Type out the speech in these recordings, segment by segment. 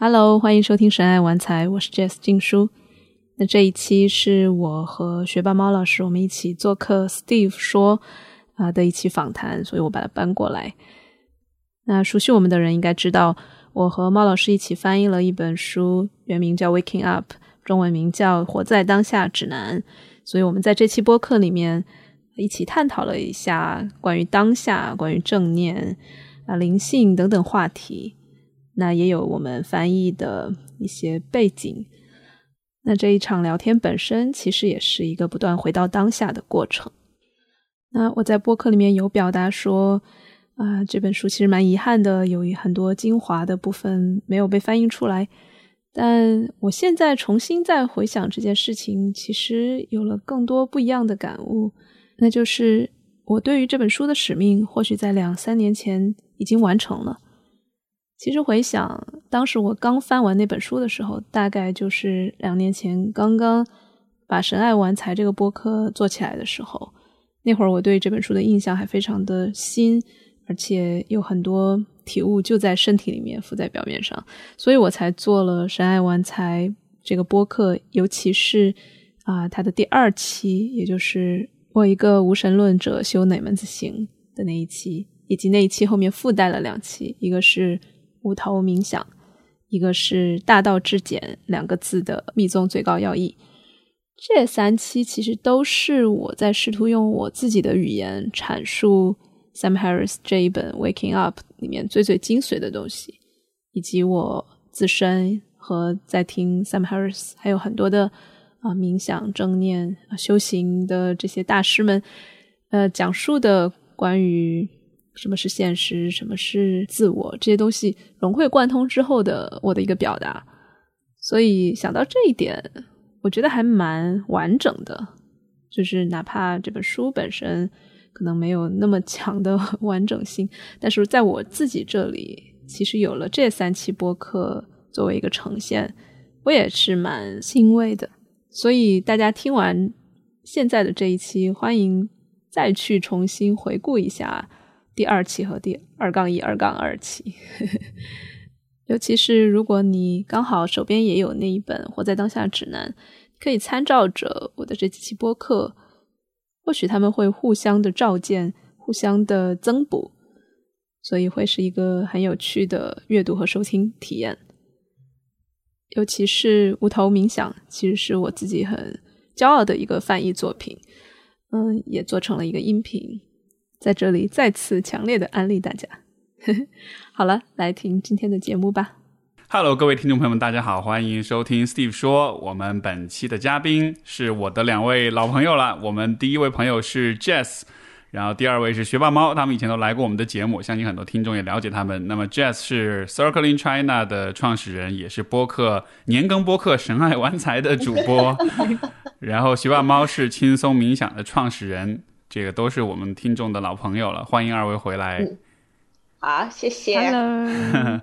Hello，欢迎收听《神爱玩财》，我是 Jess 静书。那这一期是我和学霸猫老师我们一起做客 Steve 说啊的一期访谈，所以我把它搬过来。那熟悉我们的人应该知道，我和猫老师一起翻译了一本书，原名叫《Waking Up》，中文名叫《活在当下指南》。所以我们在这期播客里面一起探讨了一下关于当下、关于正念啊、灵性等等话题。那也有我们翻译的一些背景。那这一场聊天本身其实也是一个不断回到当下的过程。那我在播客里面有表达说，啊，这本书其实蛮遗憾的，有很多精华的部分没有被翻译出来。但我现在重新再回想这件事情，其实有了更多不一样的感悟。那就是我对于这本书的使命，或许在两三年前已经完成了。其实回想，当时我刚翻完那本书的时候，大概就是两年前刚刚把《神爱玩财》这个播客做起来的时候。那会儿我对这本书的印象还非常的新，而且有很多体悟就在身体里面浮在表面上，所以我才做了《神爱玩财》这个播客，尤其是啊它的第二期，也就是我一个无神论者修哪门子行的那一期，以及那一期后面附带了两期，一个是。无头冥想，一个是大道至简两个字的密宗最高要义。这三期其实都是我在试图用我自己的语言阐述 Sam Harris 这一本 Waking Up 里面最最精髓的东西，以及我自身和在听 Sam Harris 还有很多的啊冥想、正念、修行的这些大师们，呃，讲述的关于。什么是现实？什么是自我？这些东西融会贯通之后的我的一个表达，所以想到这一点，我觉得还蛮完整的。就是哪怕这本书本身可能没有那么强的 完整性，但是在我自己这里，其实有了这三期播客作为一个呈现，我也是蛮欣慰的。所以大家听完现在的这一期，欢迎再去重新回顾一下。第二期和第二杠一、二杠二期，尤其是如果你刚好手边也有那一本《活在当下指南》，可以参照着我的这几期播客，或许他们会互相的照见、互相的增补，所以会是一个很有趣的阅读和收听体验。尤其是无头冥想，其实是我自己很骄傲的一个翻译作品，嗯，也做成了一个音频。在这里再次强烈的安利大家。好了，来听今天的节目吧。Hello，各位听众朋友们，大家好，欢迎收听 Steve 说。我们本期的嘉宾是我的两位老朋友了。我们第一位朋友是 Jess，然后第二位是学霸猫，他们以前都来过我们的节目，相信很多听众也了解他们。那么 Jess 是 Circling China 的创始人，也是播客年更播客神爱玩财的主播。然后学霸猫是轻松冥想的创始人。这个都是我们听众的老朋友了，欢迎二位回来。好，谢谢。Hello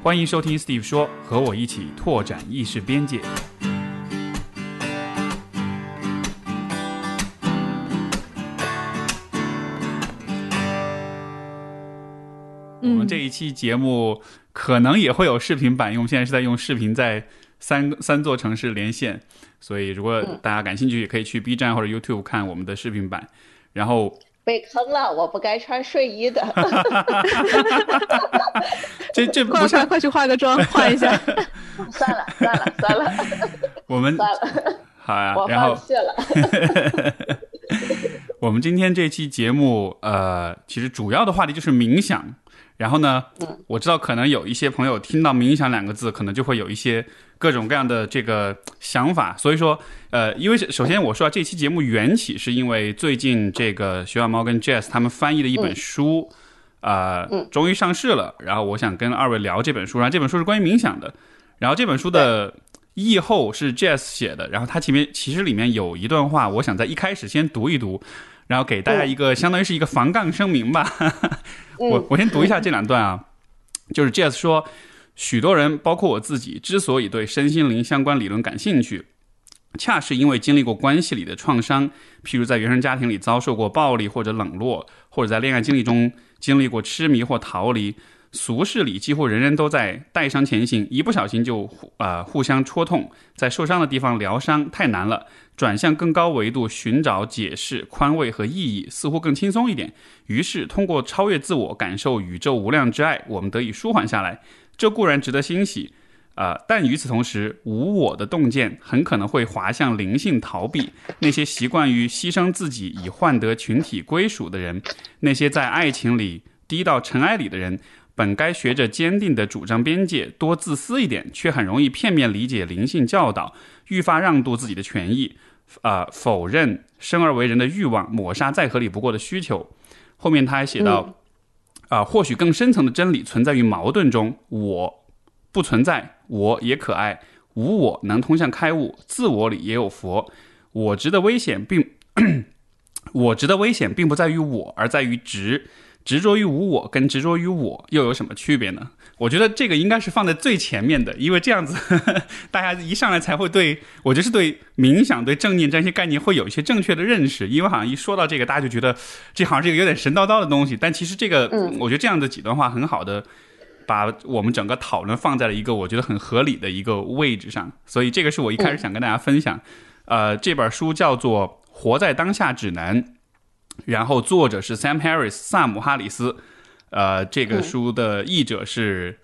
欢迎收听 Steve 说，和我一起拓展意识边界。我们这一期节目可能也会有视频版，因为我们现在是在用视频在。三三座城市连线，所以如果大家感兴趣，也可以去 B 站或者 YouTube 看我们的视频版。然后 被坑了，我不该穿睡衣的。这这不是快去化个妆，化一下。算了算了算了，我们算了，好呀。然后谢了。我们今天这期节目，呃，其实主要的话题就是冥想。然后呢，我知道可能有一些朋友听到“冥想”两个字，可能就会有一些各种各样的这个想法。所以说，呃，因为首先我说啊这期节目缘起是因为最近这个徐小猫跟 Jazz 他们翻译的一本书，啊，终于上市了。然后我想跟二位聊这本书，然后这本书是关于冥想的。然后这本书的译后是 Jazz 写的，然后它前面其实里面有一段话，我想在一开始先读一读。然后给大家一个相当于是一个防杠声明吧，我我先读一下这两段啊，就是 Jazz 说，许多人包括我自己之所以对身心灵相关理论感兴趣，恰是因为经历过关系里的创伤，譬如在原生家庭里遭受过暴力或者冷落，或者在恋爱经历中经历过痴迷或逃离。俗世里几乎人人都在带伤前行，一不小心就啊、呃、互相戳痛，在受伤的地方疗伤太难了。转向更高维度寻找解释、宽慰和意义，似乎更轻松一点。于是通过超越自我，感受宇宙无量之爱，我们得以舒缓下来。这固然值得欣喜，啊、呃，但与此同时，无我的洞见很可能会滑向灵性逃避。那些习惯于牺牲自己以换得群体归属的人，那些在爱情里低到尘埃里的人。本该学着坚定地主张边界，多自私一点，却很容易片面理解灵性教导，愈发让渡自己的权益，啊、呃，否认生而为人的欲望，抹杀再合理不过的需求。后面他还写到，啊、呃，或许更深层的真理存在于矛盾中，我不存在，我也可爱，无我能通向开悟，自我里也有佛。我值的危险并，我值的危险并不在于我，而在于执。执着于无我跟执着于我又有什么区别呢？我觉得这个应该是放在最前面的，因为这样子呵呵 大家一上来才会对我就是对冥想、对正念这些概念会有一些正确的认识。因为好像一说到这个，大家就觉得这好像是一个有点神叨叨的东西。但其实这个，我觉得这样的几段话很好的把我们整个讨论放在了一个我觉得很合理的一个位置上。所以这个是我一开始想跟大家分享。呃，这本书叫做《活在当下指南》。然后作者是 Sam Harris 萨姆哈里斯，呃，这个书的译者是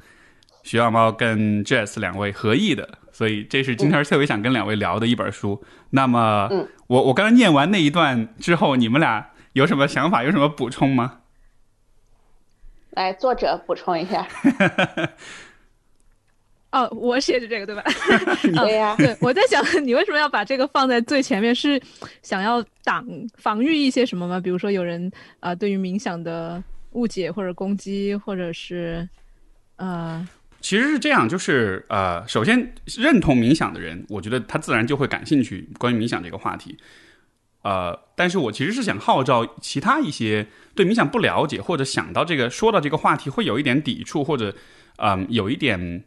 徐小猫跟 Jess 两位合译的，所以这是今天特别想跟两位聊的一本书。那么，我我刚才念完那一段之后，你们俩有什么想法？有什么补充吗？来，作者补充一下。哦，我写的这个对吧？对呀、啊，对，我在想你为什么要把这个放在最前面？是想要挡防御一些什么吗？比如说有人啊、呃，对于冥想的误解或者攻击，或者是呃，其实是这样，就是呃，首先认同冥想的人，我觉得他自然就会感兴趣关于冥想这个话题。呃，但是我其实是想号召其他一些对冥想不了解，或者想到这个说到这个话题会有一点抵触，或者嗯、呃、有一点。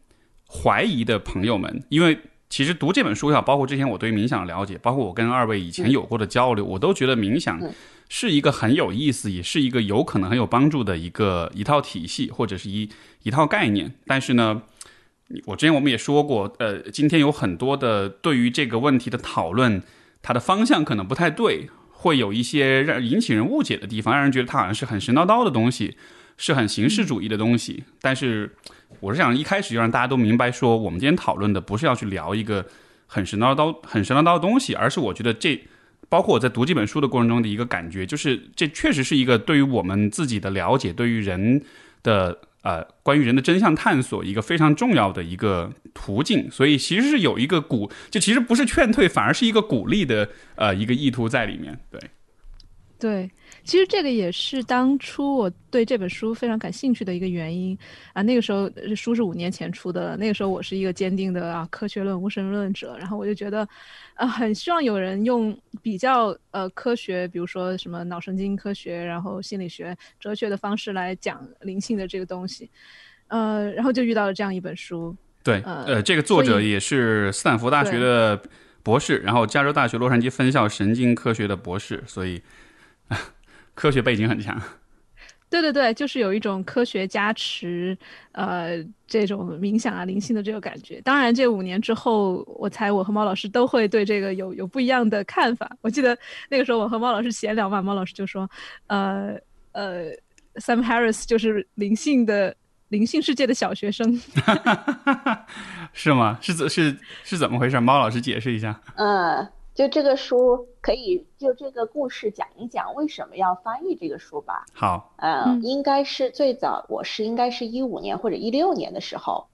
怀疑的朋友们，因为其实读这本书也好，包括之前我对冥想的了解，包括我跟二位以前有过的交流，我都觉得冥想是一个很有意思，也是一个有可能很有帮助的一个一套体系或者是一一套概念。但是呢，我之前我们也说过，呃，今天有很多的对于这个问题的讨论，它的方向可能不太对，会有一些让引起人误解的地方，让人觉得它好像是很神叨叨的东西，是很形式主义的东西，但是。我是想一开始就让大家都明白，说我们今天讨论的不是要去聊一个很神叨叨、很神叨叨的东西，而是我觉得这，包括我在读这本书的过程中的一个感觉，就是这确实是一个对于我们自己的了解，对于人的呃关于人的真相探索一个非常重要的一个途径。所以其实是有一个鼓，就其实不是劝退，反而是一个鼓励的呃一个意图在里面。对，对。其实这个也是当初我对这本书非常感兴趣的一个原因啊。那个时候书是五年前出的，那个时候我是一个坚定的啊科学论无神论者，然后我就觉得，啊，很希望有人用比较呃科学，比如说什么脑神经科学，然后心理学、哲学的方式来讲灵性的这个东西，呃，然后就遇到了这样一本书。对，呃，这个作者也是斯坦福大学的博士，然后加州大学洛杉矶分校神经科学的博士，所以。科学背景很强，对对对，就是有一种科学加持，呃，这种冥想啊、灵性的这个感觉。当然，这五年之后，我猜我和猫老师都会对这个有有不一样的看法。我记得那个时候我和猫老师闲聊嘛，猫老师就说：“呃呃，Sam Harris 就是灵性的灵性世界的小学生。”是吗？是怎是是怎么回事？猫老师解释一下。嗯。就这个书可以就这个故事讲一讲为什么要翻译这个书吧。好，嗯，应该是最早我是应该是一五年或者一六年的时候，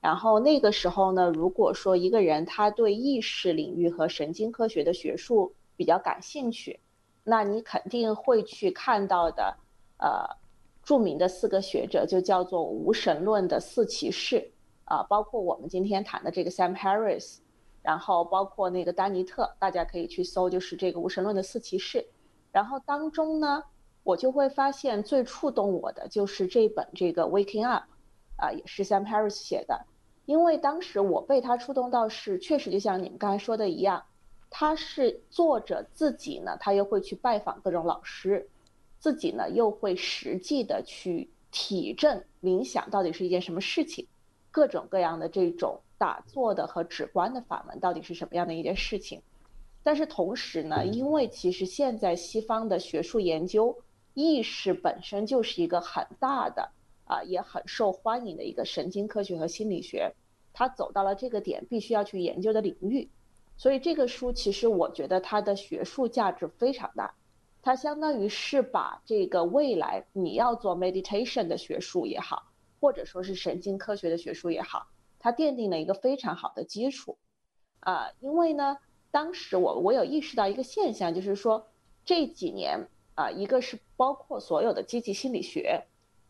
然后那个时候呢，如果说一个人他对意识领域和神经科学的学术比较感兴趣，那你肯定会去看到的，呃，著名的四个学者就叫做无神论的四骑士啊，包括我们今天谈的这个 Sam Harris。然后包括那个丹尼特，大家可以去搜，就是这个无神论的四骑士。然后当中呢，我就会发现最触动我的就是这本这个 Waking Up，啊，也是 Sam Harris 写的。因为当时我被他触动到是，确实就像你们刚才说的一样，他是作者自己呢，他又会去拜访各种老师，自己呢又会实际的去体证冥想到底是一件什么事情，各种各样的这种打坐的和止观的法门到底是什么样的一件事情。但是同时呢，因为其实现在西方的学术研究，意识本身就是一个很大的啊，也很受欢迎的一个神经科学和心理学，它走到了这个点，必须要去研究的领域。所以这个书其实我觉得它的学术价值非常大，它相当于是把这个未来你要做 meditation 的学术也好，或者说是神经科学的学术也好，它奠定了一个非常好的基础。啊，因为呢。当时我我有意识到一个现象，就是说这几年啊，一个是包括所有的积极心理学，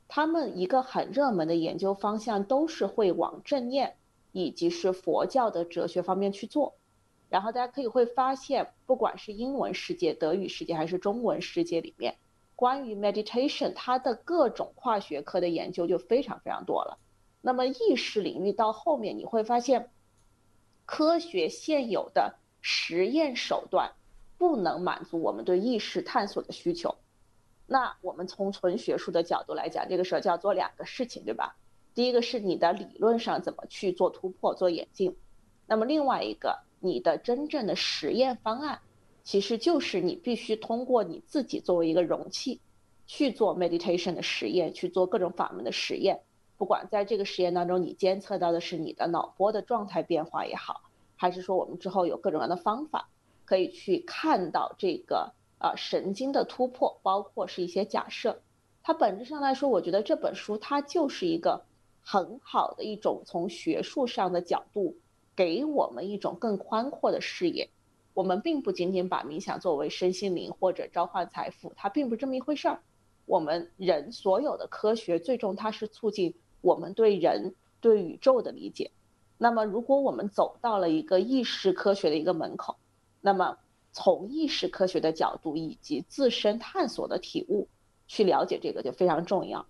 他们一个很热门的研究方向都是会往正念以及是佛教的哲学方面去做。然后大家可以会发现，不管是英文世界、德语世界还是中文世界里面，关于 meditation 它的各种跨学科的研究就非常非常多了。那么意识领域到后面你会发现，科学现有的。实验手段不能满足我们对意识探索的需求，那我们从纯学术的角度来讲，这个时候就要做两个事情，对吧？第一个是你的理论上怎么去做突破、做演进，那么另外一个，你的真正的实验方案，其实就是你必须通过你自己作为一个容器，去做 meditation 的实验，去做各种法门的实验。不管在这个实验当中，你监测到的是你的脑波的状态变化也好。还是说我们之后有各种各样的方法，可以去看到这个呃神经的突破，包括是一些假设。它本质上来说，我觉得这本书它就是一个很好的一种从学术上的角度，给我们一种更宽阔的视野。我们并不仅仅把冥想作为身心灵或者召唤财富，它并不是这么一回事儿。我们人所有的科学，最终它是促进我们对人对宇宙的理解。那么，如果我们走到了一个意识科学的一个门口，那么从意识科学的角度以及自身探索的体悟去了解这个就非常重要。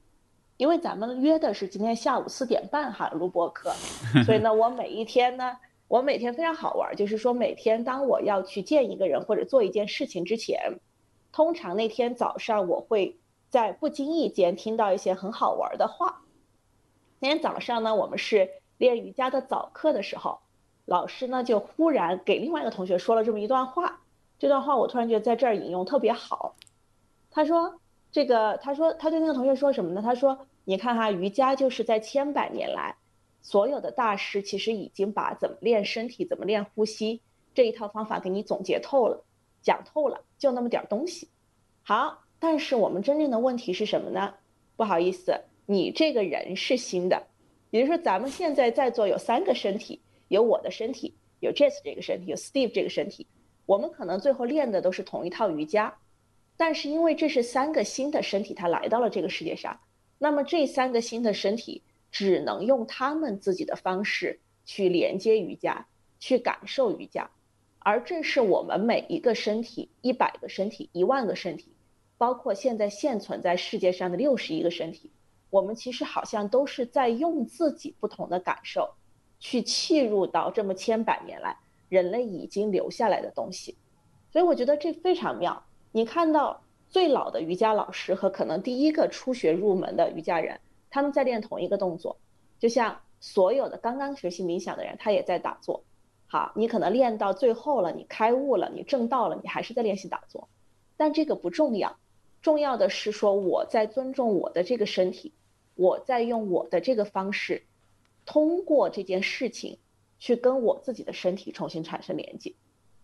因为咱们约的是今天下午四点半哈录播课，所以呢，我每一天呢，我每天非常好玩，就是说每天当我要去见一个人或者做一件事情之前，通常那天早上我会在不经意间听到一些很好玩的话。那天早上呢，我们是。练瑜伽的早课的时候，老师呢就忽然给另外一个同学说了这么一段话。这段话我突然觉得在这儿引用特别好。他说：“这个，他说他对那个同学说什么呢？他说，你看哈，瑜伽就是在千百年来，所有的大师其实已经把怎么练身体、怎么练呼吸这一套方法给你总结透了，讲透了，就那么点儿东西。好，但是我们真正的问题是什么呢？不好意思，你这个人是新的。”也就是说，咱们现在在座有三个身体，有我的身体，有 Jess 这个身体，有 Steve 这个身体。我们可能最后练的都是同一套瑜伽，但是因为这是三个新的身体，它来到了这个世界上，那么这三个新的身体只能用他们自己的方式去连接瑜伽，去感受瑜伽。而这是我们每一个身体，一百个身体，一万个身体，包括现在现存在世界上的六十一个身体。我们其实好像都是在用自己不同的感受，去契入到这么千百年来人类已经留下来的东西，所以我觉得这非常妙。你看到最老的瑜伽老师和可能第一个初学入门的瑜伽人，他们在练同一个动作，就像所有的刚刚学习冥想的人，他也在打坐。好，你可能练到最后了，你开悟了，你正道了，你还是在练习打坐，但这个不重要，重要的是说我在尊重我的这个身体。我在用我的这个方式，通过这件事情，去跟我自己的身体重新产生连接。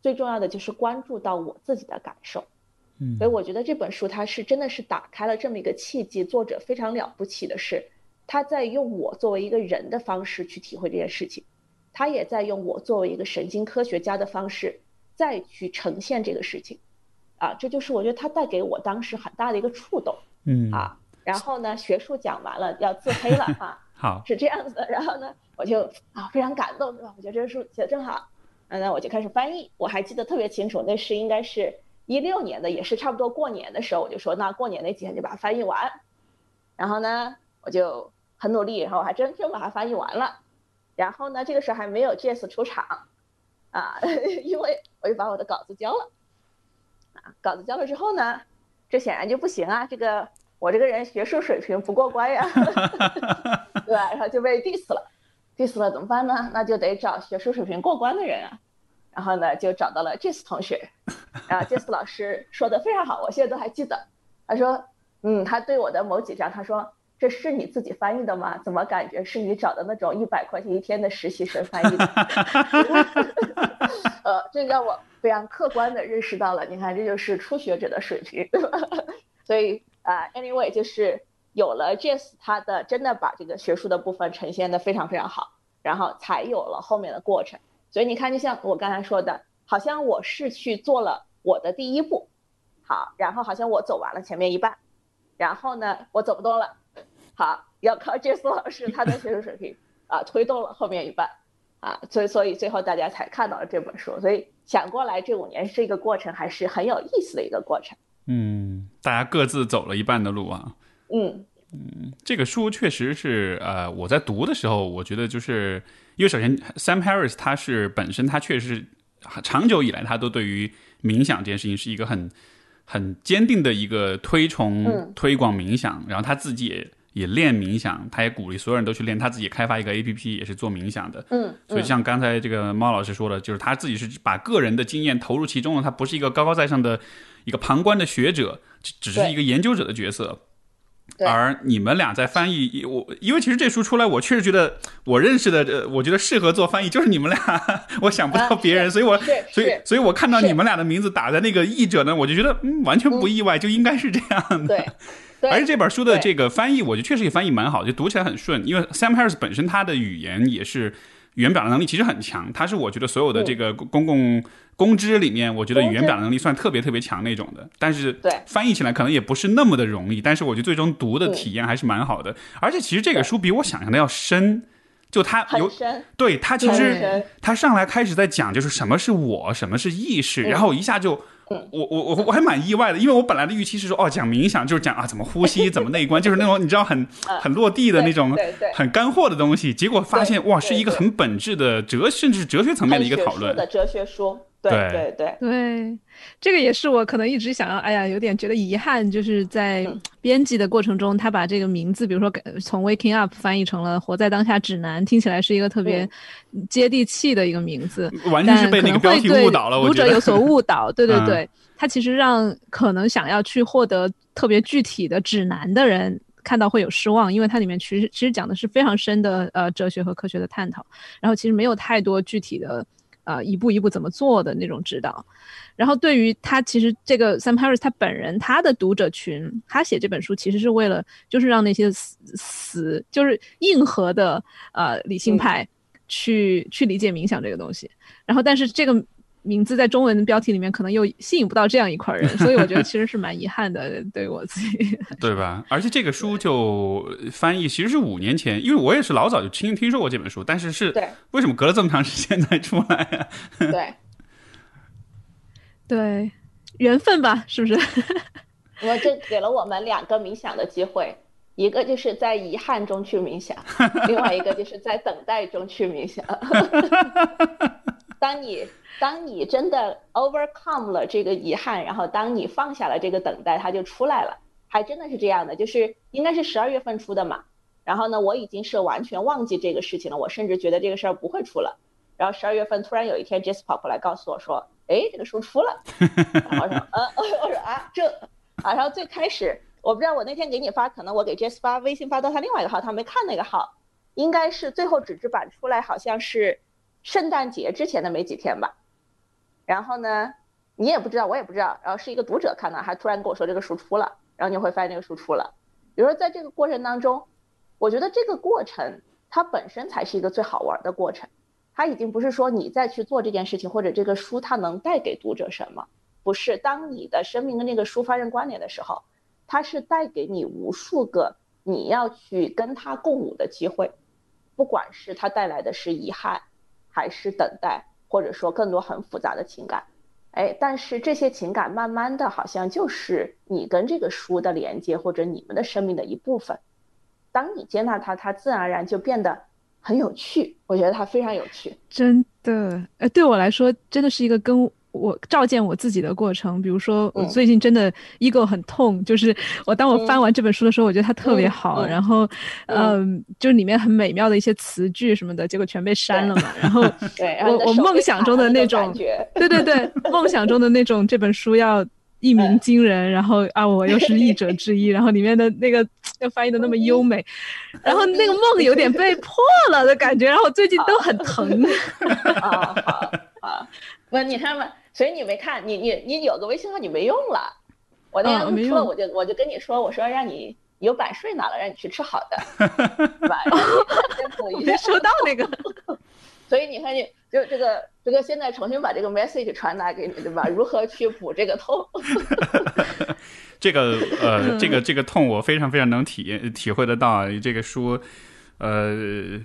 最重要的就是关注到我自己的感受。嗯，所以我觉得这本书它是真的是打开了这么一个契机。作者非常了不起的是，他在用我作为一个人的方式去体会这件事情，他也在用我作为一个神经科学家的方式再去呈现这个事情。啊，这就是我觉得他带给我当时很大的一个触动。嗯，啊。然后呢，学术讲完了要自黑了啊，好，是这样子的。然后呢，我就啊非常感动，对吧？我觉得这书写的正好，嗯，那我就开始翻译。我还记得特别清楚，那是应该是一六年的，也是差不多过年的时候，我就说那过年那几天就把它翻译完。然后呢，我就很努力，然后我还真真把它翻译完了。然后呢，这个时候还没有 Jess 出场，啊，因为我就把我的稿子交了，啊，稿子交了之后呢，这显然就不行啊，这个我这个人学术水平不过关呀，对吧？然后就被 diss 了，diss 了怎么办呢？那就得找学术水平过关的人啊，然后呢就找到了 Jess 同学，然后 Jess 老师说的非常好，我现在都还记得，他说，嗯，他对我的某几章他说。这是你自己翻译的吗？怎么感觉是你找的那种一百块钱一天的实习生翻译的？呃，这让我非常客观的认识到了，你看这就是初学者的水平，对吧？所以啊，anyway，就是有了 Jess，他的真的把这个学术的部分呈现的非常非常好，然后才有了后面的过程。所以你看，就像我刚才说的，好像我是去做了我的第一步，好，然后好像我走完了前面一半，然后呢，我走不动了。好，要靠杰斯老师他的学术水平啊，推动了后面一半啊，所以所以最后大家才看到了这本书。所以想过来，这五年是一个过程，还是很有意思的一个过程。嗯，大家各自走了一半的路啊。嗯嗯，这个书确实是呃，我在读的时候，我觉得就是因为首先 Sam Harris 他是本身他确实是长久以来他都对于冥想这件事情是一个很很坚定的一个推崇推广冥想，然后他自己也。也练冥想，他也鼓励所有人都去练。他自己开发一个 A P P，也是做冥想的。嗯，所以像刚才这个猫老师说的，就是他自己是把个人的经验投入其中了。他不是一个高高在上的一个旁观的学者，只是一个研究者的角色。而你们俩在翻译，我因为其实这书出来，我确实觉得我认识的，呃，我觉得适合做翻译就是你们俩。我想不到别人，所以我所以所以我看到你们俩的名字打在那个译者呢，我就觉得嗯，完全不意外，就应该是这样的。对。而且这本书的这个翻译，我觉得确实也翻译蛮好，就读起来很顺。因为 Sam Harris 本身他的语言也是语言表达能力其实很强，他是我觉得所有的这个公共公知里面，我觉得语言表达能力算特别特别强那种的。但是翻译起来可能也不是那么的容易，但是我觉得最终读的体验还是蛮好的。而且其实这个书比我想象的要深，就他有对他其实他上来开始在讲就是什么是我，什么是意识，然后一下就。我我我我还蛮意外的，因为我本来的预期是说，哦，讲冥想就是讲啊怎么呼吸，怎么内观，就是那种你知道很很落地的那种，很干货的东西。结果发现哇，是一个很本质的哲，甚至是哲学层面的一个讨论的哲学书。对对对对，这个也是我可能一直想要，哎呀，有点觉得遗憾，就是在编辑的过程中，他把这个名字，比如说从 Waking Up 翻译成了活在当下指南，听起来是一个特别接地气的一个名字，完全是被那个标题误导了。读者有所误 导，对对对，他其实让可能想要去获得特别具体的指南的人看到会有失望，因为它里面其实其实讲的是非常深的呃哲学和科学的探讨，然后其实没有太多具体的。呃，一步一步怎么做的那种指导，然后对于他，其实这个 Sam Harris 他本人，他的读者群，他写这本书其实是为了，就是让那些死死就是硬核的呃理性派去去理解冥想这个东西，然后但是这个。名字在中文的标题里面可能又吸引不到这样一块人，所以我觉得其实是蛮遗憾的，对我自己。对吧？而且这个书就翻译其实是五年前，因为我也是老早就听听说过这本书，但是是为什么隔了这么长时间才出来呀？对，对，缘分吧，是不是？我这给了我们两个冥想的机会，一个就是在遗憾中去冥想，另外一个就是在等待中去冥想。当你当你真的 overcome 了这个遗憾，然后当你放下了这个等待，它就出来了。还真的是这样的，就是应该是十二月份出的嘛。然后呢，我已经是完全忘记这个事情了，我甚至觉得这个事儿不会出了。然后十二月份突然有一天，Jess 跑过来告诉我说：“哎，这个书出了。”然后我说：“呃，我说啊，这啊。”然后最开始我不知道，我那天给你发，可能我给 Jess 发微信发到他另外一个号，他没看那个号，应该是最后纸质版出来，好像是圣诞节之前的没几天吧。然后呢，你也不知道，我也不知道。然后是一个读者看到，还突然跟我说这个书出了。然后你会发现这个书出了。比如说在这个过程当中，我觉得这个过程它本身才是一个最好玩的过程。它已经不是说你再去做这件事情，或者这个书它能带给读者什么，不是。当你的生命跟那个书发生关联的时候，它是带给你无数个你要去跟它共舞的机会，不管是它带来的是遗憾，还是等待。或者说更多很复杂的情感，哎，但是这些情感慢慢的好像就是你跟这个书的连接，或者你们的生命的一部分。当你接纳它，它自然而然就变得很有趣，我觉得它非常有趣。真的，呃，对我来说，真的是一个跟。我照见我自己的过程，比如说我最近真的 ego 很痛，就是我当我翻完这本书的时候，我觉得它特别好，然后嗯，就里面很美妙的一些词句什么的，结果全被删了嘛。然后对。我我梦想中的那种，对对对，梦想中的那种这本书要一鸣惊人，然后啊，我又是译者之一，然后里面的那个要翻译的那么优美，然后那个梦有点被破了的感觉，然后最近都很疼。啊 好啊，不，你看嘛。所以你没看，你你你有个微信号你没用了，我那天说我就我就跟你说，我说让你有版税拿了，让你去吃好的，对吧？没收到那个，所以你看你就这个这个现在重新把这个 message 传达给你，对吧？如何去补这个痛？这个呃，这个这个痛我非常非常能体验体会得到，这个书，呃。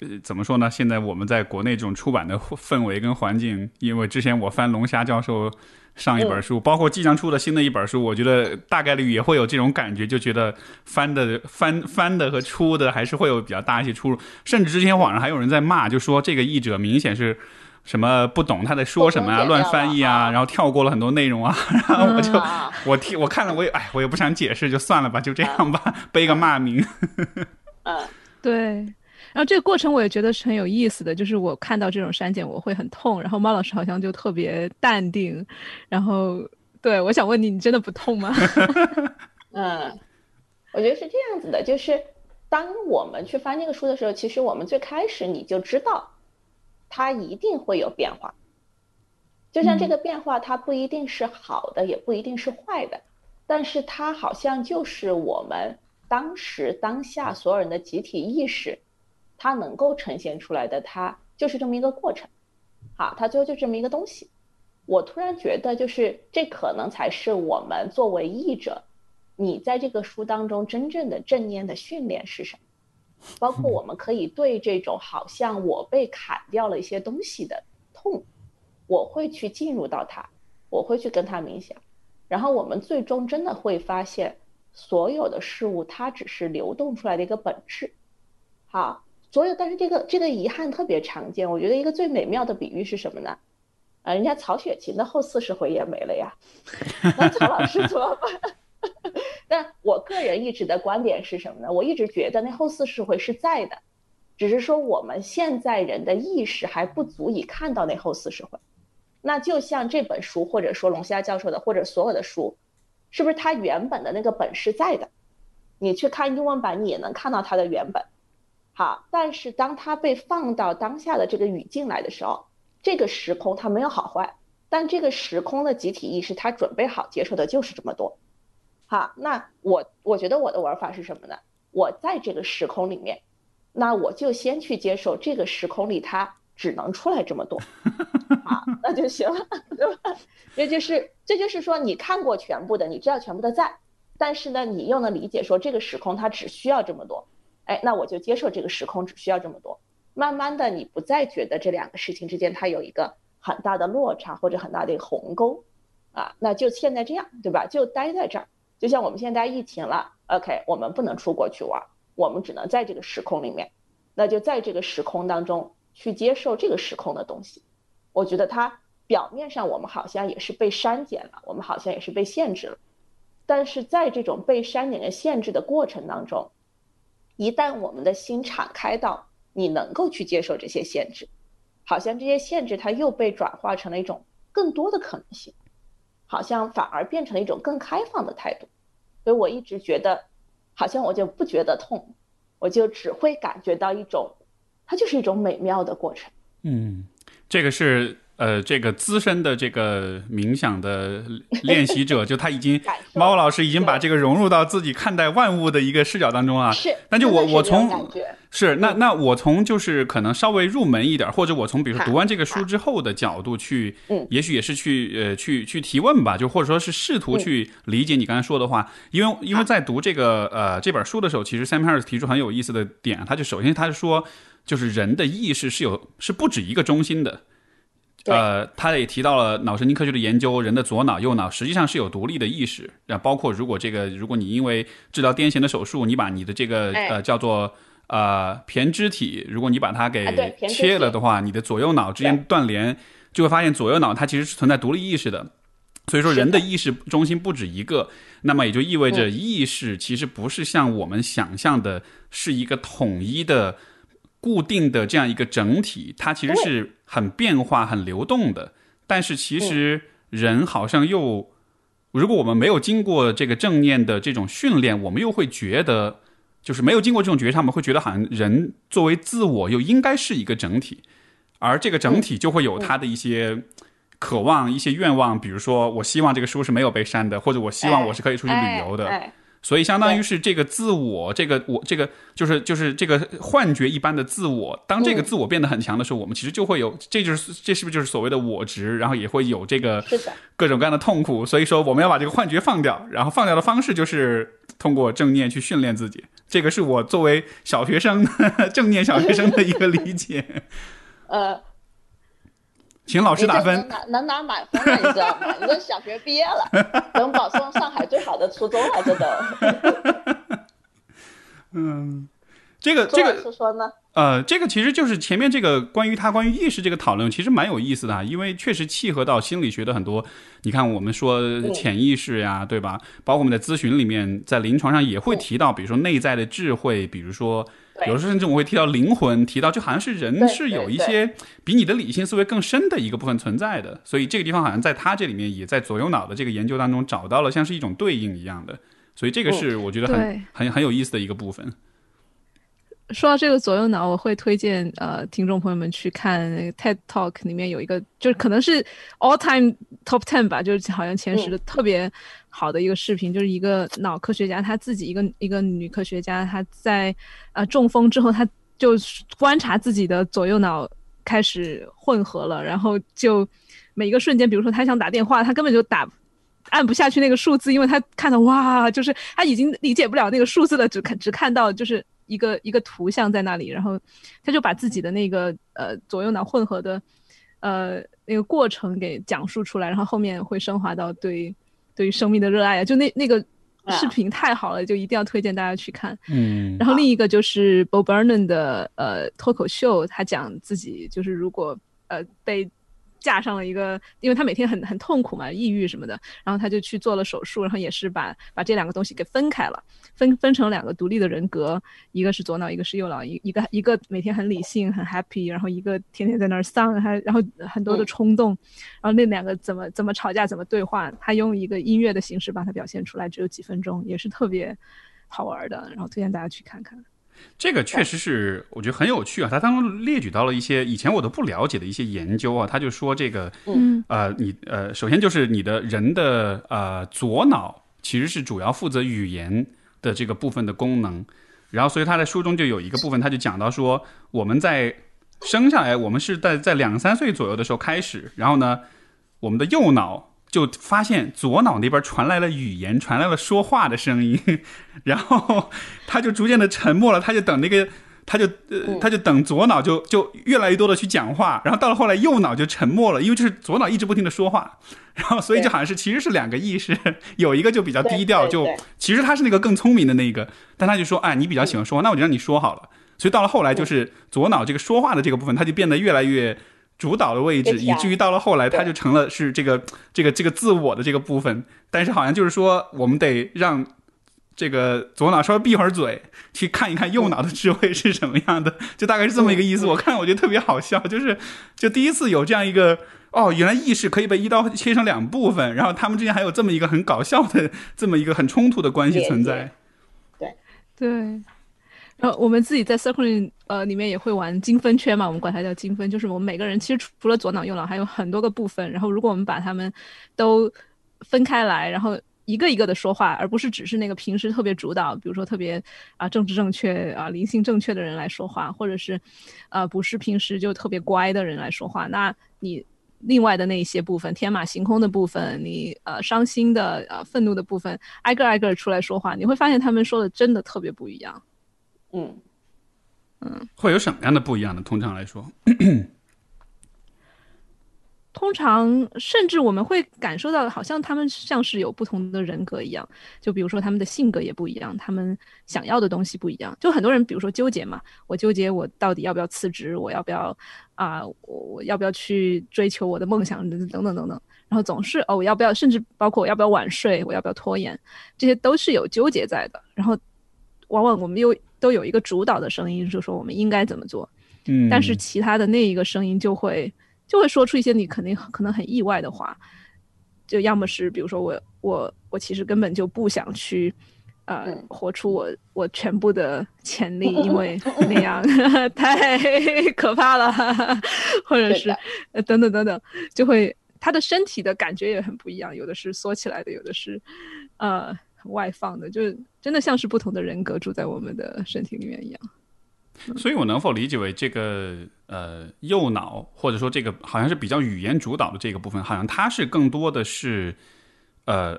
呃，怎么说呢？现在我们在国内这种出版的氛围跟环境，因为之前我翻龙虾教授上一本书，包括即将出的新的一本书，我觉得大概率也会有这种感觉，就觉得翻的翻翻的和出的还是会有比较大一些出入。甚至之前网上还有人在骂，就说这个译者明显是什么不懂他在说什么啊，乱翻译啊，然后跳过了很多内容啊。然后我就我听我看了，我也哎，我也不想解释，就算了吧，就这样吧，背个骂名。嗯，对。然后这个过程我也觉得是很有意思的，就是我看到这种删减我会很痛，然后猫老师好像就特别淡定，然后对我想问你，你真的不痛吗？嗯，我觉得是这样子的，就是当我们去翻这个书的时候，其实我们最开始你就知道，它一定会有变化，就像这个变化，它不一定是好的，也不一定是坏的，但是它好像就是我们当时当下所有人的集体意识。它能够呈现出来的，它就是这么一个过程，好，它最后就这么一个东西。我突然觉得，就是这可能才是我们作为译者，你在这个书当中真正的正念的训练是什么？包括我们可以对这种好像我被砍掉了一些东西的痛，我会去进入到它，我会去跟它冥想，然后我们最终真的会发现，所有的事物它只是流动出来的一个本质，好。所有，但是这个这个遗憾特别常见。我觉得一个最美妙的比喻是什么呢？啊，人家曹雪芹的后四十回也没了呀，那曹老师怎么办？但我个人一直的观点是什么呢？我一直觉得那后四十回是在的，只是说我们现在人的意识还不足以看到那后四十回。那就像这本书，或者说龙虾教授的，或者所有的书，是不是它原本的那个本是在的？你去看英文版，你也能看到它的原本。好，但是当它被放到当下的这个语境来的时候，这个时空它没有好坏，但这个时空的集体意识它准备好接受的就是这么多。好，那我我觉得我的玩法是什么呢？我在这个时空里面，那我就先去接受这个时空里它只能出来这么多，好，那就行了，对吧？这就是这就是说你看过全部的，你知道全部的在，但是呢，你又能理解说这个时空它只需要这么多。哎，那我就接受这个时空只需要这么多。慢慢的，你不再觉得这两个事情之间它有一个很大的落差或者很大的一个鸿沟，啊，那就现在这样，对吧？就待在这儿。就像我们现在疫情了，OK，我们不能出国去玩，我们只能在这个时空里面，那就在这个时空当中去接受这个时空的东西。我觉得它表面上我们好像也是被删减了，我们好像也是被限制了，但是在这种被删减的限制的过程当中。一旦我们的心敞开到你能够去接受这些限制，好像这些限制它又被转化成了一种更多的可能性，好像反而变成了一种更开放的态度。所以我一直觉得，好像我就不觉得痛，我就只会感觉到一种，它就是一种美妙的过程。嗯，这个是。呃，这个资深的这个冥想的练习者，就他已经猫老师已经把这个融入到自己看待万物的一个视角当中啊。是，那就我我从是那那我从就是可能稍微入门一点，或者我从比如说读完这个书之后的角度去，嗯，也许也是去呃去去提问吧，就或者说是试图去理解你刚才说的话，因为因为在读这个呃这本书的时候，其实 Sam Harris 提出很有意思的点，他就首先他是说，就是人的意识是有是不止一个中心的。呃，他也提到了脑神经科学的研究，人的左脑、右脑实际上是有独立的意识。啊，包括如果这个，如果你因为治疗癫痫的手术，你把你的这个呃叫做呃胼胝体，如果你把它给切了的话，你的左右脑之间断联，就会发现左右脑它其实是存在独立意识的。所以说，人的意识中心不止一个，那么也就意味着嗯。意识其实不是像我们想象的，是一个统一的、固定的这样一个整体，它其实是很变化、很流动的。但是其实人好像又，如果我们没有经过这个正念的这种训练，我们又会觉得，就是没有经过这种觉察，我们会觉得好像人作为自我又应该是一个整体，而这个整体就会有它的一些渴望、一些愿望，比如说我希望这个书是没有被删的，或者我希望我是可以出去旅游的。哎哎所以相当于是这个自我，这个我，这个就是就是这个幻觉一般的自我。当这个嗯自我变得很强的时候，我们其实就会有，这就是这是不是就是所谓的我执？然后也会有这个，各种各样的痛苦。所以说，我们要把这个幻觉放掉，然后放掉的方式就是通过正念去训练自己。这个是我作为小学生 正念小学生的一个理解。呃，请老师打分能。拿满分了，你知道吗？你都小学毕业了，能保送上海最好的初中了，这都。嗯这个这个是说呢？呃，这个其实就是前面这个关于他关于意识这个讨论，其实蛮有意思的啊，因为确实契合到心理学的很多。你看，我们说潜意识呀，对吧？包括我们在咨询里面，在临床上也会提到，比如说内在的智慧，比如说对有时候甚至我会提到灵魂，提到就好像是人是有一些比你的理性思维更深的一个部分存在的。所以这个地方好像在他这里面也在左右脑的这个研究当中找到了像是一种对应一样的。所以这个是我觉得很、对很很有意思的一个部分。说到这个左右脑，我会推荐呃听众朋友们去看 TED Talk 里面有一个，就是可能是 all time top ten 吧，就是好像前十的特别好的一个视频，就是一个脑科学家，她自己一个一个女科学家，她在呃中风之后，她就观察自己的左右脑开始混合了，然后就每一个瞬间，比如说她想打电话，她根本就打。按不下去那个数字，因为她看到哇，就是她已经理解不了那个数字了，只看只看到就是一个一个图像在那里，然后他就把自己的那个呃左右脑混合的呃那个过程给讲述出来，然后后面会升华到对对于生命的热爱啊，就那那个视频太好了，就一定要推荐大家去看。嗯然后另一个就是 Bob Burnham 的呃脱口秀，他讲自己就是如果呃被架上了一个，因为他每天很很痛苦嘛，抑郁什么的，然后他就去做了手术，然后也是把把这两个东西给分开了，分分成两个独立的人格，一个是左脑，一个是右脑，一一个一个每天很理性很 happy，然后一个天天在那儿丧，还然后很多的冲动，然后那两个怎么怎么吵架怎么对话，他用一个音乐的形式把它表现出来，只有几分钟，也是特别好玩的，然后推荐大家去看看。这个确实是我觉得很有趣啊，他当中列举到了一些以前我都不了解的一些研究啊，他就说这个嗯呃，你呃，首先就是你的人的呃左脑其实是主要负责语言的这个部分的功能，然后所以他在书中就有一个部分，他就讲到说我们在生下来，我们是在在两三岁左右的时候开始，然后呢，我们的右脑。就发现左脑那边传来了语言，传来了说话的声音，然后他就逐渐的沉默了，他就等那个，他就呃，他就等左脑就就越来越多的去讲话，然后到了后来右脑就沉默了，因为就是左脑一直不停的说话，然后所以就好像是其实是两个意识，有一个就比较低调，就其实他是那个更聪明的那个，但他就说，哎，你比较喜欢说话，那我就让你说好了。所以到了后来，就是左脑这个说话的这个部分，他就变得越来越主导的位置，以至于到了后来，他就成了是这个这个这个自我的这个部分。但是好像就是说，我们得让这个左脑稍微闭会儿嘴，去看一看右脑的智慧是什么样的，就大概是这么一个意思。我看我觉得特别好笑，就是就第一次有这样一个。哦，原来意识可以被一刀切成两部分，然后他们之间还有这么一个很搞笑的、这么一个很冲突的关系存在。对，然后我们自己在 Circling 呃里面也会玩精分圈嘛，我们管它叫精分，就是我们每个人其实除了左脑右脑还有很多个部分，然后如果我们把它们都分开来，然后一个一个的说话，而不是只是那个平时特别主导，比如说特别啊、政治正确啊、灵性正确的人来说话，或者是呃不是平时就特别乖的人来说话，那你。另外的那一些部分，天马行空的部分，你呃伤心的、呃愤怒的部分，挨个挨个出来说话，你会发现他们说的真的特别不一样。嗯，会有什么样的不一样呢？通常来说，通常，甚至我们会感受到，好像他们像是有不同的人格一样。就比如说，他们的性格也不一样，他们想要的东西不一样。就很多人，比如说纠结嘛，我纠结我到底要不要辞职，我要不要啊，我我要不要去追求我的梦想等等等等。然后总是哦，我要不要，甚至包括我要不要晚睡，我要不要拖延，这些都是有纠结在的。然后往往我们又都有一个主导的声音，就是说我们应该怎么做。嗯，但是其他的那一个声音就会。就会说出一些你肯定可能很意外的话，就要么是比如说我我我其实根本就不想去，呃，活出我我全部的潜力，因为那样 太可怕了，或者是呃等等等等，就会他的身体的感觉也很不一样，有的是缩起来的，有的是呃外放的，就是真的像是不同的人格住在我们的身体里面一样。所以，我能否理解为这个呃右脑，或者说这个好像是比较语言主导的这个部分，好像它是更多的是呃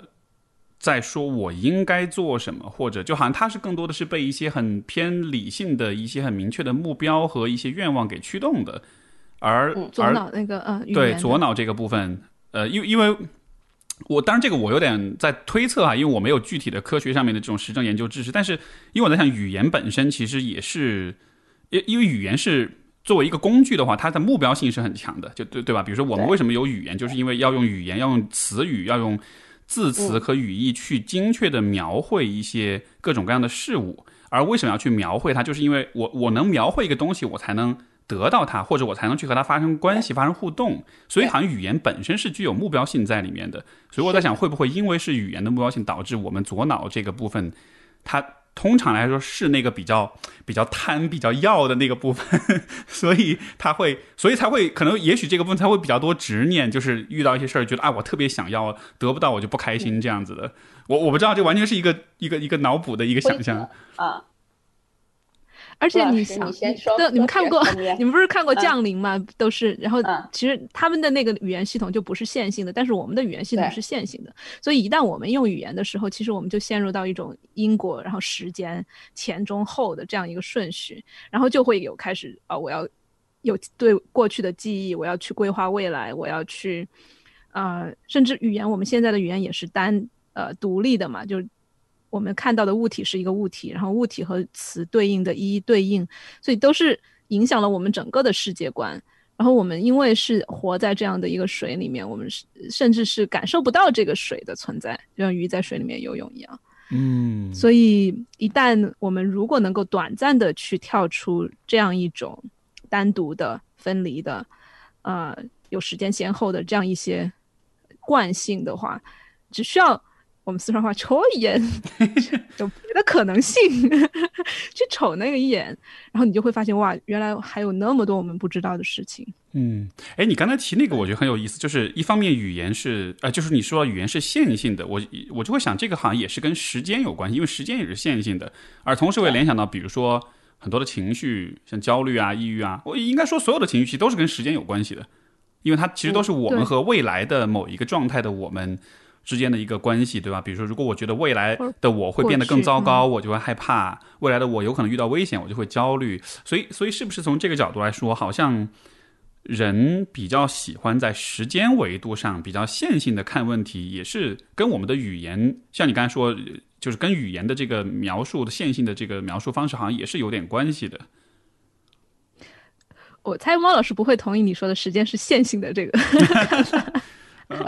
在说我应该做什么，或者就好像它是更多的是被一些很偏理性的一些很明确的目标和一些愿望给驱动的，而左脑那个呃对左脑这个部分，呃，因为因为我当然这个我有点在推测啊，因为我没有具体的科学上面的这种实证研究知识，但是因为我在想语言本身其实也是。因因为语言是作为一个工具的话，它的目标性是很强的，就对对吧？比如说我们为什么有语言，就是因为要用语言，要用词语，要用字词和语义去精确的描绘一些各种各样的事物。而为什么要去描绘它，就是因为我我能描绘一个东西，我才能得到它，或者我才能去和它发生关系、发生互动。所以好像语言本身是具有目标性在里面的。所以我在想，会不会因为是语言的目标性，导致我们左脑这个部分，它。通常来说是那个比较比较贪、比较要的那个部分，所以它会，所以才会可能，也许这个部分才会比较多执念，就是遇到一些事儿，觉得啊，我特别想要，得不到我就不开心这样子的。我我不知道，这完全是一个一个一个脑补的一个想象啊。而且你想，你们看过，你们不是看过《降临》吗？都是，然后其实他们的那个语言系统就不是线性的，但是我们的语言系统是线性的。所以一旦我们用语言的时候，其实我们就陷入到一种因果，然后时间前中后的这样一个顺序，然后就会有开始啊，我要有对过去的记忆，我要去规划未来，我要去呃，甚至语言，我们现在的语言也是单呃独立的嘛，就。我们看到的物体是一个物体，然后物体和词对应的一一对应，所以都是影响了我们整个的世界观。然后我们因为是活在这样的一个水里面，我们是甚至是感受不到这个水的存在，就像鱼在水里面游泳一样。嗯，所以一旦我们如果能够短暂的去跳出这样一种单独的、分离的，呃，有时间先后的这样一些惯性的话，只需要。我们四川话瞅一眼，有别的可能性，去瞅那个一眼，然后你就会发现哇，原来还有那么多我们不知道的事情。嗯，哎，你刚才提那个，我觉得很有意思，就是一方面语言是，呃，就是你说语言是线性的，我我就会想这个好像也是跟时间有关系，因为时间也是线性的。而同时我也联想到，比如说很多的情绪，像焦虑啊、抑郁啊，我应该说所有的情绪其实都是跟时间有关系的，因为它其实都是我们和未来的某一个状态的我们。之间的一个关系，对吧？比如说，如果我觉得未来的我会变得更糟糕，我就会害怕；未来的我有可能遇到危险，我就会焦虑。所以，所以是不是从这个角度来说，好像人比较喜欢在时间维度上比较线性的看问题，也是跟我们的语言，像你刚才说，就是跟语言的这个描述的线性的这个描述方式，好像也是有点关系的。我猜猫老师不会同意你说的时间是线性的这个。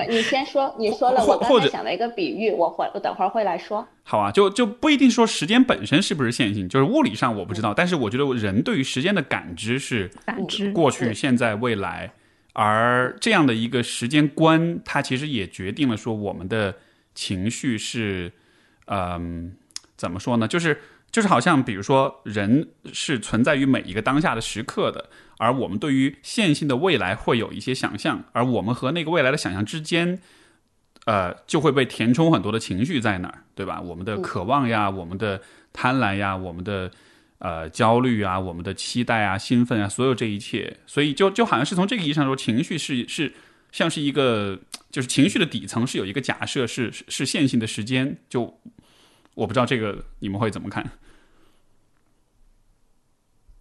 你先说，你说了，我刚才想了一个比喻，我会，我等会儿会来说。好啊，就就不一定说时间本身是不是线性，就是物理上我不知道，但是我觉得人对于时间的感知是感知过去、现在、未来，而这样的一个时间观，它其实也决定了说我们的情绪是，嗯，怎么说呢？就是就是好像比如说人是存在于每一个当下的时刻的。而我们对于线性的未来会有一些想象，而我们和那个未来的想象之间，呃，就会被填充很多的情绪在那儿，对吧？我们的渴望呀，我们的贪婪呀，我们的呃焦虑啊，我们的期待啊，兴奋啊，所有这一切，所以就就好像是从这个意义上说，情绪是是像是一个，就是情绪的底层是有一个假设，是是线性的时间。就我不知道这个你们会怎么看。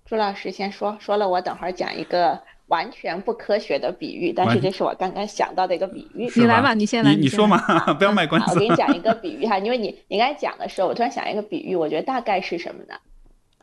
朱老师先说，说了我等会儿讲一个完全不科学的比喻，但是这是我刚刚想到的一个比喻。你来吧，你先来，你说嘛，不要卖关子。我给你讲一个比喻哈，因为你你刚才讲的时候，我突然想一个比喻，我觉得大概是什么呢？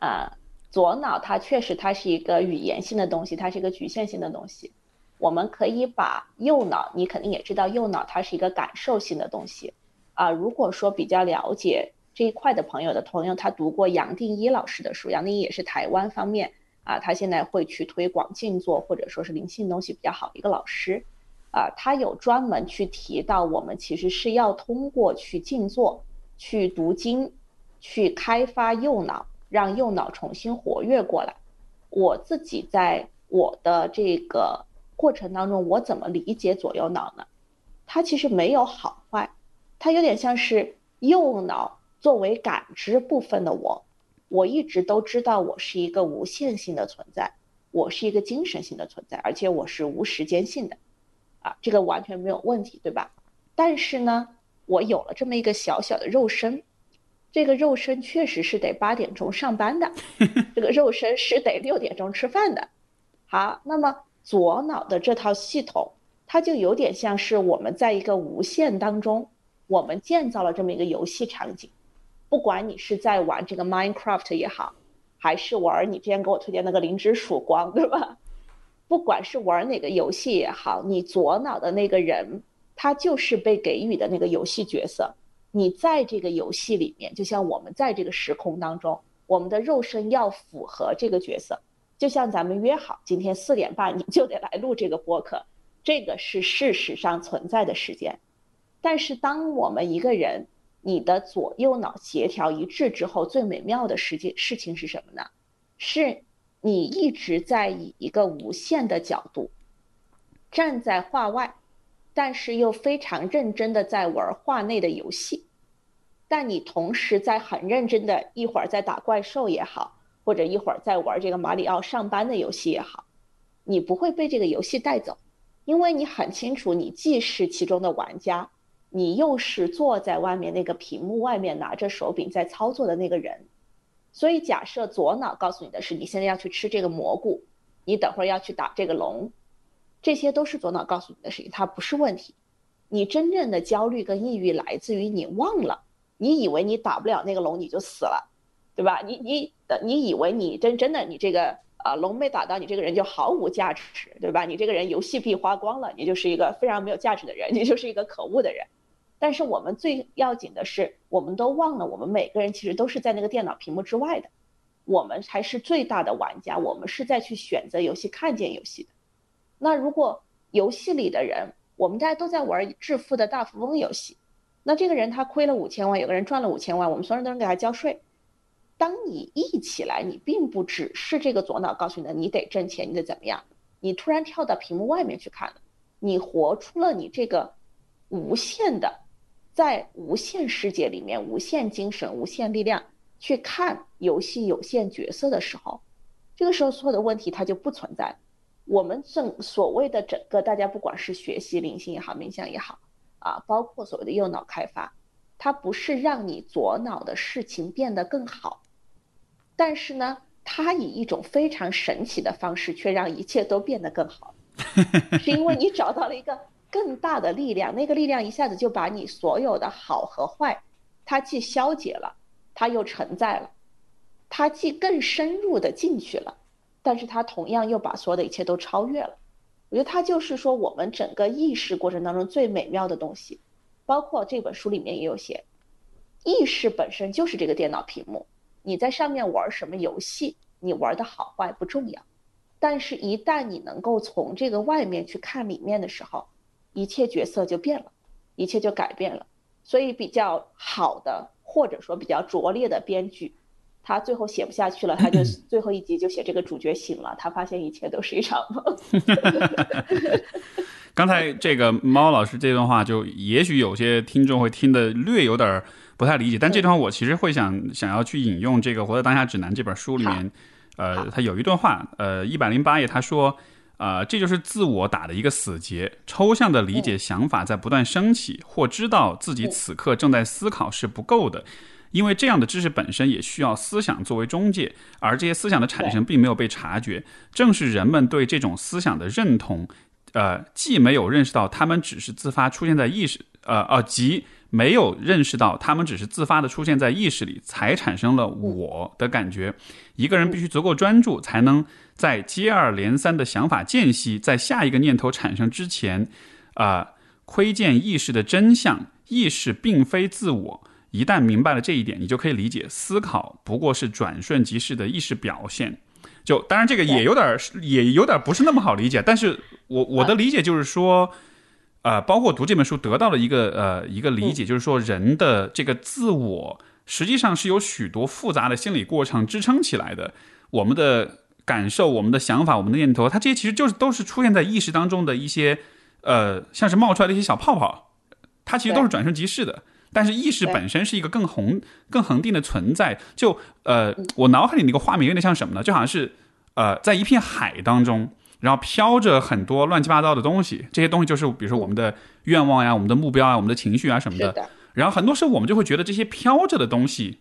啊，左脑它确实它是一个语言性的东西，它是一个局限性的东西。我们可以把右脑，你肯定也知道，右脑它是一个感受性的东西啊。如果说比较了解这一块的朋友的朋友，他读过杨定一老师的书，杨定一也是台湾方面。啊，他现在会去推广静坐，或者说是灵性东西比较好的一个老师，啊，他有专门去提到，我们其实是要通过去静坐、去读经、去开发右脑，让右脑重新活跃过来。我自己在我的这个过程当中，我怎么理解左右脑呢？它其实没有好坏，它有点像是右脑作为感知部分的我。我一直都知道我是一个无限性的存在，我是一个精神性的存在，而且我是无时间性的，啊，这个完全没有问题，对吧？但是呢，我有了这么一个小小的肉身，这个肉身确实是得八点钟上班的，这个肉身是得六点钟吃饭的。好，那么左脑的这套系统，它就有点像是我们在一个无限当中，我们建造了这么一个游戏场景。不管你是在玩这个 Minecraft 也好，还是玩你之前给我推荐那个灵之曙光，对吧？不管是玩哪个游戏也好，你左脑的那个人，他就是被给予的那个游戏角色。你在这个游戏里面，就像我们在这个时空当中，我们的肉身要符合这个角色。就像咱们约好今天四点半你就得来录这个播客，这个是事实上存在的时间。但是当我们一个人，你的左右脑协调一致之后，最美妙的事件事情是什么呢？是你一直在以一个无限的角度站在画外，但是又非常认真的在玩画内的游戏，但你同时在很认真的一会儿在打怪兽也好，或者一会儿在玩这个马里奥上班的游戏也好，你不会被这个游戏带走，因为你很清楚，你既是其中的玩家。你又是坐在外面那个屏幕外面拿着手柄在操作的那个人，所以假设左脑告诉你的是你现在要去吃这个蘑菇，你等会儿要去打这个龙，这些都是左脑告诉你的事情，它不是问题。你真正的焦虑跟抑郁来自于你忘了，你以为你打不了那个龙你就死了，对吧？你你的你以为你真真的你这个啊龙没打到你这个人就毫无价值，对吧？你这个人游戏币花光了，你就是一个非常没有价值的人，你就是一个可恶的人。但是我们最要紧的是，我们都忘了，我们每个人其实都是在那个电脑屏幕之外的，我们才是最大的玩家，我们是在去选择游戏、看见游戏的。那如果游戏里的人，我们大家都在玩致富的大富翁游戏，那这个人他亏了五千万，有个人赚了五千万，我们所有人都能给他交税。当你一起来，你并不只是这个左脑告诉你的，你得挣钱，你得怎么样？你突然跳到屏幕外面去看了，你活出了你这个无限的。在无限世界里面，无限精神、无限力量去看游戏有限角色的时候，这个时候所有的问题它就不存在。我们正所谓的整个大家不管是学习灵性也好、冥想也好，啊，包括所谓的右脑开发，它不是让你左脑的事情变得更好，但是呢，它以一种非常神奇的方式却让一切都变得更好，是因为你找到了一个。更大的力量，那个力量一下子就把你所有的好和坏，它既消解了，它又承载了，它既更深入的进去了，但是它同样又把所有的一切都超越了。我觉得它就是说，我们整个意识过程当中最美妙的东西，包括这本书里面也有写，意识本身就是这个电脑屏幕，你在上面玩什么游戏，你玩的好坏不重要，但是一旦你能够从这个外面去看里面的时候。一切角色就变了，一切就改变了。所以比较好的，或者说比较拙劣的编剧，他最后写不下去了，他就 最后一集就写这个主角醒了，他发现一切都是一场梦。刚才这个猫老师这段话，就也许有些听众会听得略有点不太理解，但这段话我其实会想想要去引用这个《活在当下指南》这本书里面，呃，他有一段话，呃，一百零八页，他说。啊，这就是自我打的一个死结。抽象的理解想法在不断升起，或知道自己此刻正在思考是不够的，因为这样的知识本身也需要思想作为中介，而这些思想的产生并没有被察觉。正是人们对这种思想的认同，呃，既没有认识到他们只是自发出现在意识，呃，呃，即没有认识到他们只是自发的出现在意识里，才产生了我的感觉。一个人必须足够专注，才能在接二连三的想法间隙，在下一个念头产生之前，啊。窥见意识的真相，意识并非自我。一旦明白了这一点，你就可以理解，思考不过是转瞬即逝的意识表现。就当然这个也有点，也有点不是那么好理解。但是我我的理解就是说，呃，包括读这本书得到了一个呃一个理解，就是说人的这个自我实际上是有许多复杂的心理过程支撑起来的。我们的感受、我们的想法、我们的念头，它这些其实就是都是出现在意识当中的一些。呃，像是冒出来的一些小泡泡，它其实都是转瞬即逝的。但是意识本身是一个更宏、更恒定的存在。就呃，我脑海里那个画面有点像什么呢？就好像是呃，在一片海当中，然后飘着很多乱七八糟的东西。这些东西就是比如说我们的愿望呀、我们的目标啊、我们的情绪啊什么的。然后很多时候我们就会觉得这些飘着的东西，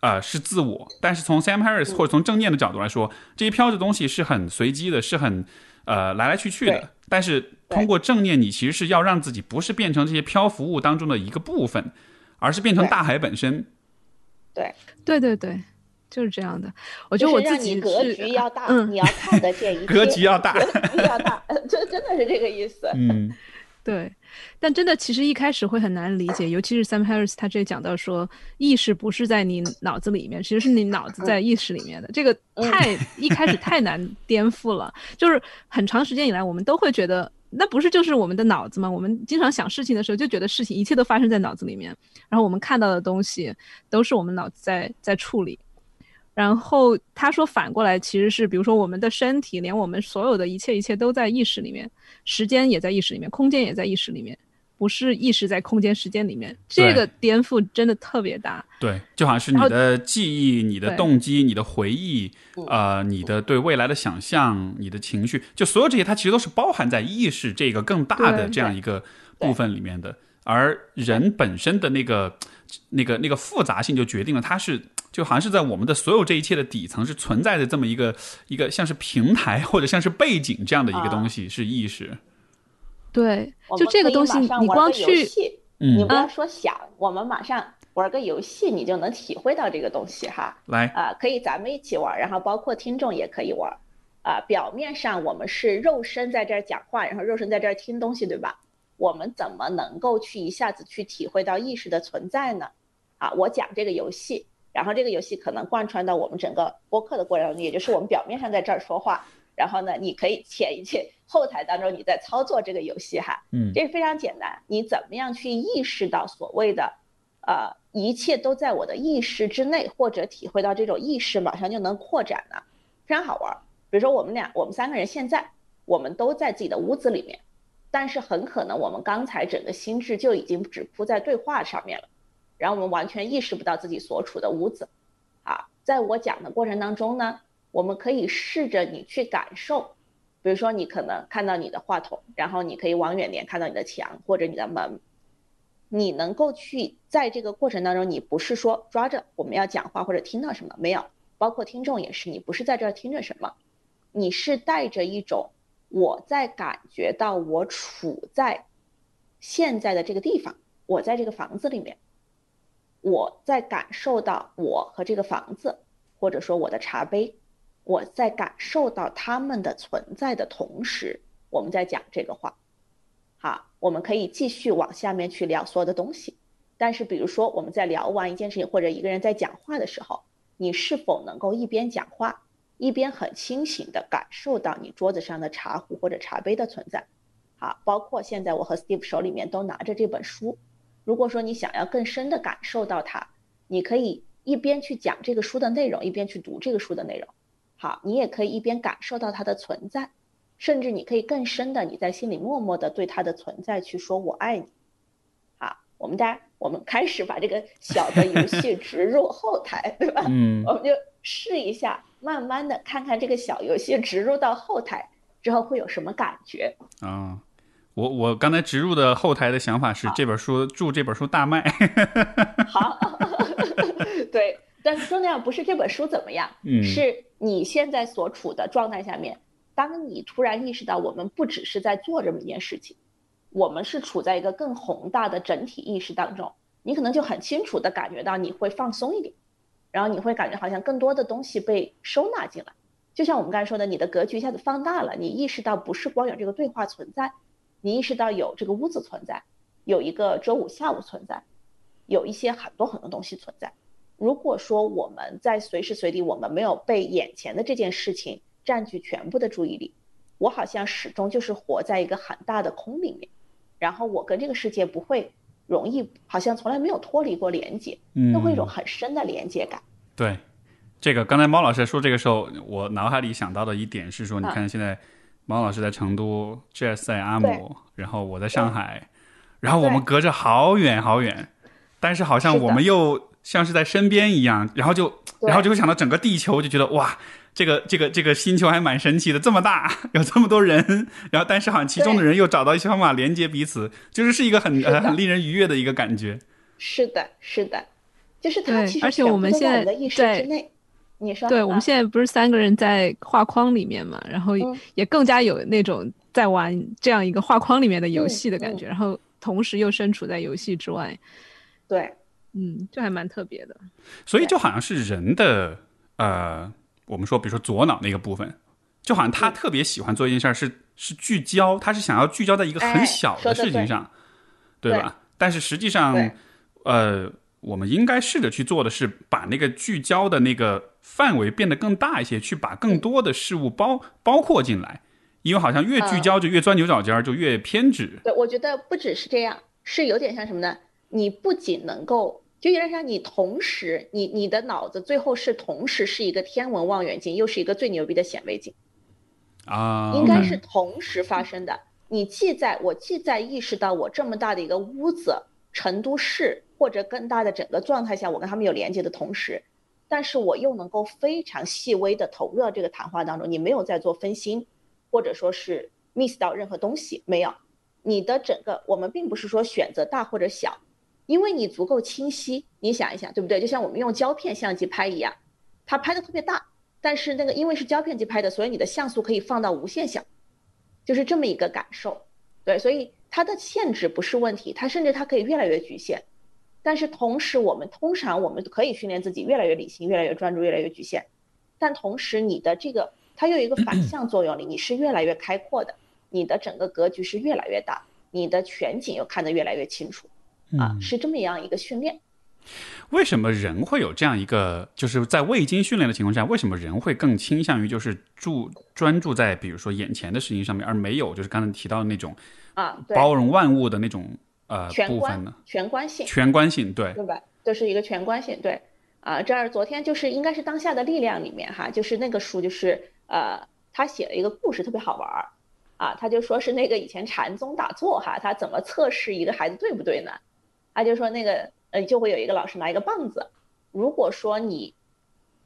呃，是自我。但是从 Sam Harris 或者从正念的角度来说，这些飘着东西是很随机的，是很呃来来去去的。但是通过正念，你其实是要让自己不是变成这些漂浮物当中的一个部分，而是变成大海本身。对，对对对，就是这样的。我觉得我自己格局要大，嗯你要看得见一切。格局要大，格局要大，这真的是这个意思。嗯，对。但真的，其实一开始会很难理解，尤其是 Sam Harris 他这里讲到说，意识不是在你脑子里面，其实是你脑子在意识里面的。这个太一开始太难颠覆了，就是很长时间以来，我们都会觉得，那不是就是我们的脑子吗？我们经常想事情的时候，就觉得事情一切都发生在脑子里面，然后我们看到的东西都是我们脑子在在处理。然后他说，反过来其实是，比如说我们的身体，连我们所有的一切一切都在意识里面，时间也在意识里面，空间也在意识里面，不是意识在空间时间里面。这个颠覆真的特别大。对，就好像是你的记忆、你的动机、你的回忆，呃，你的对未来的想象、你的情绪，就所有这些，它其实都是包含在意识这个更大的这样一个部分里面的。而人本身的那个、那个、那个复杂性，就决定了它是。就好像是在我们的所有这一切的底层是存在着这么一个一个像是平台或者像是背景这样的一个东西，是意识。对，就这个东西，你光去，你不要说想，我们马上玩个游戏，你就能体会到这个东西哈。来啊，可以咱们一起玩，然后包括听众也可以玩。啊，表面上我们是肉身在这儿讲话，然后肉身在这儿听东西，对吧？我们怎么能够去一下子去体会到意识的存在呢？啊，我讲这个游戏。然后这个游戏可能贯穿到我们整个播客的过程中，也就是我们表面上在这儿说话，然后呢，你可以潜一潜后台当中你在操作这个游戏哈，嗯，这非常简单。你怎么样去意识到所谓的，呃，一切都在我的意识之内，或者体会到这种意识马上就能扩展呢？非常好玩。比如说我们俩，我们三个人现在我们都在自己的屋子里面，但是很可能我们刚才整个心智就已经只扑在对话上面了。然后我们完全意识不到自己所处的屋子，啊，在我讲的过程当中呢，我们可以试着你去感受，比如说你可能看到你的话筒，然后你可以往远点看到你的墙或者你的门，你能够去在这个过程当中，你不是说抓着我们要讲话或者听到什么，没有，包括听众也是，你不是在这儿听着什么，你是带着一种我在感觉到我处在现在的这个地方，我在这个房子里面。我在感受到我和这个房子，或者说我的茶杯，我在感受到他们的存在的同时，我们在讲这个话。好，我们可以继续往下面去聊所有的东西。但是，比如说我们在聊完一件事情，或者一个人在讲话的时候，你是否能够一边讲话，一边很清醒的感受到你桌子上的茶壶或者茶杯的存在？好，包括现在我和 Steve 手里面都拿着这本书。如果说你想要更深的感受到它，你可以一边去讲这个书的内容，一边去读这个书的内容。好，你也可以一边感受到它的存在，甚至你可以更深的你在心里默默的对它的存在去说“我爱你”。好，我们大家我们开始把这个小的游戏植入后台，对吧？嗯，我们就试一下，慢慢的看看这个小游戏植入到后台之后会有什么感觉啊。我我刚才植入的后台的想法是这本书祝这本书大卖。好，对，但是重要不是这本书怎么样，嗯。是你现在所处的状态下面，当你突然意识到我们不只是在做这么一件事情，我们是处在一个更宏大的整体意识当中，你可能就很清楚的感觉到你会放松一点，然后你会感觉好像更多的东西被收纳进来，就像我们刚才说的，你的格局一下子放大了，你意识到不是光有这个对话存在，你意识到有这个屋子存在，有一个周五下午存在，有一些很多很多东西存在。如果说我们在随时随地我们没有被眼前的这件事情占据全部的注意力，我好像始终就是活在一个很大的空里面，然后我跟这个世界不会容易，好像从来没有脱离过连接，嗯都会有一种很深的连接感。对，这个刚才猫老师说这个时候，我脑海里想到的一点是说，你啊看现在猫老师在成都，Jess 在阿姆，然后我在上海，然后我们隔着好远好远，但是好像我们又像是在身边一样，然后就然后就会想到整个地球，就觉得哇。这个这个这个星球还蛮神奇的，这么大，有这么多人，然后但是好像其中的人又找到一些方法连接彼此，就是是一个很呃很令人愉悦的一个感觉。是的，是的，就是它其实而且我们现在在我们的意识之内。你说，对，我们啊现在不是三个人在画框里面嘛，然后嗯。也更加有那种在玩这样一个画框里面的游嗯戏的感觉，然后同时又身处在游戏之外，对，嗯，这还蛮特别的。所以就好像是人的呃，我们说比如说左脑那个部分，就好像他嗯。特别喜欢做一件事儿，是是聚焦，他是想要聚焦在一个很哎小的事情上，对吧？但是实际上，呃，我们应该试着去做的是把那个聚焦的那个范围变得更大一些，去把更多的事物包包括进来。因为好像越聚焦就越钻牛角尖儿，就越偏执。对，我觉得不只是这样，是有点像什么呢？你不仅能够，就有点像你同时，你你的脑子最后是同时是一个天文望远镜，又是一个最牛逼的显微镜，啊，应该是同时发生的。你既在我既在意识到我这么大的一个屋子，成都市或者更大的整个状态下，我跟他们有连接的同时，但是我又能够非常细微的投入到这个谈话当中，你没有在做分心，或者说是 miss 到任何东西，没有。你的整个，我们并不是说选择大或者小，因为你足够清晰。你想一想，对不对？就像我们用胶片相机拍一样，它拍的特别大，但是那个因为是胶片机拍的，所以你的像素可以放到无限小，就是这么一个感受。对，所以它的限制不是问题，它甚至它可以越来越局限。但是同时，我们通常我们可以训练自己越来越理性、越来越专注、越来越局限。但同时，你的这个它又有一个反 向作用力，你是越来越开阔的，你的整个格局是越来越大，你的全景又看得越来越清楚啊，嗯是这么样一个训练。为什么人会有这样一个，就是在未经训练的情况下，为什么人会更倾向于就是注专注在比如说眼前的事情上面，而没有就是刚才提到的那种啊，包容万物的那种呃全部分观呢？全观性，全观性，对，对吧？就是一个全观性，对啊。这儿昨天就是应该是《当下的力量》里面哈，就是那个书，就是呃，他写了一个故事，特别好玩儿啊。他就说是那个以前禅宗打坐哈，他怎么测试一个孩子对不对呢？他就说那个呃，就会有一个老师拿一个棒子，如果说你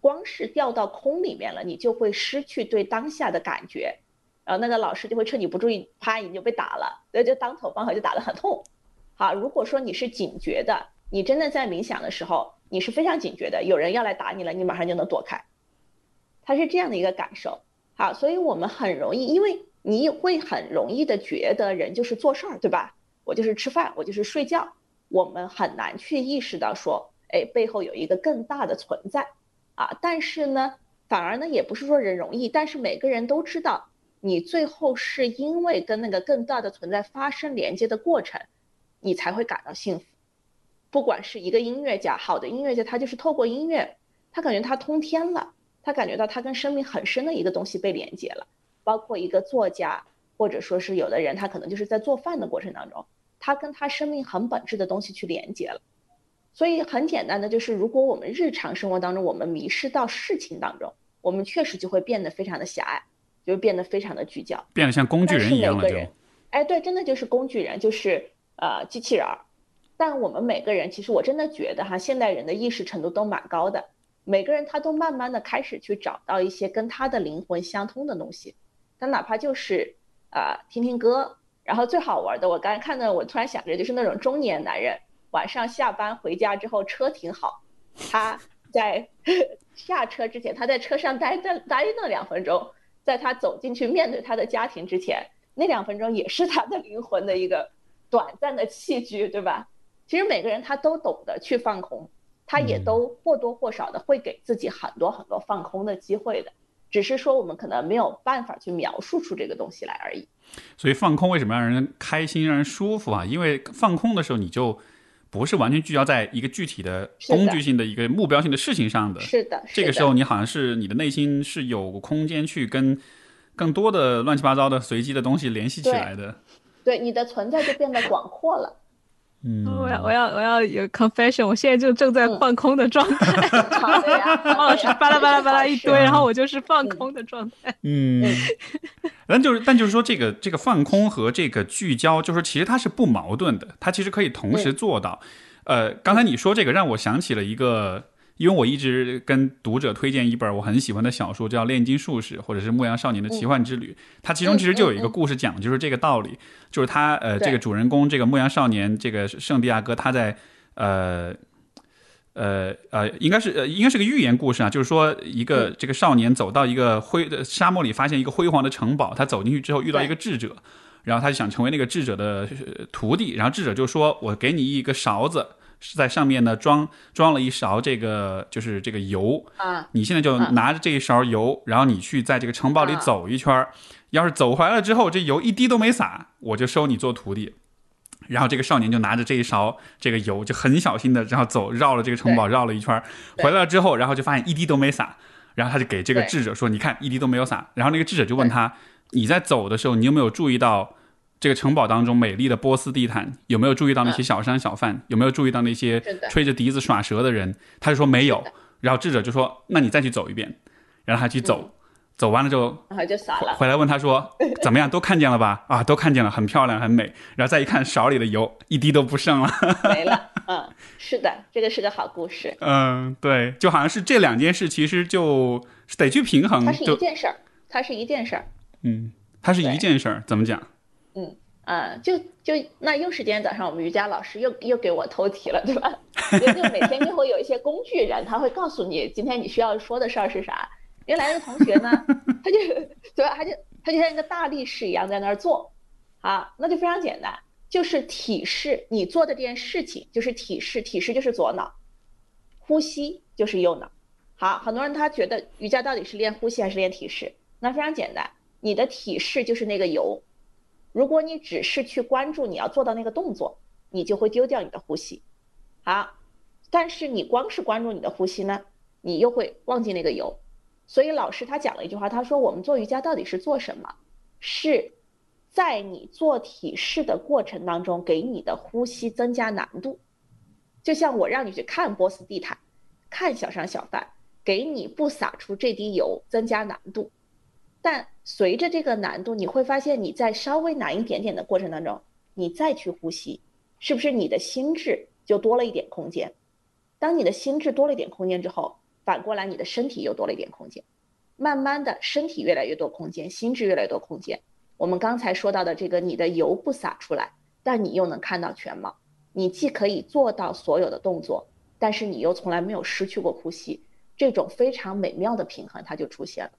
光是掉到空里面了，你就会失去对当下的感觉。然后那个老师就会趁你不注意，啪，你就被打了，那，就当头棒喝，就打得很痛。啊，如果说你是警觉的，你真的在冥想的时候，你是非常警觉的，有人要来打你了，你马上就能躲开。他是这样的一个感受。好，所以我们很容易，因为你会很容易的觉得人就是做事儿，对吧？我就是吃饭，我就是睡觉，我们很难去意识到说，哎，背后有一个更大的存在啊。但是呢，反而呢，也不是说人容易，但是每个人都知道，你最后是因为跟那个更大的存在发生连接的过程，你才会感到幸福。不管是一个音乐家，好的音乐家，他就是透过音乐，他感觉他通天了，他感觉到他跟生命很深的一个东西被连接了。包括一个作家，或者说是有的人，他可能就是在做饭的过程当中，他跟他生命很本质的东西去连接了。所以很简单的就是，如果我们日常生活当中我们迷失到事情当中，我们确实就会变得非常的狭隘，就会变得非常的聚焦。变得像工具人一样了就。哎，对，真的就是工具人，就是呃机器人儿。但我们每个人，其实我真的觉得哈，现代人的意识程度都蛮高的，每个人他都慢慢的开始去找到一些跟他的灵魂相通的东西。他哪怕就是呃听听歌然后最好玩的，我刚才看到，我突然想着，就是那种中年男人晚上下班回家之后车停好，他在 下车之前，他在车上待待待那两分钟，在他走进去面对他的家庭之前，那两分钟也是他的灵魂的一个短暂的器具，对吧？其实每个人他都懂得去放空，他也都或多或少的会给自己很多很多放空的机会的。只是说我们可能没有办法去描述出这个东西来而已。所以放空为什么让人开心、让人舒服啊？因为放空的时候，你就不是完全聚焦在一个具体的工具性的一个目标性的事情上的。是的，这个时候你好像是你的内心是有空间去跟更多的乱七八糟的随机的东西联系起来的。对，你的存在就变得广阔了。嗯，我要我要我要有 confession，我现在就正在放空的状态。王老师巴拉巴拉巴拉一堆，然后我就是放空的状态。嗯，但就是但就是说，这个这个放空和这个聚焦，就是其实它是不矛盾的，它其实可以同时做到。呃，刚才你说这个，让我想起了一个。因为我一直跟读者推荐一本我很喜欢的小说，叫《炼金术士》或者是《牧羊少年的奇幻之旅》。它其中其实就有一个故事讲，就是这个道理，就是他呃，这个主人公这个牧羊少年这个圣地亚哥，他在呃呃呃，应该是呃应该是个寓言故事啊，就是说一个这个少年走到一个灰的沙漠里，发现一个辉煌的城堡，他走进去之后遇到一个智者，然后他就想成为那个智者的徒弟，然后智者就说：“我给你一个勺子。”是在上面呢，装装了一勺这个，就是这个油啊。你现在就拿着这一勺油，然后你去在这个城堡里走一圈要是走回来了之后，这油一滴都没洒，我就收你做徒弟。然后这个少年就拿着这一勺这个油，就很小心的，然后走绕了这个城堡绕了一圈回来了之后，然后就发现一滴都没洒。然后他就给这个智者说：“你看，一滴都没有洒。”然后那个智者就问他：“你在走的时候，你有没有注意到？”这个城堡当中美丽的波斯地毯，有没有注意到那些小商小贩？有没有注意到那些吹着笛子耍蛇的人？他就说没有。然后智者就说：“那你再去走一遍。”然后他去走，走完了之后，然后就洒了。回来问他说：“怎么样？都看见了吧？”啊，都看见了，很漂亮，很美。然后再一看勺里的油，一滴都不剩了，没了。嗯，是的，这个是个好故事。嗯，对，就好像是这两件事，其实就得去平衡。它是一件事儿，它是一件事儿。嗯，它是一件事儿，怎么讲？嗯啊，就就那又是今天早上我们瑜伽老师又又给我偷题了，对吧？就就每天就会有一些工具人，他会告诉你今天你需要说的事儿是啥。原来的同学呢，他就对吧？他就他就像一个大力士一样在那儿做，啊，那就非常简单，就是体式，你做的这件事情就是体式，体式就是左脑，呼吸就是右脑。好，很多人他觉得瑜伽到底是练呼吸还是练体式？那非常简单，你的体式就是那个油。如果你只是去关注你要做到那个动作，你就会丢掉你的呼吸。好，但是你光是关注你的呼吸呢，你又会忘记那个油。所以老师他讲了一句话，他说我们做瑜伽到底是做什么？是在你做体式的过程当中，给你的呼吸增加难度。就像我让你去看波斯地毯，看小商小贩，给你不洒出这滴油增加难度。但随着这个难度，你会发现你在稍微难一点点的过程当中，你再去呼吸，是不是你的心智就多了一点空间？当你的心智多了一点空间之后，反过来你的身体又多了一点空间，慢慢的身体越来越多空间，心智越来越多空间。我们刚才说到的这个，你的油不洒出来，但你又能看到全貌，你既可以做到所有的动作，但是你又从来没有失去过呼吸，这种非常美妙的平衡它就出现了。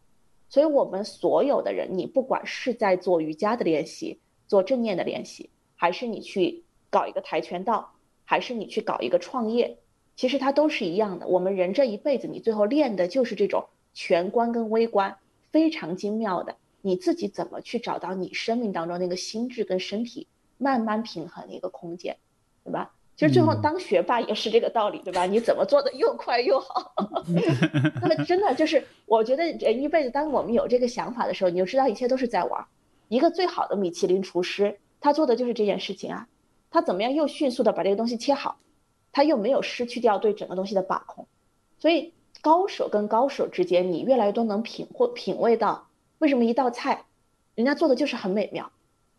所以，我们所有的人，你不管是在做瑜伽的练习、做正念的练习，还是你去搞一个跆拳道，还是你去搞一个创业，其实它都是一样的。我们人这一辈子，你最后练的就是这种全观跟微观，非常精妙的。你自己怎么去找到你生命当中那个心智跟身体慢慢平衡的一个空间，对吧？其实最后当学霸也是这个道理，对吧？你怎么做的又快又好？那真的就是，我觉得人一辈子，当我们有这个想法的时候，你就知道一切都是在玩。一个最好的米其林厨师，他做的就是这件事情啊。他怎么样又迅速的把这个东西切好，他又没有失去掉对整个东西的把控。所以高手跟高手之间，你越来越多能品或品味到为什么一道菜，人家做的就是很美妙。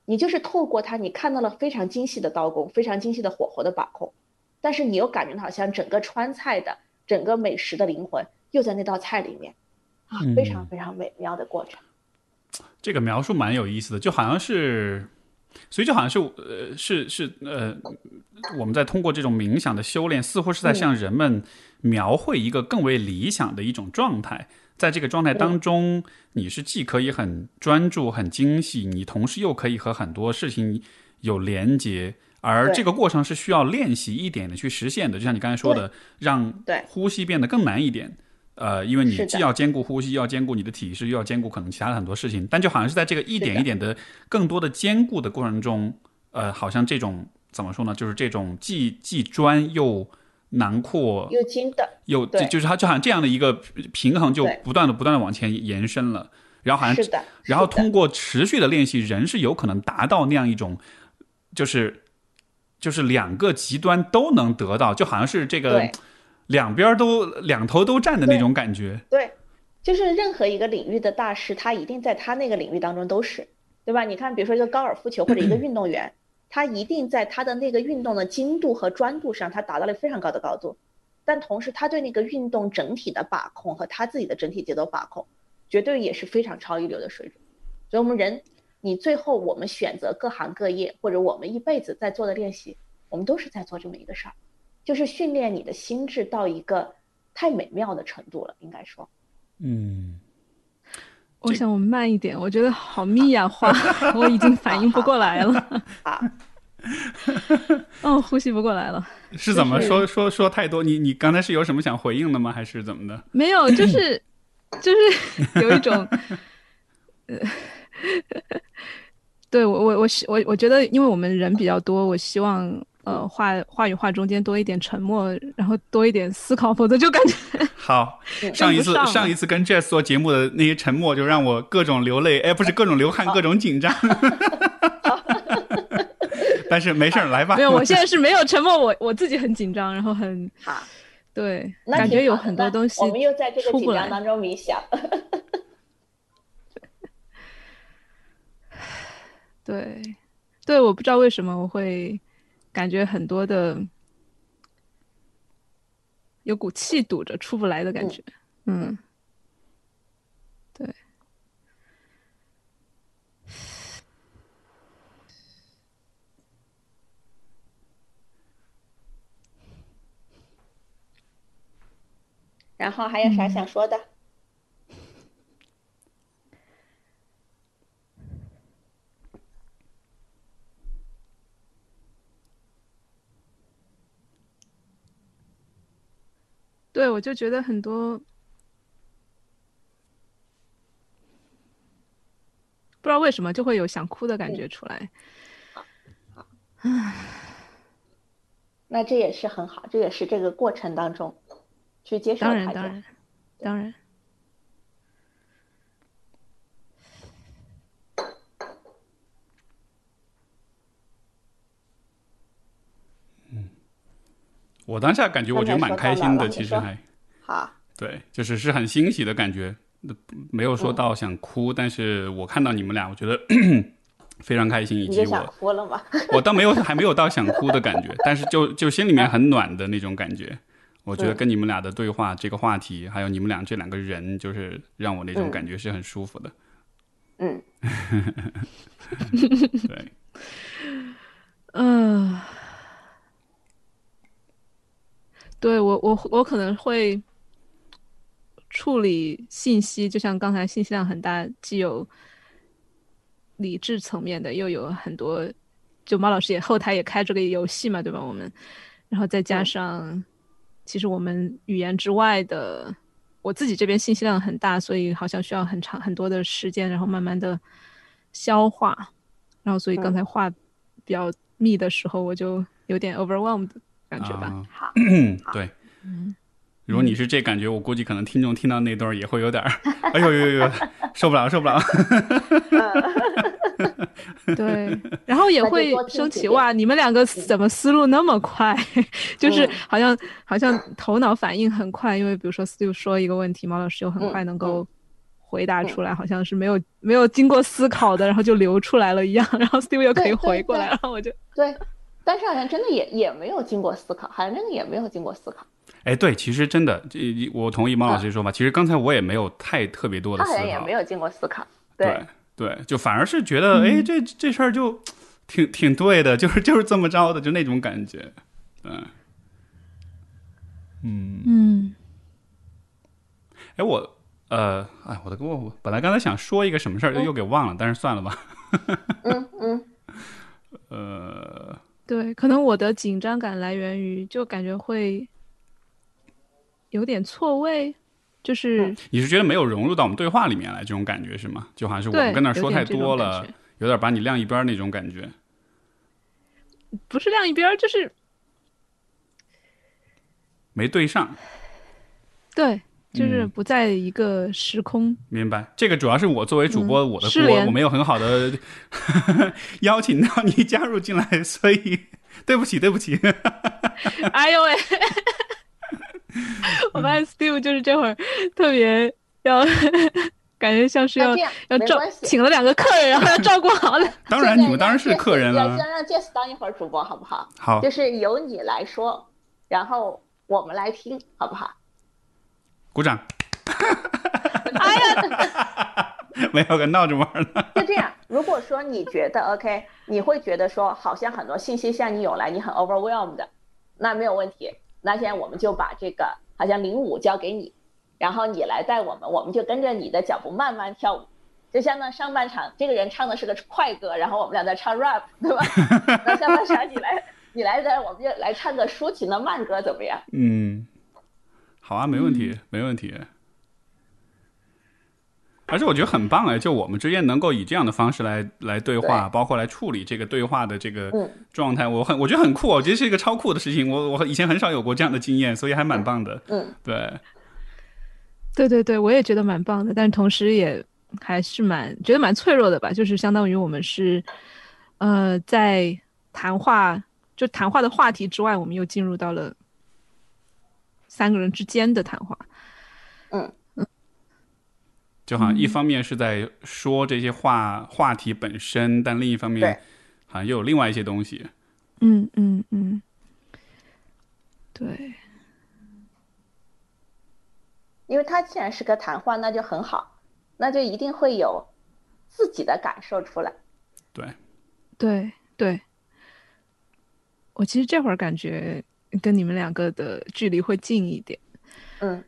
你就是透过它，你看到了非常精细的刀工，非常精细的火候的把控，但是你又感觉好像整个川菜的整个美食的灵魂又在那道菜里面，啊，非常非常美妙的过程。这个描述蛮有意思的，就好像是，所以就好像是呃是是呃，我们在通过这种冥想的修炼，似乎是在向人们描绘一个更为理想的一种状态。在这个状态当中，你是既可以很专注、很精细，你同时又可以和很多事情有连接，而这个过程是需要练习一点的去实现的。就像你刚才说的，让呼吸变得更难一点。呃，因为你既要兼顾呼吸，又要兼顾你的体式，又要兼顾可能其他的很多事情，但就好像是在这个一点一点的更多的兼顾的过程中，呃，好像这种怎么说呢？就是这种既既专又囊括又精的，有就就是它就好像这样的一个平衡，就不断的不断的往前延伸了。然后好像是的，然后通过持续的练习，人是有可能达到那样一种，就是就是两个极端都能得到，就好像是这个。两边都两头都站的那种感觉，对，就是任何一个领域的大师，他一定在他那个领域当中都是，对吧？你看，比如说一个高尔夫球或者一个运动员，他一定在他的那个运动的精度和专度上，他达到了非常高的高度，但同时他对那个运动整体的把控和他自己的整体节奏把控，绝对也是非常超一流的水准。所以，我们人，你最后我们选择各行各业或者我们一辈子在做的练习，我们都是在做这么一个事儿。就是训练你的心智到一个太美妙的程度了，应该说。嗯，我想我慢一点，我觉得好密呀话，我已经反应不过来了。啊，哦，呼吸不过来了。是怎么说说说太多？你你刚才是有什么想回应的吗？还是怎么的？没有，就是就是有一种，呃，对我我我我我觉得，因为我们人比较多，我希望。呃，话话与话中间多一点沉默，然后多一点思考，否则就感觉 好。上一次上一次跟 Jess 做节目的那些沉默，就让我各种流泪，哎，不是 各种流汗，各种紧张。但是没事儿，来吧。没有，我现在是没有沉默，我我自己很紧张，然后很好，对，感觉有很多东西。我们又在这个紧张当中冥想。对，对，我不知道为什么我会。感觉很多的有股气堵着出不来的感觉，嗯，对。然后还有啥想说的？对，我就觉得很多不知道为什么就会有想哭的感觉出来。好，那这也是很好，这也是这个过程当中去接受它。当然，当然，当然。我当下感觉，我觉得蛮开心的，其实还好，对，就是是很欣喜的感觉，没有说到想哭，但是我看到你们俩，我觉得 非常开心，以及我想哭了吗？我倒没有，还没有到想哭的感觉，但是就就心里面很暖的那种感觉。我觉得跟你们俩的对话，这个话题，还有你们俩这两个人，就是让我那种感觉是很舒服的。嗯，对，嗯。对我，我我可能会处理信息，就像刚才信息量很大，既有理智层面的，又有很多。就猫老师也后台也开这个游戏嘛，对吧？我们，然后再加上，其实我们语言之外的，我自己这边信息量很大，所以好像需要很长很多的时间，然后慢慢的消化，然后所以刚才话比较密的时候，我就有点 overwhelmed。感觉吧，好，对，如果你是这感觉，我估计可能听众听到那段也会有点儿，哎呦呦呦，受不了，受不了。对，然后也会升起哇，你们两个怎么思路那么快？就是好像好像头脑反应很快，因为比如说 Steve 说一个问题，毛老师又很快能够回答出来，好像是没有没有经过思考的，然后就流出来了一样，然后 Steve 又可以回过来，然后我就对。但是好像真的也也没有经过思考，好像真的也没有经过思考。哎，对，其实真的，这我同意毛老师说法。其实刚才我也没有太特别多的思考，他好像也没有经过思考。对对，就反而是觉得，哎，这这事儿就挺挺对的，就是就是这么着的，就那种感觉，嗯嗯嗯哎，我呃，哎，我的我我本来刚才想说一个什么事儿，又又给忘了，但是算了吧。嗯嗯，呃，对，可能我的紧张感来源于就感觉会有点错位，就是你是觉得没有融入到我们对话里面来，这种感觉是吗？就好像是我们跟那儿说太多了有点把你晾一边那种感觉。不是晾一边，就是没对上，对，就是嗯不在一个时空。明白？这个主要是我作为主播，我的我没有很好的 邀请到你加入进来，所以对不起，对不起。哎呦喂！我发现 Steve 就是这会儿特别要，感觉像是要要照请了两个客人，然后要照顾好了。当然，你们当然是客人了。要先让 Jess 当一会儿主播好不好？好，就是由你来说，然后我们来听，好不好？鼓掌。哎呀，没有个闹着玩儿的。就这样，如果说你觉得 OK，你会觉得说好像很多信息向你涌来，你很 overwhelmed，那没有问题。那现在我们就把这个好像零五交给你，然后你来带我们，我们就跟着你的脚步慢慢跳舞。就相当于上半场这个人唱的是个快歌，然后我们俩在唱 rap，对吧？那下半场你来，你来来我们就来唱个抒情的慢歌，怎么样？嗯，好啊，没问题，没问题。而且我觉得很棒哎，就我们之间能够以这样的方式来来对话，对包括来处理这个对话的这个嗯状态，我很我觉得很酷，我觉得是一个超酷的事情。我我以前很少有过这样的经验，所以还蛮棒的。嗯，对，对对对，我也觉得蛮棒的，但同时也还是蛮觉得蛮脆弱的吧。就是相当于我们是，呃，在谈话就谈话的话题之外，我们又进入到了三个人之间的谈话。嗯。嗯就好像一方面是在说这些话话题本身，但另一方面好像又有另外一些东西。嗯嗯嗯，对，因为他既然是个谈话，那就很好，那就一定会有自己的感受出来。对，对对，我其实这会儿感觉跟你们两个的距离会近一点。嗯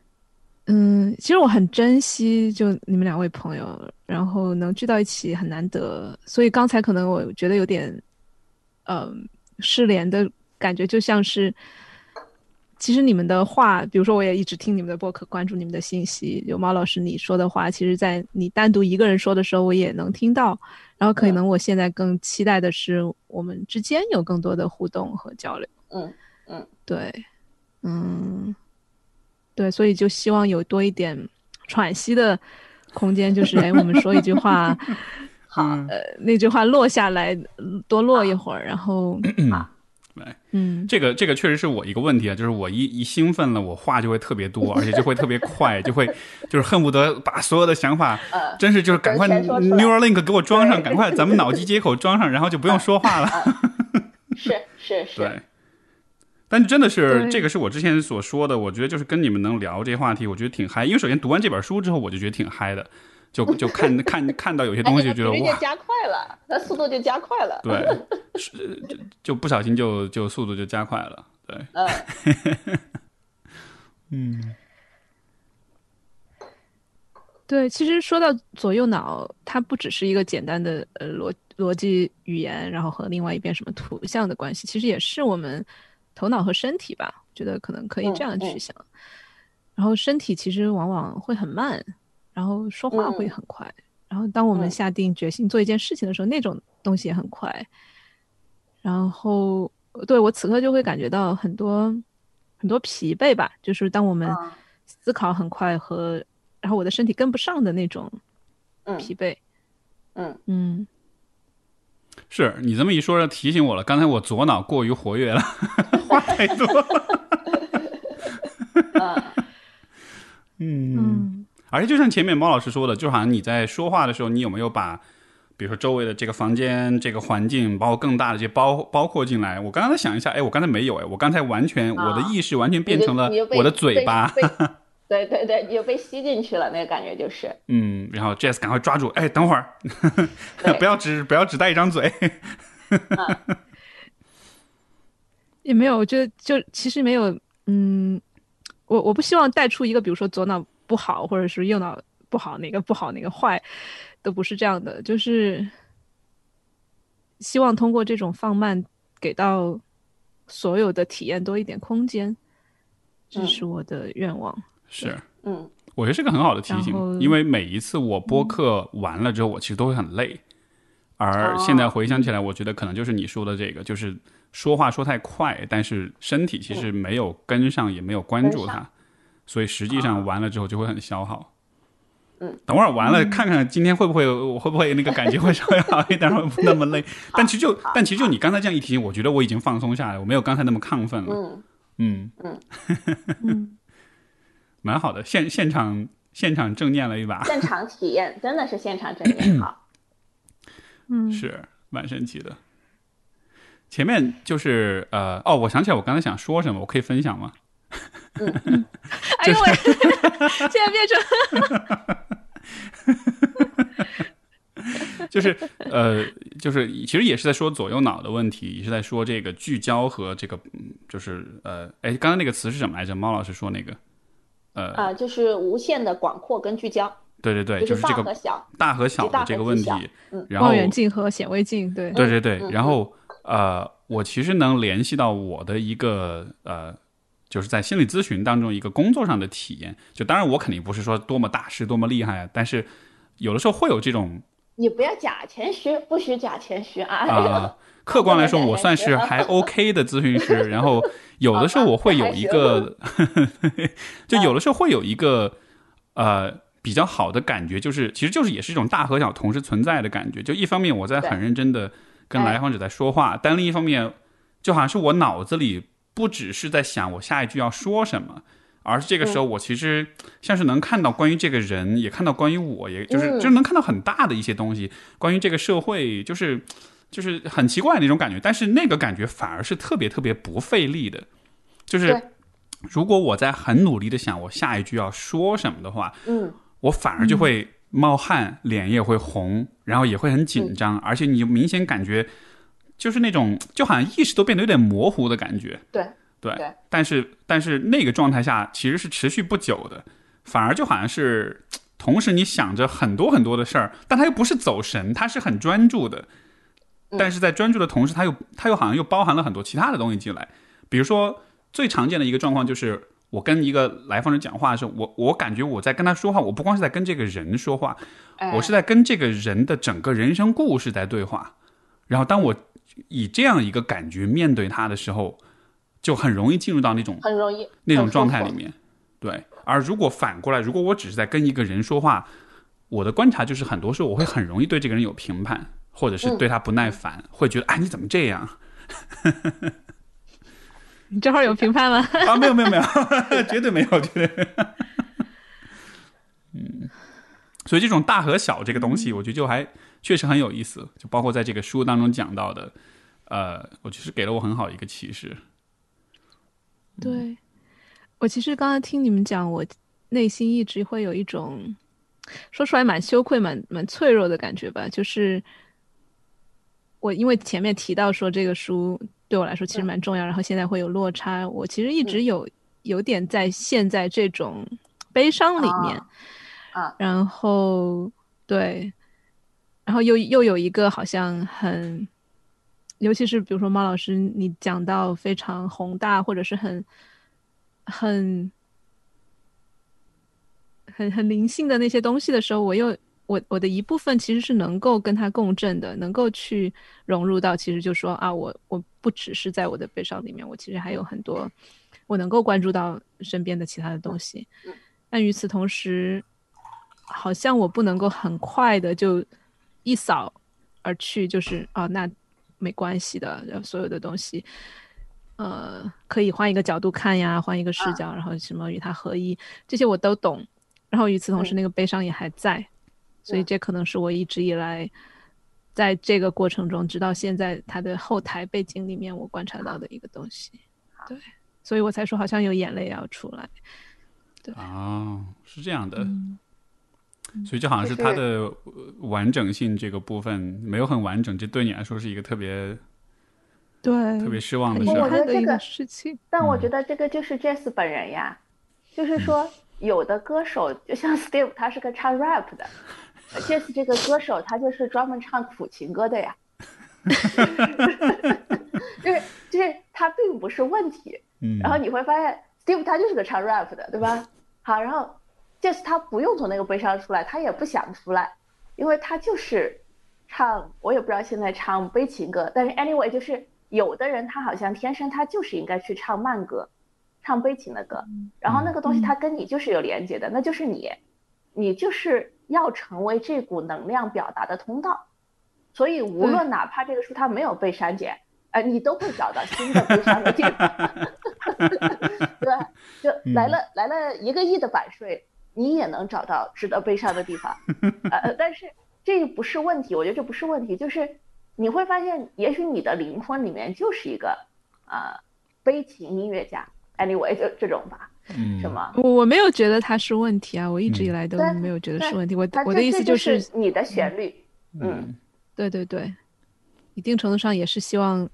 嗯，其实我很珍惜就你们两位朋友，然后能聚到一起很难得，所以刚才可能我觉得有点，嗯、失联的感觉，就像是，其实你们的话，比如说我也一直听你们的播客，关注你们的信息，有毛老师你说的话，其实在你单独一个人说的时候，我也能听到，然后可能我现在更期待的是我们之间有更多的互动和交流。嗯对，嗯，对，所以就希望有多一点喘息的空间，就是哎，我们说一句话，好，呃，那句话落下来，嗯多落一会儿，然后，对，嗯，这个这个确实是我一个问题啊，就是我一一兴奋了，我话就会特别多，而且就会特别快，就会就是恨不得把所有的想法，呃，真是就是赶快 Neuralink 给我装上，赶快咱们脑机接口装上，然后就不用说话了。是是是，对，但真的是这个是我之前所说的，我觉得就是跟你们能聊这些话题，我觉得挺嗨。因为首先读完这本书之后，我就觉得挺嗨的，就就看 看看到有些东西就觉得哇哎那频率就，加快了，那速度就加快了。对，是就就不小心就就速度就加快了，对，嗯，嗯。对，其实说到左右脑，它不只是一个简单的呃逻逻辑语言，然后和另外一边什么图像的关系，其实也是我们头脑和身体吧，觉得可能可以这样嗯嗯去想。然后身体其实往往会很慢，然后说话会嗯很快。然后当我们嗯下定决心做一件事情的时候，那种东西也很快。然后对我此刻就会感觉到很多很多疲惫吧，就是当我们嗯思考很快和然后我的身体跟不上的那种嗯疲惫。嗯，嗯，是你这么一说，提醒我了，刚才我左脑过于活跃了，话太多了。嗯嗯，嗯，而且就像前面猫老师说的，就好像你在说话的时候，你有没有把，比如说周围的这个房间、这个环境，包括更大的这些包包括进来？我刚才想一下，哎，我刚才没有，哎，我刚才完全、啊我的意识完全变成了我的嘴巴，对对对，你就被吸进去了，那个感觉就是，嗯，然后 Jess 赶快抓住，哎，等会儿，对。不要只不要只带一张嘴，也没有，我觉得就其实没有，嗯，我我不希望带出一个，比如说左脑不好，或者是右脑不好，哪个不好哪个坏，都不是这样的，就是希望通过这种放慢，给到所有的体验多一点空间，这是我的愿望。是，嗯，我觉得是个很好的提醒，因为每一次我播客完了之后，我其实都会很累。而现在回想起来，我觉得可能就是你说的这个，就是说话说太快，但是身体其实没有跟上，也没有关注它，所以实际上完了之后就会很消耗。嗯，等会儿完了，看看今天会不会我会不会那个感觉会稍微好一点，会不那么累。但其实就但其实就你刚才这样一提醒，我觉得我已经放松下来，我没有刚才那么亢奋了。嗯。嗯，嗯，蛮好的，现现场现场正念了一把，现场体验 真的是现场正念好。嗯，是蛮神奇的。前面就是呃哦，我想起来我刚才想说什么，我可以分享吗？哎呦喂，现在变成就是呃，就是其实也是在说左右脑的问题，也是在说这个聚焦和这个，嗯就是呃，哎，刚刚那个词是什么来着？猫老师说那个，呃，啊、就是无限的广阔跟聚焦，对对对，就是大这个和小。大和小的这个问题嗯，然后望远镜和显微镜，对，对对对，嗯然后呃，我其实能联系到我的一个呃，就是在心理咨询当中一个工作上的体验。就当然我肯定不是说多么大师多么厉害，但是有的时候会有这种你不要假谦虚，不许假谦虚啊！啊、客观来说，我算是还 OK 的咨询师。然后有的时候我会有一个，就有的时候会有一个呃比较好的感觉，就是其实就是也是一种大和小同时存在的感觉。就一方面我在很认真的跟来访者在说话，但另一方面就好像是我脑子里不只是在想我下一句要说什么。而是这个时候，我其实像是能看到关于这个人，也看到关于我，也就是嗯。就是能看到很大的一些东西，关于这个社会，就是就是很奇怪的那种感觉。但是那个感觉反而是特别特别不费力的，就是如果我在很努力的想我下一句要说什么的话，嗯，我反而就会冒汗，脸也会红，然后也会很紧张，而且你明显感觉就是那种就好像意识都变得有点模糊的感觉。对对，对但是但是那个状态下其实是持续不久的，反而就好像是同时你想着很多很多的事儿，但他又不是走神，他是很专注的。嗯但是在专注的同时，他又他又好像又包含了很多其他的东西进来，比如说最常见的一个状况就是。我跟一个来访者讲话的时候，我我感觉我在跟他说话，我不光是在跟这个人说话，哎我是在跟这个人的整个人生故事在对话。然后当我以这样一个感觉面对他的时候，就很容易进入到那种很容易那种状态里面。对，而如果反过来，如果我只是在跟一个人说话，我的观察就是很多时候我会很容易对这个人有评判，或者是对他不耐烦，会觉得哎你怎么这样 你这会儿有评判吗？啊？没有没有没有，绝对没有，绝对。嗯，所以这种大和小这个东西，我觉得就还确实很有意思，就包括在这个书当中讲到的，呃，我觉得是给了我很好一个启示。对，我其实刚刚听你们讲，我内心一直会有一种说出来蛮羞愧、蛮蛮脆弱的感觉吧。就是我因为前面提到说这个书对我来说其实蛮重要，然后现在会有落差，我其实一直有有点在陷在这种悲伤里面，啊。然后对，然后又又有一个好像很。尤其是比如说猫老师，你讲到非常宏大或者是很很很很灵性的那些东西的时候，我又我我的一部分其实是能够跟它共振的，能够去融入到，其实就说啊，我我不只是在我的悲伤里面，我其实还有很多我能够关注到身边的其他的东西。但与此同时，好像我不能够很快的就一扫而去，就是啊，那没关系的，然后所有的东西。呃，可以换一个角度看呀，换一个视角，然后什么与它合一，这些我都懂。然后与此同时，嗯那个悲伤也还在，所以这可能是我一直以来在这个过程中，直到现在他的后台背景里面，我观察到的一个东西。对，所以我才说好像有眼泪要出来。对哦，是这样的。嗯所以就好像是它的完整性这个部分没有很完整，这对你来说是一个特别对特别失望的遗事儿。我觉得这个事情。但我觉得这个就是 Jazz 本人呀，就是说有的歌手就像 Steve，他是个唱 rap 的，Jazz 这个歌手他就是专门唱苦情歌的呀，就是就是他并不是问题。嗯，然后你会发现 Steve 他就是个唱 rap 的，对吧？好，然后 Jazz 他不用从那个悲伤出来，他也不想出来，因为他就是唱，我也不知道现在唱悲情歌，但是 anyway 就是有的人他好像天生他就是应该去唱慢歌，唱悲情的歌，然后那个东西他跟你就是有连接的，那就是你，你就是要成为这股能量表达的通道，所以无论哪怕这个书它没有被删减，呃，你都会找到新的悲伤的地方，对吧？就来了、来了一个亿的版税，你也能找到值得悲伤的地方，呃，但是这不是问题，我觉得这不是问题，就是你会发现，也许你的灵魂里面就是一个呃悲情音乐家，anyway 就这种吧，嗯。什么？我我没有觉得它是问题啊，我一直以嗯。来都没有觉得是问题。我我的意思就是是，你的旋律，嗯。嗯。对对对，一定程度上也是希望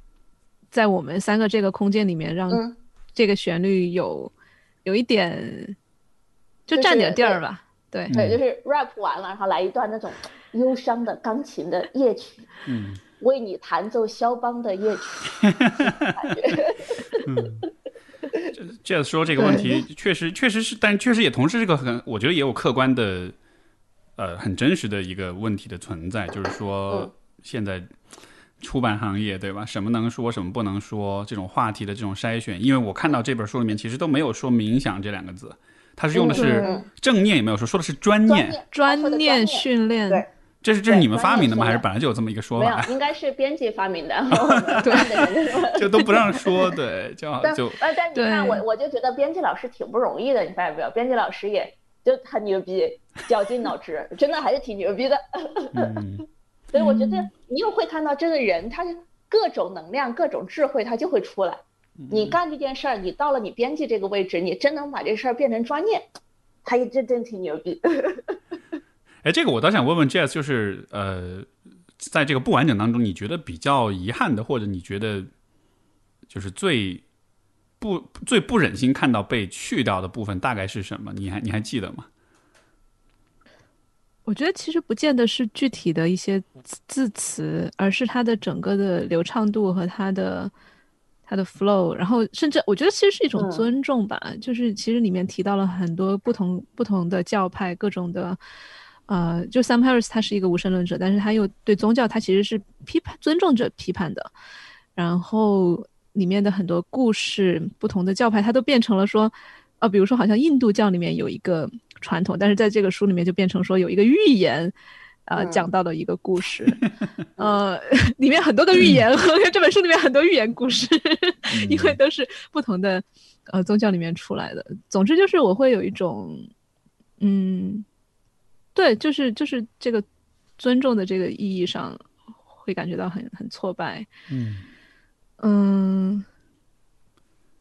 在我们三个这个空间里面，让嗯，这个旋律有有一点就就是占点地儿吧。对，对，就是 rap 完了，然后来一段那种忧伤的钢琴的夜曲，嗯。为你弹奏肖邦的夜曲，感 觉这样说这个问题确实确实是，但确实也同时是个很，我觉得也有客观的，呃，很真实的一个问题的存在，就是说嗯。现在出版行业对吧，什么能说，什么不能说，这种话题的这种筛选，因为我看到这本书里面其实都没有说冥想这两个字，它是用的是嗯正念，也没有说，说的是专念，专念训练，对这是这是你们发明的吗？还是本来就有这么一个说法没有法？，应该是编辑发明的，我们看的人就说就都不让说，对，就但就呃，但你看我，我就觉得编辑老师挺不容易的，你发现没有？编辑老师也就很牛逼，绞尽脑汁，真的还是挺牛逼的。嗯 所以我觉得你又会看到这个人，他各种能量、各种智慧，他就会出来。嗯你干这件事儿，你到了你编辑这个位置，你真能把这事儿变成专业，他也真真挺牛逼。哎，这个我倒想问问 Jazz，就是呃，在这个不完整当中，你觉得比较遗憾的，或者你觉得就是最不最不忍心看到被去掉的部分，大概是什么？你还你还记得吗？我觉得其实不见得是具体的一些字字词，而是它的整个的流畅度和它的它的 flow，然后甚至我觉得其实是一种嗯尊重吧。就是其实里面提到了很多不同不同的教派，各种的，呃，就 Sam Harris 他是一个无神论者，但是他又对宗教他其实是批判尊重者批判的。然后里面的很多故事，不同的教派，它都变成了说，呃，比如说好像印度教里面有一个传统，但是在这个书里面就变成说有一个预言，呃，嗯。讲到的一个故事，呃，里面很多的寓言 和这本书里面很多寓言故事，因为都是不同的呃宗教里面出来的。总之就是我会有一种，嗯，对，就是就是这个尊重的这个意义上，会感觉到很很挫败。嗯，嗯，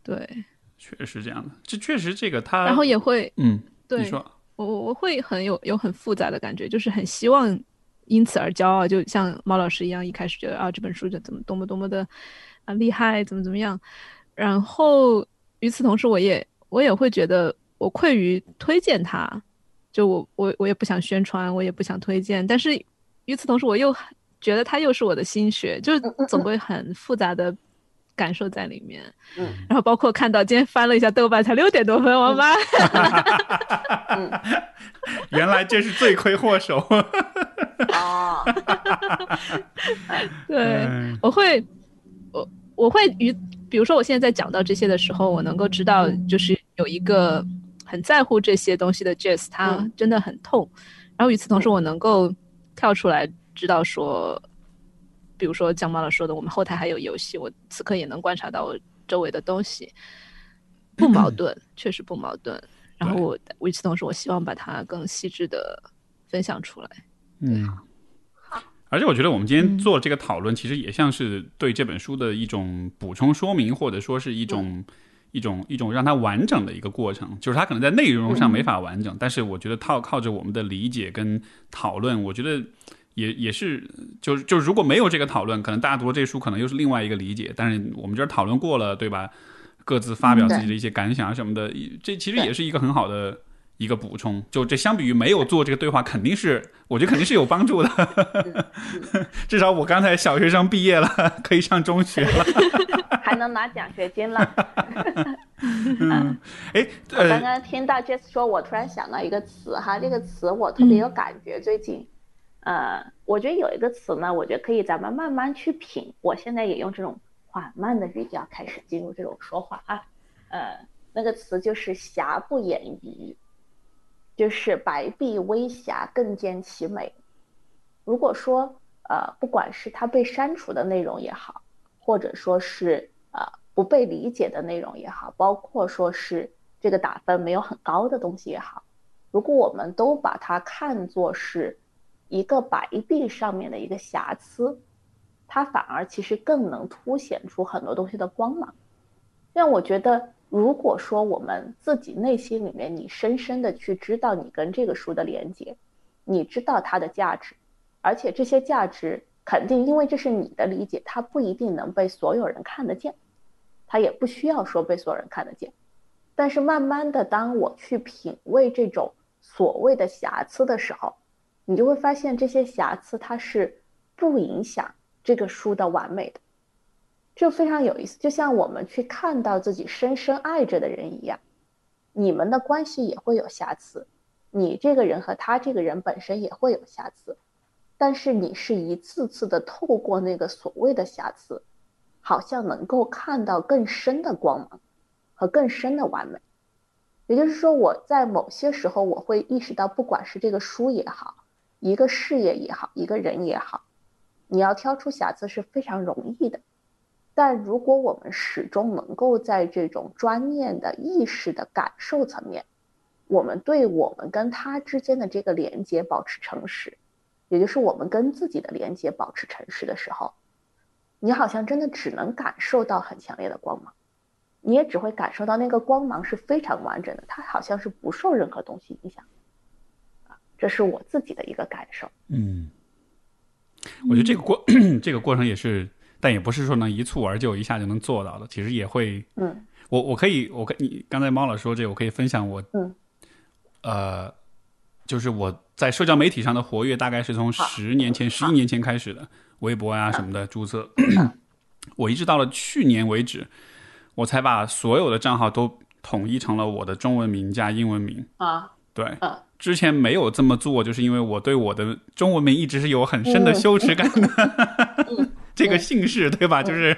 对，确实这样的，这确实这个他，然后也会嗯，对你说，我我我会很有有很复杂的感觉，就是很希望因此而骄傲，就像猫老师一样，一开始觉得啊这本书就怎么多么多么的啊厉害，怎么怎么样，然后与此同时，我也我也会觉得我愧于推荐它，就我我我也不想宣传，我也不想推荐，但是与此同时，我又觉得它又是我的心血，就是总归很复杂的感受在里面。嗯，然后包括看到今天翻了一下豆瓣，才六点多分，我妈。原来这是罪魁祸首。哦，对，嗯我会，我我会与，比如说我现在在讲到这些的时候，我能够知道，就是有一个很在乎这些东西的 Jazz，他嗯真的很痛。然后与此同时，我能够跳出来知道说，比如说江妈老说的，我们后台还有游戏，我此刻也能观察到我周围的东西，不矛盾，确实不矛盾。然后我与此同时，我希望把它更细致的分享出来。嗯，而且我觉得我们今天嗯。做这个讨论，其实也像是对这本书的一种补充说明，或者说是一种一种一种让它完整的一个过程，就是它可能在内容上没法完整，但是我觉得靠靠着我们的理解跟讨论，我觉得也也是，就是就是如果没有这个讨论，可能大家读了这书，可能又是另外一个理解。但是我们这儿讨论过了，对吧？各自发表自己的一些感想什么的，这其实也是一个很好的。一个补充，就这相比于没有做这个对话，肯定是我觉得肯定是有帮助的。至少我刚才小学生毕业了，可以上中学了，还能拿奖学金了。嗯，哎，我刚刚听到 Jess 说，我突然想到一个词哈，这个词我特别有感觉。最近，呃，我觉得有一个词呢，我觉得可以咱们慢慢去品。我现在也用这种缓慢的语调开始进入这种说话啊，呃，那个词就是瑕不掩瑜。就是白璧微瑕，更见其美。如果说，呃，不管是它被删除的内容也好，或者说是呃不被理解的内容也好，包括说是这个打分没有很高的东西也好，如果我们都把它看作是一个白璧上面的一个瑕疵，它反而其实更能凸显出很多东西的光芒。让我觉得。如果说我们自己内心里面，你深深的去知道你跟这个书的连接，你知道它的价值，而且这些价值肯定因为这是你的理解，它不一定能被所有人看得见，它也不需要说被所有人看得见。但是慢慢的，当我去品味这种所谓的瑕疵的时候，你就会发现这些瑕疵它是不影响这个书的完美的。就非常有意思，就像我们去看到自己深深爱着的人一样，你们的关系也会有瑕疵，你这个人和他这个人本身也会有瑕疵，但是你是一次次的透过那个所谓的瑕疵，好像能够看到更深的光芒和更深的完美。也就是说，我在某些时候我会意识到，不管是这个书也好，一个事业也好，一个人也好，你要挑出瑕疵是非常容易的。但如果我们始终能够在这种专念的意识的感受层面，我们对我们跟他之间的这个连接保持诚实，也就是我们跟自己的连接保持诚实的时候，你好像真的只能感受到很强烈的光芒，你也只会感受到那个光芒是非常完整的，它好像是不受任何东西影响。啊，这是我自己的一个感受。嗯，我觉得这个过 这个过程也是。但也不是说能一蹴而就，一下就能做到的。其实也会，嗯，我我可以，我跟你刚才猫老师说这，我可以分享我，嗯，呃，就是我在社交媒体上的活跃，大概是从十年前、十一年前开始的，微博啊什么的注册，我一直到了去年为止，我才把所有的账号都统一成了我的中文名加英文名。啊，对，之前没有这么做，就是因为我对我的中文名一直是有很深的羞耻感的。这个姓氏对吧？就是，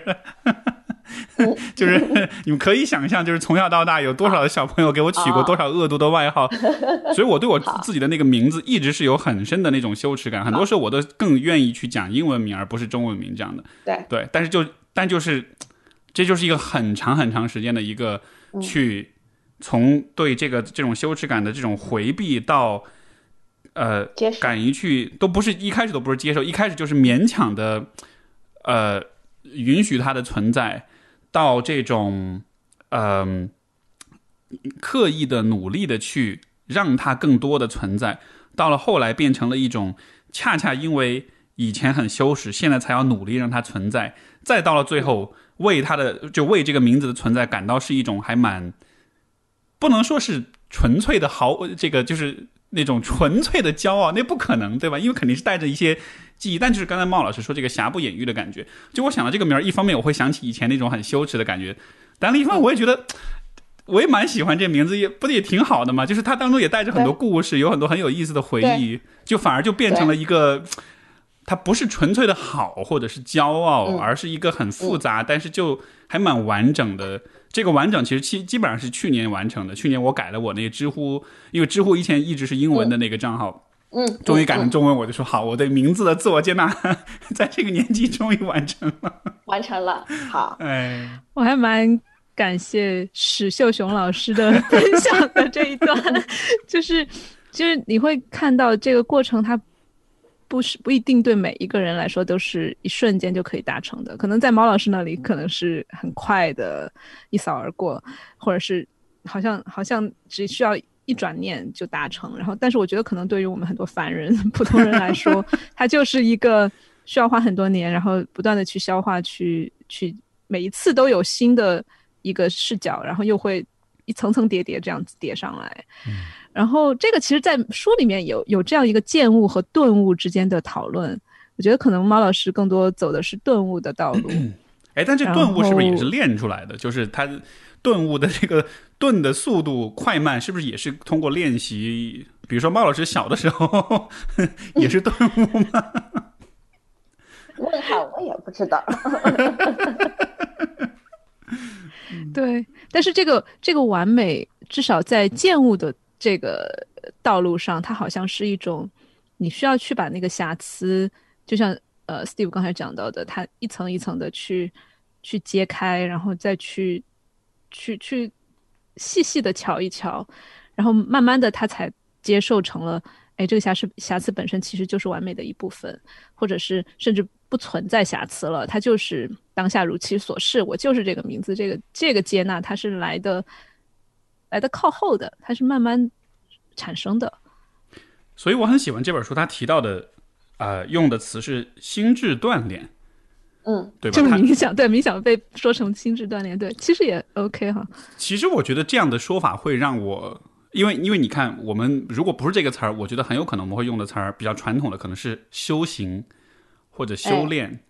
就是你们可以想象，就是从小到大有多少的小朋友给我取过多少恶毒的外号，所以我对我自己的那个名字一直是有很深的那种羞耻感。很多时候我都更愿意去讲英文名而不是中文名这样的。对对，但是就但就是，这就是一个很长很长时间的一个去从对这个这种羞耻感的这种回避到。呃，敢于去都不是一开始都不是接受，一开始就是勉强的。呃，允许它的存在，到这种，嗯，刻意的努力的去让它更多的存在，到了后来变成了一种，恰恰因为以前很羞耻，现在才要努力让它存在，再到了最后，为它的就为这个名字的存在感到是一种还蛮，不能说是纯粹的豪，这个就是那种纯粹的骄傲，那不可能，对吧？因为肯定是带着一些。记忆，但就是刚才茂老师说这个瑕不掩瑜的感觉，就我想到这个名儿，一方面我会想起以前那种很羞耻的感觉，但另一方面我也觉得，我也蛮喜欢这名字，也不也挺好的嘛。就是它当中也带着很多故事，有很多很有意思的回忆，就反而就变成了一个，它不是纯粹的好或者是骄傲，而是一个很复杂，但是就还蛮完整的。这个完整其实基基本上是去年完成的。去年我改了我那个知乎，因为知乎以前一直是英文的那个账号。嗯，终于改成中文，我就说好，我对名字的自我接纳，在这个年纪终于完成了，完成了。好，哎，我还蛮感谢史秀雄老师的分享的这一段，就是，就是你会看到这个过程，它。不是不一定对每一个人来说都是一瞬间就可以达成的，可能在毛老师那里可能是很快的一扫而过，或者是好像好像只需要一转念就达成。然后，但是我觉得可能对于我们很多凡人、普通人来说，它就是一个需要花很多年，然后不断的去消化、去去每一次都有新的一个视角，然后又会一层层叠叠这样子叠上来。然后这个其实，在书里面有有这样一个见悟和顿悟之间的讨论。我觉得可能猫老师更多走的是顿悟的道路。哎，但这顿悟是不是也是练出来的？就是他顿悟的这个顿的速度快慢，是不是也是通过练习？比如说猫老师小的时候 也是顿悟吗？问号，我也不知道。对，但是这个这个完美，至少在见悟的。这个道路上，它好像是一种，你需要去把那个瑕疵，就像呃，Steve 刚才讲到的，它一层一层的去去揭开，然后再去去去细细的瞧一瞧，然后慢慢的，他才接受成了，哎，这个瑕疵瑕疵本身其实就是完美的一部分，或者是甚至不存在瑕疵了，它就是当下如其所是，我就是这个名字，这个这个接纳，它是来的。来的靠后的，它是慢慢产生的，所以我很喜欢这本书。它提到的，呃，用的词是心智锻炼，嗯，对吧？就是冥想，对冥想被说成心智锻炼，对，其实也 OK 哈。其实我觉得这样的说法会让我，因为因为你看，我们如果不是这个词儿，我觉得很有可能我们会用的词儿比较传统的，可能是修行或者修炼。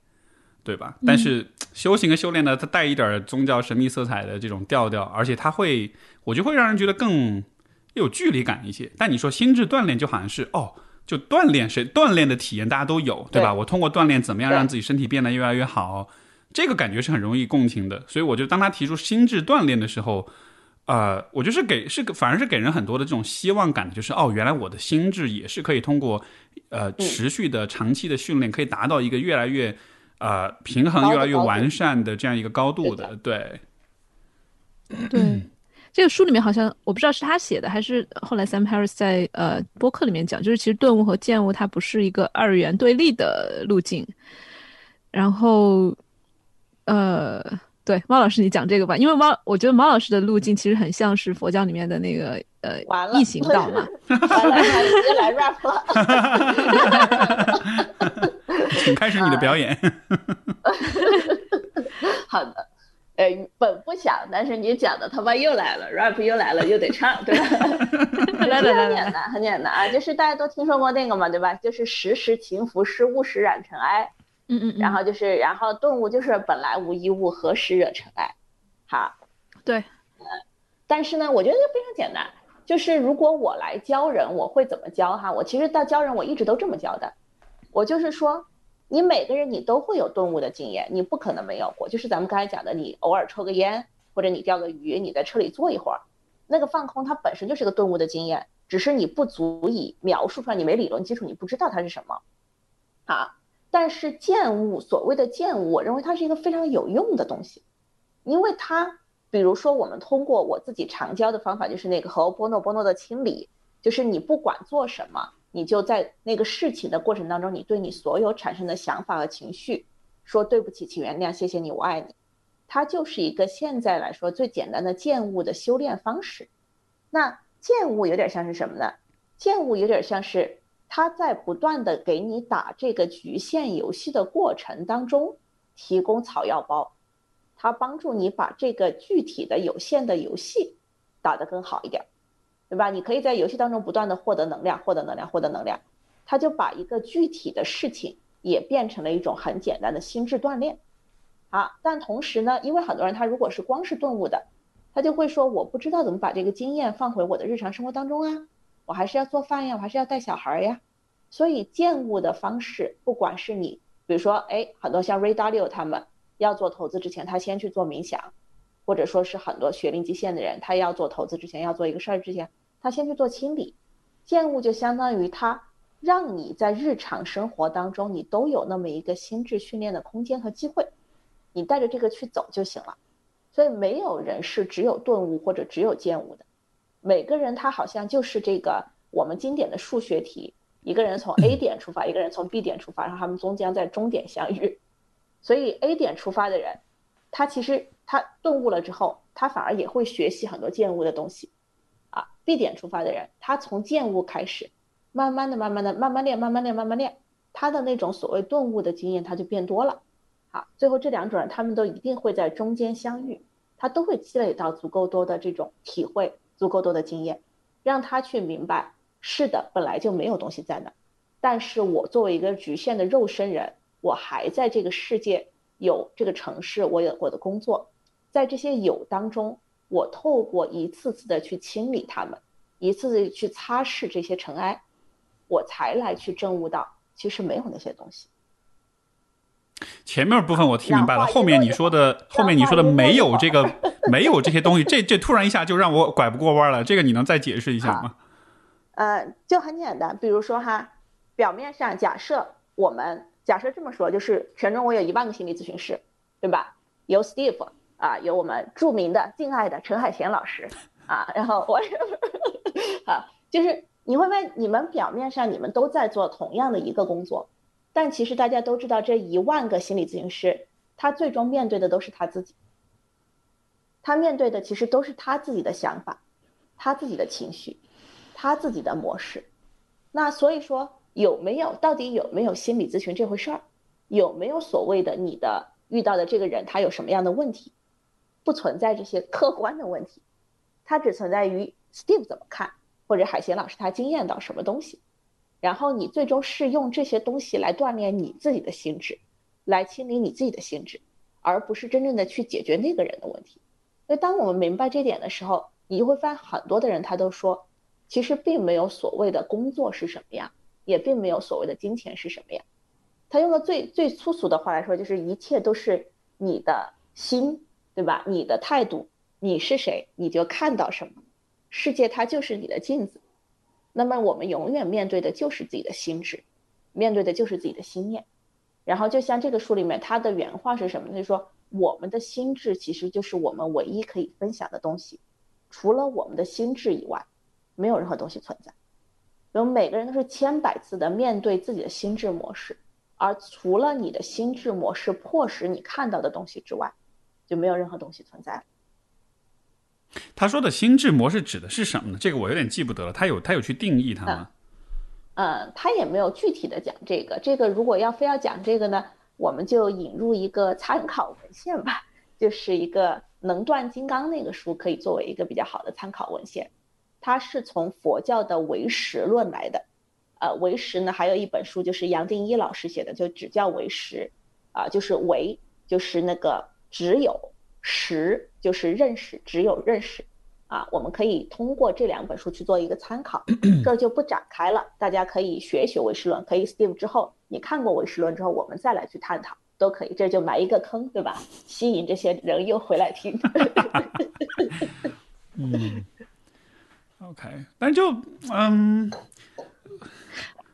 对吧？但是修行和修炼呢，它带一点宗教神秘色彩的这种调调，而且它会，我就会让人觉得更有距离感一些。但你说心智锻炼，就好像是哦，就锻炼谁锻炼的体验，大家都有，对吧？我通过锻炼怎么样让自己身体变得越来越好，这个感觉是很容易共情的。所以我觉得，当他提出心智锻炼的时候，呃，我就是给是反而是给人很多的这种希望感，就是哦，原来我的心智也是可以通过呃持续的长期的训练，可以达到一个越来越。呃，平衡越来越完善的这样一个高度的，对，对，这个书里面好像我不知道是他写的，还是后来 Sam Harris 在呃播客里面讲，就是其实顿悟和见悟它不是一个二元对立的路径。然后，呃，对，猫老师你讲这个吧，因为猫，我觉得猫老师的路径其实很像是佛教里面的那个呃 异行道嘛，完了，直接来 rap 了。请 开始你的表演。好的，呃，本不想，但是你讲的他妈又来了，rap 又来了，又得唱，对吧？来来来，很简单，很简单啊，就是大家都听说过那个嘛，对吧？就是时时勤拂拭，勿使染尘埃。嗯嗯。然后就是，然后顿悟就是本来无一物，何时惹尘埃？好，对。呃，但是呢，我觉得非常简单，就是如果我来教人，我会怎么教哈？我其实到教人，我一直都这么教的，我就是说。你每个人你都会有顿悟的经验，你不可能没有过。就是咱们刚才讲的，你偶尔抽个烟，或者你钓个鱼，你在车里坐一会儿，那个放空它本身就是个顿悟的经验，只是你不足以描述出来，你没理论基础，你不知道它是什么。啊，但是见悟，所谓的见悟，我认为它是一个非常有用的东西，因为它，比如说我们通过我自己常教的方法，就是那个和波诺波诺的清理，就是你不管做什么。你就在那个事情的过程当中，你对你所有产生的想法和情绪，说对不起，请原谅，谢谢你，我爱你。它就是一个现在来说最简单的见悟的修炼方式。那见悟有点像是什么呢？见悟有点像是他在不断的给你打这个局限游戏的过程当中提供草药包，他帮助你把这个具体的有限的游戏打得更好一点。对吧？你可以在游戏当中不断的获得能量，获得能量，获得能量，他就把一个具体的事情也变成了一种很简单的心智锻炼。好，但同时呢，因为很多人他如果是光是顿悟的，他就会说我不知道怎么把这个经验放回我的日常生活当中啊，我还是要做饭呀，我还是要带小孩呀。所以见悟的方式，不管是你，比如说，哎，很多像 Ray Dalio 他们要做投资之前，他先去做冥想。或者说是很多学龄极限的人，他要做投资之前，要做一个事儿之前，他先去做清理。见悟就相当于他让你在日常生活当中，你都有那么一个心智训练的空间和机会，你带着这个去走就行了。所以没有人是只有顿悟或者只有见悟的，每个人他好像就是这个我们经典的数学题，一个人从 A 点出发，一个人从 B 点出发，然后他们终将在终点相遇。所以 A 点出发的人，他其实他顿悟了之后，他反而也会学习很多见悟的东西。啊，B 点出发的人，他从见物开始，慢慢的、慢慢的、慢慢练、慢慢练、慢慢练，他的那种所谓顿悟的经验他就变多了。好，最后这两种人，他们都一定会在中间相遇，他都会积累到足够多的这种体会，足够多的经验，让他去明白，是的，本来就没有东西在那，但是我作为一个局限的肉身人，我还在这个世界有这个城市，我有我的工作，在这些有当中。我透过一次次的去清理它们，一次次去擦拭这些尘埃，我才来去证悟到，其实没有那些东西。前面部分我听明白了，后面你说的，后面你说的没有这个，没有这些东西，这这突然一下就让我拐不过弯了。这个你能再解释一下吗？呃，就很简单，比如说哈，表面上假设我们假设这么说，就是全中国有一万个心理咨询师，对吧？有 Steve。啊，有我们著名的、敬爱的陈海贤老师啊，然后我，啊，就是你会问，你们表面上你们都在做同样的一个工作，但其实大家都知道，这一万个心理咨询师，他最终面对的都是他自己，他面对的其实都是他自己的想法，他自己的情绪，他自己的模式。那所以说，有没有到底有没有心理咨询这回事儿？有没有所谓的你的遇到的这个人他有什么样的问题？不存在这些客观的问题，它只存在于 Steve 怎么看，或者海贤老师他经验到什么东西，然后你最终是用这些东西来锻炼你自己的心智，来清理你自己的心智，而不是真正的去解决那个人的问题。所以当我们明白这点的时候，你就会发现很多的人他都说，其实并没有所谓的工作是什么样，也并没有所谓的金钱是什么样。他用的最最粗俗的话来说，就是一切都是你的心。对吧？你的态度，你是谁，你就看到什么。世界它就是你的镜子，那么我们永远面对的就是自己的心智，面对的就是自己的心念。然后就像这个书里面，它的原话是什么？就是说，我们的心智其实就是我们唯一可以分享的东西，除了我们的心智以外，没有任何东西存在。我们每个人都是千百次的面对自己的心智模式，而除了你的心智模式迫使你看到的东西之外。就没有任何东西存在。他说的心智模式指的是什么呢？这个我有点记不得了。他有他有去定义它吗？嗯，他也没有具体的讲这个。这个如果要非要讲这个呢，我们就引入一个参考文献吧，就是一个《能断金刚》那个书，可以作为一个比较好的参考文献。它是从佛教的唯识论来的。呃，唯识呢，还有一本书就是杨定一老师写的，就只叫唯识。啊，就是唯，就是那个。只有识就是认识，只有认识，啊，我们可以通过这两本书去做一个参考，这就不展开了。大家可以学一学唯识论，可以 Steve 之后你看过唯识论之后，我们再来去探讨都可以。这就埋一个坑，对吧？吸引这些人又回来听。嗯，OK，但就嗯。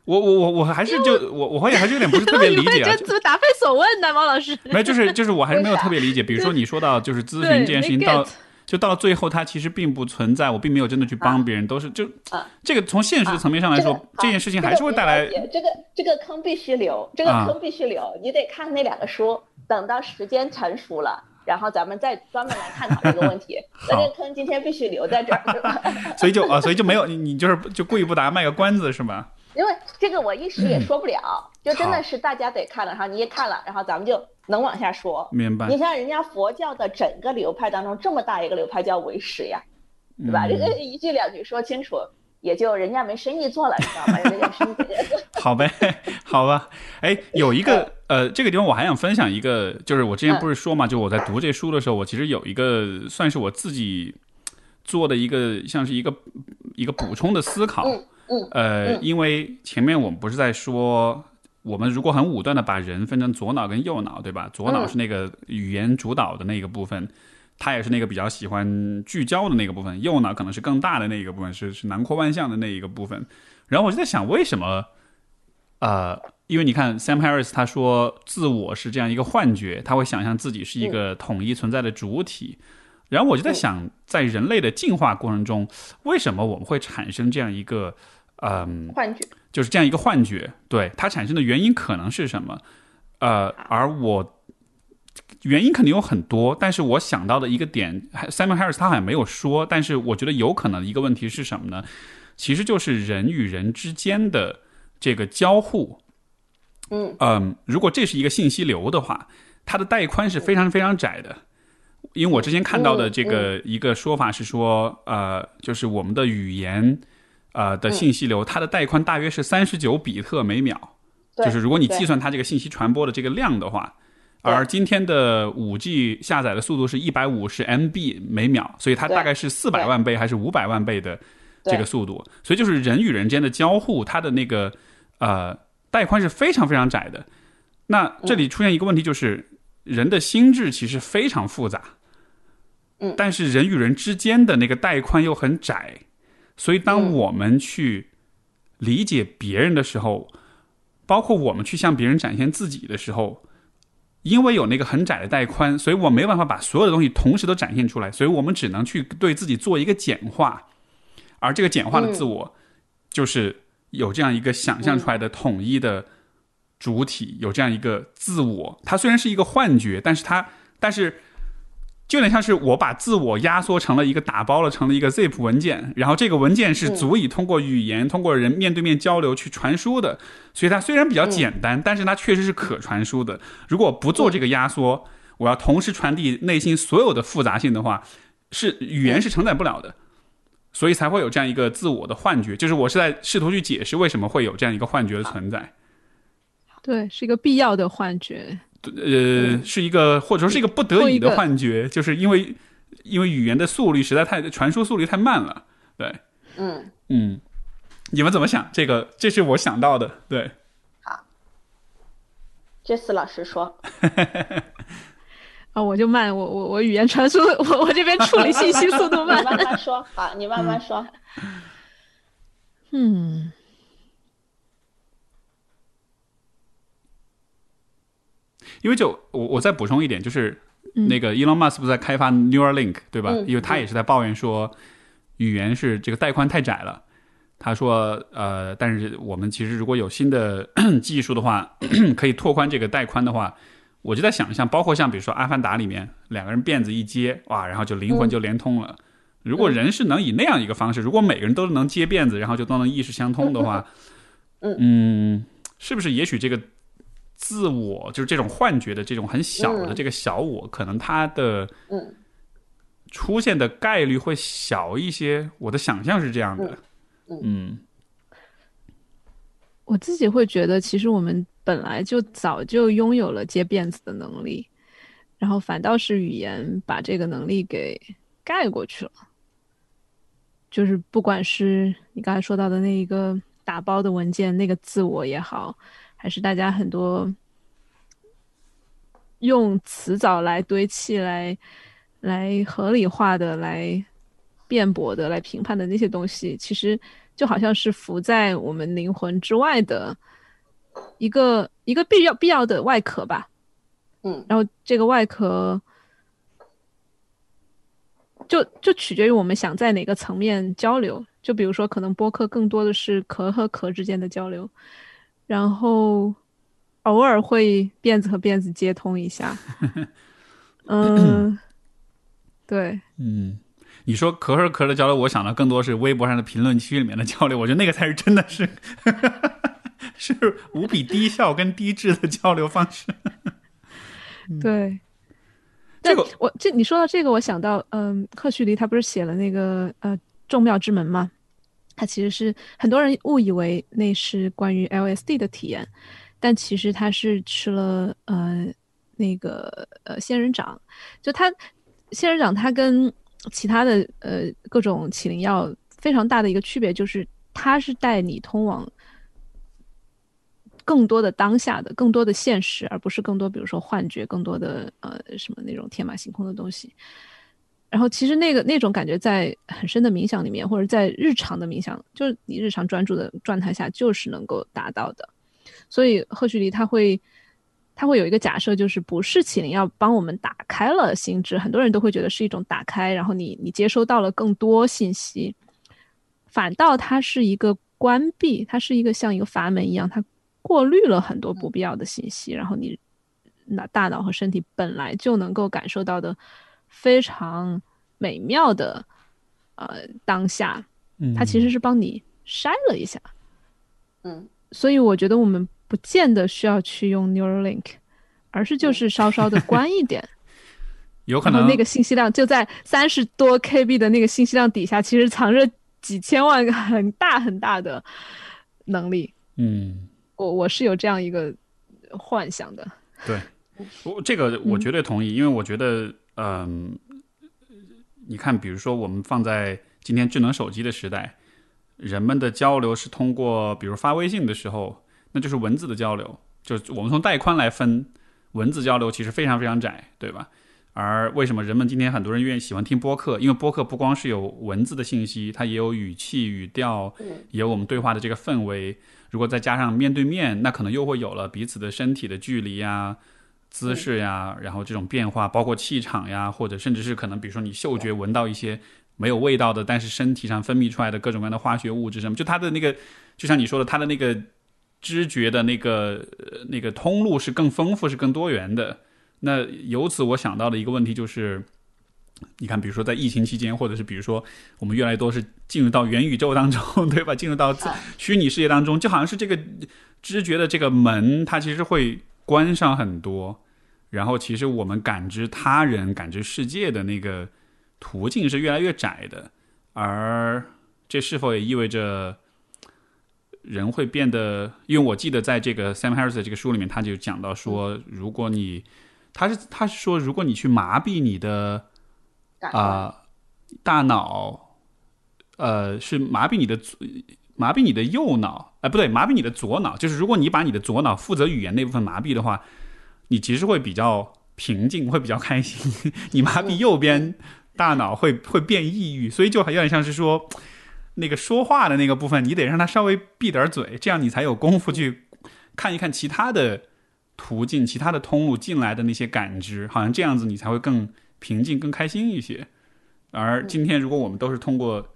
我我我我还是就我我会还是有点不是特别 理解啊，怎么答非所问呢，王老师？没有，就是就是我还是没有特别理解。比如说你说到就是咨询这件事情到就到最后，它其实并不存在，我并没有真的去帮别人，都是就这个从现实层面上来说，这件事情还是会带来这个这个坑必须留，这个坑必须留，你得看那两个书，等到时间成熟了，然后咱们再专门来探讨这个问题。那这个坑今天必须留在这儿，是吧？所以就啊，所以就没有你你就是就故意不答，卖个关子是吧？因为这个我一时也说不了，就真的是大家得看了，然后你也看了，然后咱们就能往下说。明白。你像人家佛教的整个流派当中，这么大一个流派叫唯识呀，对吧？这个一句两句说清楚，也就人家没生意做了，你知道吗？人家生意。好呗，好吧。哎，有一个呃，这个地方我还想分享一个，就是我之前不是说嘛，就我在读这书的时候，我其实有一个算是我自己做的一个，像是一个一个补充的思考。呃，因为前面我们不是在说，我们如果很武断的把人分成左脑跟右脑，对吧？左脑是那个语言主导的那个部分，他也是那个比较喜欢聚焦的那个部分；右脑可能是更大的那个部分，是是囊括万象的那一个部分。然后我就在想，为什么？呃，因为你看，Sam Harris 他说，自我是这样一个幻觉，他会想象自己是一个统一存在的主体。然后我就在想，在人类的进化过程中，为什么我们会产生这样一个？嗯，幻觉就是这样一个幻觉，对它产生的原因可能是什么？呃，而我原因肯定有很多，但是我想到的一个点，Simon Harris 他好像没有说，但是我觉得有可能的一个问题是什么呢？其实就是人与人之间的这个交互，嗯嗯，如果这是一个信息流的话，它的带宽是非常非常窄的。因为我之前看到的这个一个说法是说，呃，就是我们的语言，呃的信息流，它的带宽大约是三十九比特每秒。就是如果你计算它这个信息传播的这个量的话，而今天的五 G 下载的速度是一百五十 MB 每秒，所以它大概是四百对万倍还是五百万倍的这个速度，所以就是人与人之间的交互，它的那个呃带宽是非常非常窄的。那这里出现一个问题，就是人的心智其实非常复杂，嗯但是人与人之间的那个带宽又很窄，所以当嗯我们去理解别人的时候，包括我们去向别人展现自己的时候，因为有那个很窄的带宽，所以我没有办法把所有的东西同时都展现出来，所以我们只能去对自己做一个简化，而这个简化的自我，就是有这样一个想象出来的统一的主体，有这样一个自我。它虽然是一个幻觉，但是它，但是。就有点像是我把自我压缩成了一个打包了成了一个 zip 文件，然后这个文件是足以通过语言、通过人面对面交流去传输的，所以它虽然比较简单，但是它确实是可传输的。如果不做这个压缩，我要同时传递内心所有的复杂性的话，是语言是承载不了的，所以才会有这样一个自我的幻觉。就是我是在试图去解释为什么会有这样一个幻觉的存在。对，是一个必要的幻觉。呃，是一个或者说是一个不得已的幻觉，就是因为因为语言的速率实在太传输速率太慢了。对，嗯，嗯，你们怎么想？这个这是我想到的。对，这次老师说，啊，我就慢，我我我语言传输，我我这边处理信息速度你慢。慢慢说，好，你慢慢说。嗯，因为就我我再补充一点，就是嗯那个 Elon Musk 不是在开发 Neuralink 对吧？嗯因为他也是在抱怨说语言是这个带宽太窄了。他说，呃，但是我们其实如果有新的 技术的话，可以拓宽这个带宽的话，我就在想象，包括像比如说《阿凡达》里面两个人辫子一接，哇，然后就灵魂就连通了。如果人是能以那样一个方式，如果每个人都能接辫子，然后就都能意识相通的话，嗯嗯，是不是也许这个自我就是这种幻觉的这种很小的嗯这个小我，可能它的嗯出现的概率会小一些？我的想象是这样的。嗯我自己会觉得，其实我们本来就早就拥有了接辫子的能力，然后反倒是语言把这个能力给盖过去了。就是不管是你刚才说到的那一个打包的文件，那个自我也好，还是大家很多用词藻来堆砌、来来合理化的、来辩驳的、来评判的那些东西，其实就好像是浮在我们灵魂之外的一个一个必要必要的外壳吧。嗯然后这个外壳就就取决于我们想在哪个层面交流。就比如说，可能播客更多的是壳和壳之间的交流，然后偶尔会辫子和辫子接通一下。嗯，对，嗯，你说壳和壳的交流，我想到更多是微博上的评论区里面的交流，我觉得那个才是真的是是无比低效跟低质的交流方式。对，但这个我这你说到这个，我想到，嗯，赫胥黎他不是写了那个呃《众妙之门》吗？他其实是很多人误以为那是关于 LSD 的体验，但其实他是吃了呃那个呃仙人掌，就他仙人掌它跟其他的呃各种起灵药非常大的一个区别就是它是带你通往更多的当下的、更多的现实，而不是更多比如说幻觉、更多的呃什么那种天马行空的东西。然后其实那个那种感觉在很深的冥想里面，或者在日常的冥想，就是你日常专注的状态下，就是能够达到的。所以赫胥黎他会他会有一个假设，就是不是起灵要帮我们打开了心智，很多人都会觉得是一种打开，然后你你接收到了更多信息，反倒它是一个关闭，它是一个像一个阀门一样，它过滤了很多不必要的信息，然后你那大脑和身体本来就能够感受到的非常美妙的呃当下，它其实是帮你筛了一下，嗯，所以我觉得我们不见得需要去用 Neuralink，而是就是稍稍的关一点。有可能那个信息量就在三十多 KB 的那个信息量底下，其实藏着几千万个很大很大的能力。嗯，我我是有这样一个幻想的。对，我这个我绝对同意，因为我觉得，嗯，你看，比如说我们放在今天智能手机的时代，人们的交流是通过，比如发微信的时候，那就是文字的交流，就我们从带宽来分，文字交流其实非常非常窄，对吧？而为什么人们今天很多人愿意喜欢听播客？因为播客不光是有文字的信息，它也有语气、语调，也有我们对话的这个氛围。如果再加上面对面，那可能又会有了彼此的身体的距离呀、姿势呀，然后这种变化，包括气场呀，或者甚至是可能，比如说你嗅觉闻到一些没有味道的，但是身体上分泌出来的各种各样的化学物质什么，就它的那个，就像你说的，它的那个知觉的那个那个通路是更丰富、是更多元的。那由此我想到的一个问题就是，你看，比如说在疫情期间，或者是比如说我们越来越多是进入到元宇宙当中，对吧？进入到虚拟世界当中，就好像是这个知觉的这个门，它其实会关上很多，然后其实我们感知他人、感知世界的那个途径是越来越窄的，而这是否也意味着人会变得？因为我记得在这个 Sam Harris 的这个书里面，他就讲到说，如果你他是他是说，如果你去麻痹你的啊大脑，呃，是麻痹你的麻痹你的右脑，哎，不对，麻痹你的左脑。就是如果你把你的左脑负责语言那部分麻痹的话，你其实会比较平静，会比较开心。你麻痹右边大脑会会变抑郁，所以就有点像是说，那个说话的那个部分，你得让他稍微闭点嘴，这样你才有功夫去看一看其他的。途径，其他的通路进来的那些感知，好像这样子你才会更平静、更开心一些。而今天，如果我们都是通过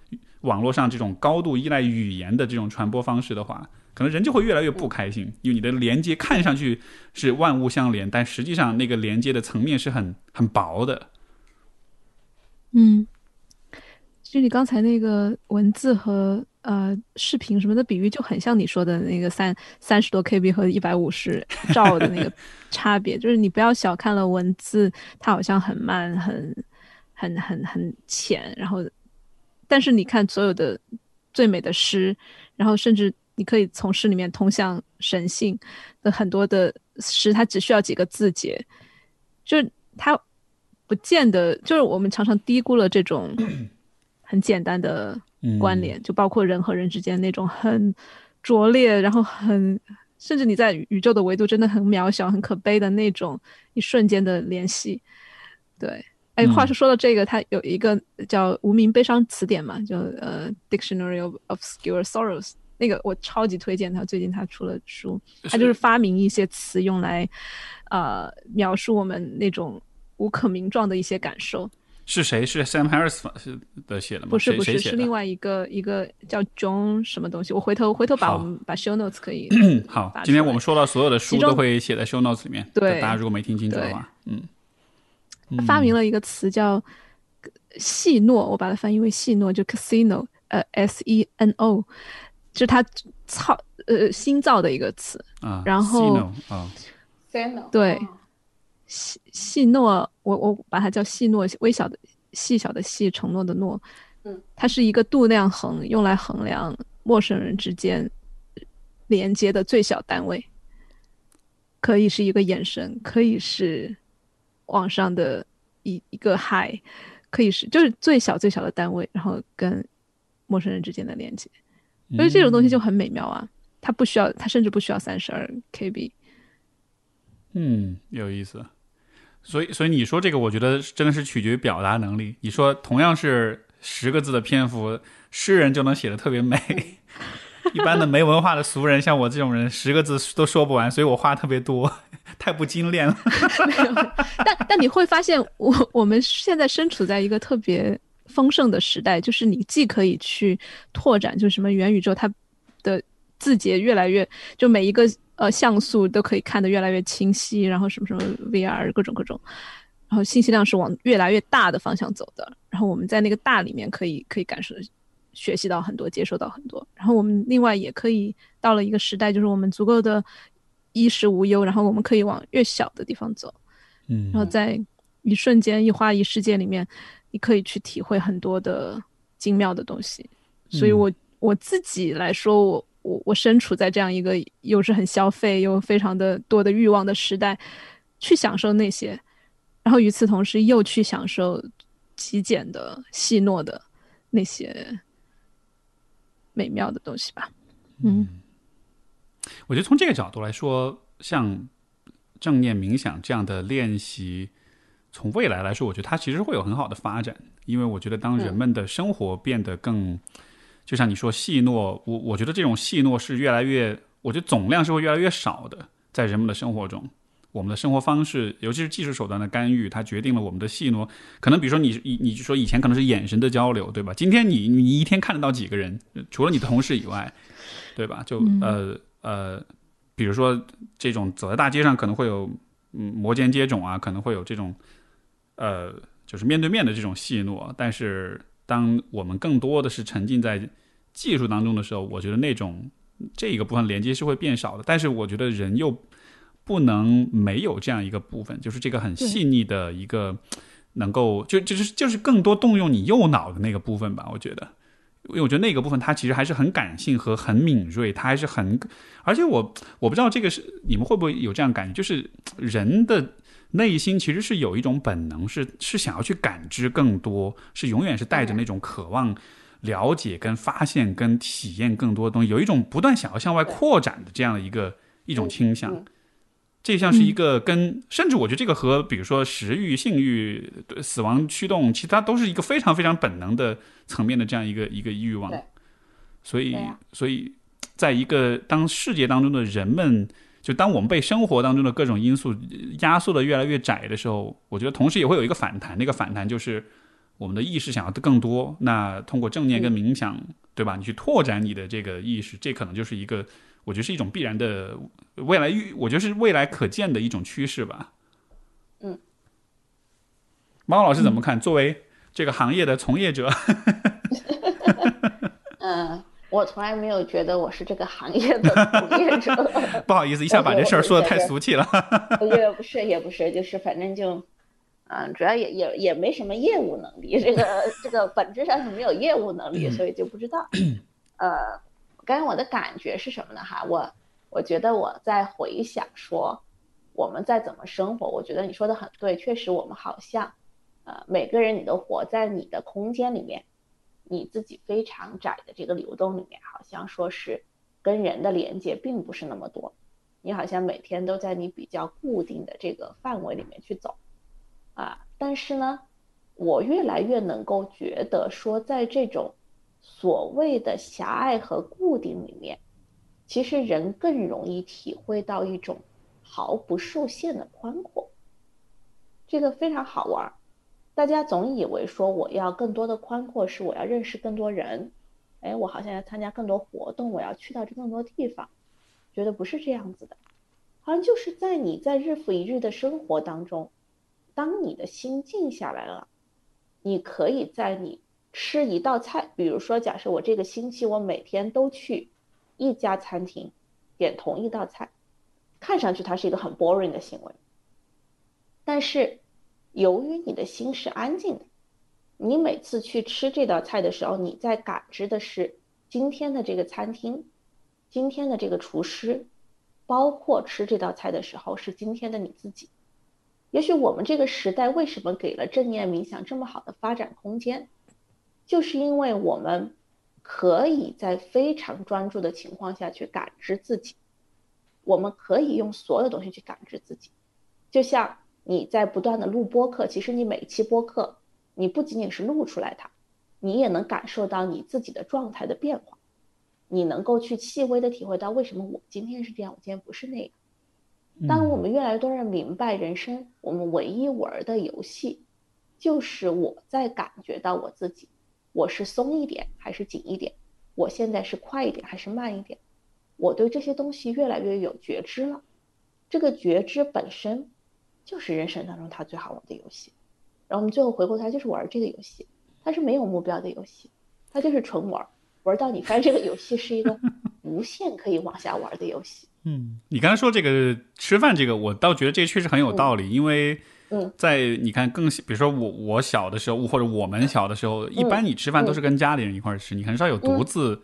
网络上这种高度依赖语言的这种传播方式的话，可能人就会越来越不开心，因为你的连接看上去是万物相连，但实际上那个连接的层面是很很薄的。嗯，就你刚才那个文字和。呃，视频什么的比喻就很像你说的那个三三十多 KB 和一百五十兆的那个差别，就是你不要小看了文字，它好像很慢、很、很、很、很浅，然后，但是你看所有的最美的诗，然后甚至你可以从诗里面通向神性的很多的诗，它只需要几个字节，就是它不见得，就是我们常常低估了这种 很简单的。关联就包括人和人之间那种很拙劣，然后很甚至你在宇宙的维度真的很渺小、很可悲的那种一瞬间的联系。对，哎，话是说到这个，它有一个叫《无名悲伤词典》嘛，就呃《Dictionary of Obscure Sorrows》，那个我超级推荐他。最近他出了书，他就是发明一些词用来呃描述我们那种无可名状的一些感受。是谁？是 Sam Harris 的写的吗？不是，不是，是另外一个一个叫 John 什么东西。我回头回头把我们把 Show Notes 可以 好。今天我们说到所有的书都会写在 Show Notes 里面。对，大家如果没听清楚的话，嗯，发明了一个词叫戏诺，我把它翻译为戏诺，就 Casino，呃，S E N O，就是他造呃新造的一个词啊。然后对。细细诺，我我把它叫细诺，微小的细小的细，承诺的诺。嗯，它是一个度量衡，用来衡量陌生人之间连接的最小单位。可以是一个眼神，可以是网上的一一个嗨，可以是就是最小最小的单位，然后跟陌生人之间的连接。所以这种东西就很美妙啊！它不需要，它甚至不需要三十二 KB。嗯，有意思。所以，所以你说这个，我觉得真的是取决于表达能力。你说同样是十个字的篇幅，诗人就能写的特别美，一般的没文化的俗人，像我这种人，十个字都说不完，所以我话特别多，太不精炼了。但但你会发现，我我们现在身处在一个特别丰盛的时代，就是你既可以去拓展，就是什么元宇宙，它的字节越来越，就每一个呃像素都可以看得越来越清晰，然后什么什么 VR 各种各种，然后信息量是往越来越大的方向走的。然后我们在那个大里面可以可以感受学习到很多，接受到很多。然后我们另外也可以到了一个时代，就是我们足够的衣食无忧，然后我们可以往越小的地方走，嗯，然后在一瞬间一花一世界里面，你可以去体会很多的精妙的东西。所以我我自己来说，我我我身处在这样一个又是很消费又非常的多的欲望的时代，去享受那些，然后与此同时又去享受极简的细糯的那些美妙的东西吧。嗯，我觉得从这个角度来说，像正念冥想这样的练习，从未来来说，我觉得它其实会有很好的发展，因为我觉得当人们的生活变得更，就像你说细诺，我我觉得这种细诺是越来越，我觉得总量是会越来越少的，在人们的生活中。我们的生活方式，尤其是技术手段的干预，它决定了我们的戏诺。可能比如说你你你说以前可能是眼神的交流，对吧？今天你你一天看得到几个人？除了你的同事以外，对吧？就呃呃，比如说这种走在大街上可能会有嗯摩肩接踵啊，可能会有这种呃就是面对面的这种戏诺。但是当我们更多的是沉浸在技术当中的时候，我觉得那种这一个部分连接是会变少的。但是我觉得人又。不能没有这样一个部分，就是这个很细腻的一个，能够就就是就是更多动用你右脑的那个部分吧。我觉得，因为我觉得那个部分它其实还是很感性和很敏锐，它还是很，而且我我不知道这个是你们会不会有这样感觉，就是人的内心其实是有一种本能，是是想要去感知更多，是永远是带着那种渴望了解、跟发现、跟体验更多的东西，有一种不断想要向外扩展的这样的一个一种倾向。这像是一个跟，甚至我觉得这个和比如说食欲、性欲、死亡驱动，其他都是一个非常非常本能的层面的这样一个一个欲望。所以，所以，在一个当世界当中的人们，就当我们被生活当中的各种因素压缩的越来越窄的时候，我觉得同时也会有一个反弹。那个反弹就是我们的意识想要的更多。那通过正念跟冥想，对吧？你去拓展你的这个意识，这可能就是一个。我觉得是一种必然的未来预，我觉得是未来可见的一种趋势吧。嗯，猫老师怎么看？作为这个行业的从业者，嗯，我从来没有觉得我是这个行业的从业者。不好意思，一下把这事儿说的太俗气了。也不是，也不是，就是反正就，嗯，主要也也也没什么业务能力，这个这个本质上是没有业务能力，所以就不知道，呃。刚刚我的感觉是什么呢？哈，我我觉得我在回想说，我们在怎么生活？我觉得你说的很对，确实我们好像，呃，每个人你都活在你的空间里面，你自己非常窄的这个流动里面，好像说是跟人的连接并不是那么多，你好像每天都在你比较固定的这个范围里面去走，啊，但是呢，我越来越能够觉得说，在这种。所谓的狭隘和固定里面，其实人更容易体会到一种毫不受限的宽阔。这个非常好玩。大家总以为说我要更多的宽阔是我要认识更多人，哎，我好像要参加更多活动，我要去到这更多地方，觉得不是这样子的。好像就是在你在日复一日的生活当中，当你的心静下来了，你可以在你。吃一道菜，比如说，假设我这个星期我每天都去一家餐厅点同一道菜，看上去它是一个很 boring 的行为。但是，由于你的心是安静的，你每次去吃这道菜的时候，你在感知的是今天的这个餐厅，今天的这个厨师，包括吃这道菜的时候是今天的你自己。也许我们这个时代为什么给了正念冥想这么好的发展空间？就是因为我们可以在非常专注的情况下去感知自己，我们可以用所有东西去感知自己。就像你在不断的录播课，其实你每一期播课，你不仅仅是录出来它，你也能感受到你自己的状态的变化，你能够去细微的体会到为什么我今天是这样，我今天不是那样。当我们越来越多人明白人生，我们唯一玩的游戏，就是我在感觉到我自己。我是松一点还是紧一点？我现在是快一点还是慢一点？我对这些东西越来越有觉知了。这个觉知本身就是人生当中它最好玩的游戏。然后我们最后回过头来就是玩这个游戏，它是没有目标的游戏，它就是纯玩。玩到你发现这个游戏是一个 无限可以往下玩的游戏。嗯，你刚才说这个吃饭这个，我倒觉得这个确实很有道理，因为嗯，在你看更比如说我我小的时候，或者我们小的时候，一般你吃饭都是跟家里人一块儿吃，你很少有独自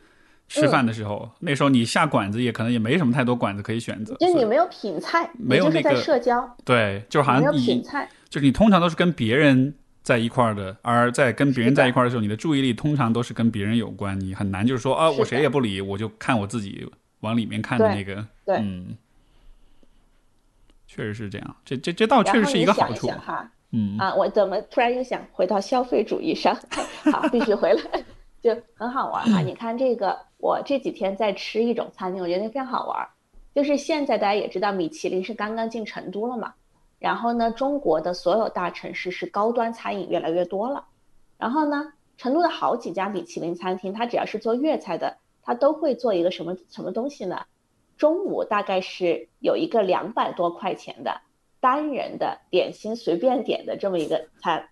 吃饭的时候。那时候你下馆子也可能也没什么太多馆子可以选择，就你没有品菜，没有那个社交，对，就好像没有品菜，就是你通常都是跟别人。在一块儿的，而在跟别人在一块儿的时候，你的注意力通常都是跟别人有关，你很难就是说啊，我谁也不理，我就看我自己往里面看的那个，对，嗯，确实是这样，这这这倒确实是一个好处哈，嗯啊，我怎么突然又想回到消费主义上？好，必须回来，就很好玩哈。你看这个，我这几天在吃一种餐厅，我觉得非常好玩，就是现在大家也知道，米其林是刚刚进成都了嘛。然后呢，中国的所有大城市是高端餐饮越来越多了。然后呢，成都的好几家米其林餐厅，它只要是做粤菜的，它都会做一个什么什么东西呢？中午大概是有一个两百多块钱的单人的点心，随便点的这么一个餐。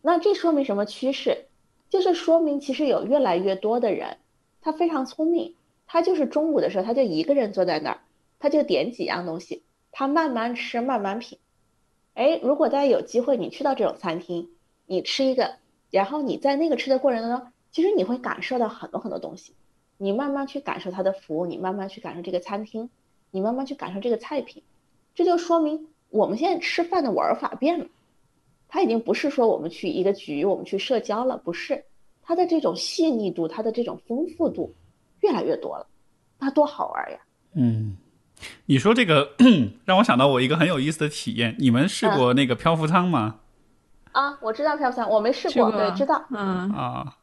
那这说明什么趋势？就是说明其实有越来越多的人，他非常聪明，他就是中午的时候，他就一个人坐在那儿，他就点几样东西。他慢慢吃，慢慢品。哎，如果大家有机会，你去到这种餐厅，你吃一个，然后你在那个吃的过程当中，其实你会感受到很多很多东西。你慢慢去感受它的服务，你慢慢去感受这个餐厅，你慢慢去感受这个菜品。这就说明我们现在吃饭的玩法变了。它已经不是说我们去一个局，我们去社交了，不是。它的这种细腻度，它的这种丰富度，越来越多了。那多好玩呀！嗯。你说这个 让我想到我一个很有意思的体验。你们试过那个漂浮舱吗？啊，我知道漂浮舱，我没试过，对，知道。嗯啊，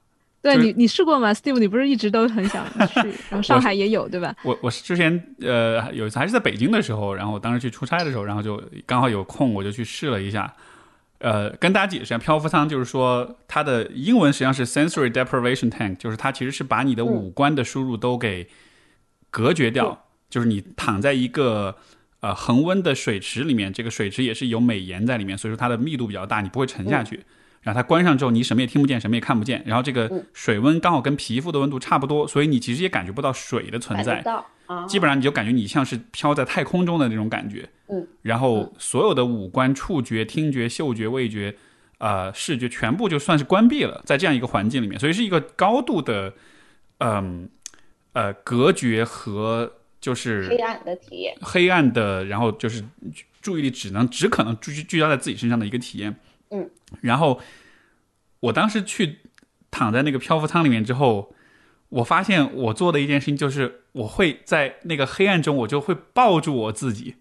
对你你试过吗？Steve，你不是一直都很想去，然后上海也有，对吧？我我是之前呃有一次还是在北京的时候，然后我当时去出差的时候，然后就刚好有空，我就去试了一下。呃，跟大家解释一下，漂浮舱就是说它的英文实际上是 sensory deprivation tank，就是它其实是把你的五官的输入都给隔绝掉。就是你躺在一个呃恒温的水池里面，这个水池也是有美盐在里面，所以说它的密度比较大，你不会沉下去。然后它关上之后，你什么也听不见，什么也看不见。然后这个水温刚好跟皮肤的温度差不多，所以你其实也感觉不到水的存在。基本上你就感觉你像是飘在太空中的那种感觉。嗯。然后所有的五官，触觉、听觉、嗅觉、味觉，呃，视觉全部就算是关闭了，在这样一个环境里面，所以是一个高度的，嗯呃隔绝和。就是黑暗的体验，黑暗的，然后就是注意力只能只可能聚聚焦在自己身上的一个体验。嗯，然后我当时去躺在那个漂浮舱里面之后，我发现我做的一件事情就是我会在那个黑暗中，我就会抱住我自己，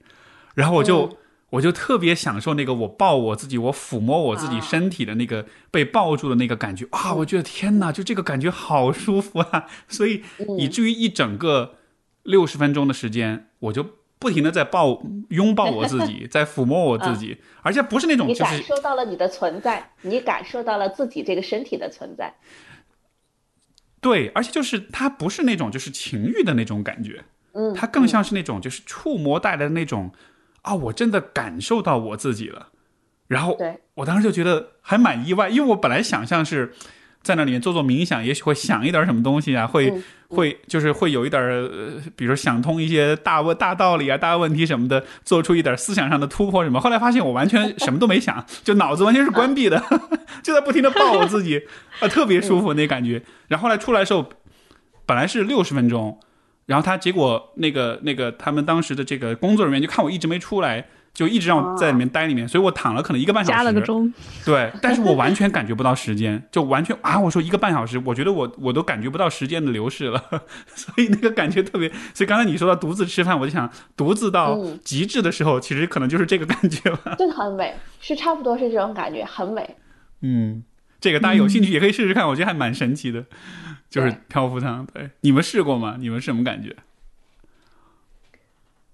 然后我就我就特别享受那个我抱我自己，我抚摸我自己身体的那个被抱住的那个感觉啊！我觉得天哪，就这个感觉好舒服啊！所以以至于一整个。六十分钟的时间，我就不停的在抱、拥抱我自己，在抚摸我自己，而且不是那种就是感受到了你的存在，你感受到了自己这个身体的存在。对，而且就是它不是那种就是情欲的那种感觉，嗯，它更像是那种就是触摸带来的那种啊，我真的感受到我自己了。然后，我当时就觉得还蛮意外，因为我本来想象是。在那里面做做冥想，也许会想一点什么东西啊，会会就是会有一点呃，比如说想通一些大问大道理啊、大问题什么的，做出一点思想上的突破什么。后来发现我完全什么都没想，就脑子完全是关闭的，就在不停的抱我自己，啊，特别舒服那感觉。然后后来出来的时候，本来是六十分钟，然后他结果那个那个他们当时的这个工作人员就看我一直没出来。就一直让我在里面待里面，所以我躺了可能一个半小时，加了个钟，对，但是我完全感觉不到时间，就完全啊，我说一个半小时，我觉得我我都感觉不到时间的流逝了，所以那个感觉特别。所以刚才你说到独自吃饭，我就想独自到极致的时候，其实可能就是这个感觉吧。真的很美，是差不多是这种感觉，很美。嗯，这个大家有兴趣也可以试试看，我觉得还蛮神奇的，就是漂浮舱。对，你们试过吗？你们什么感觉？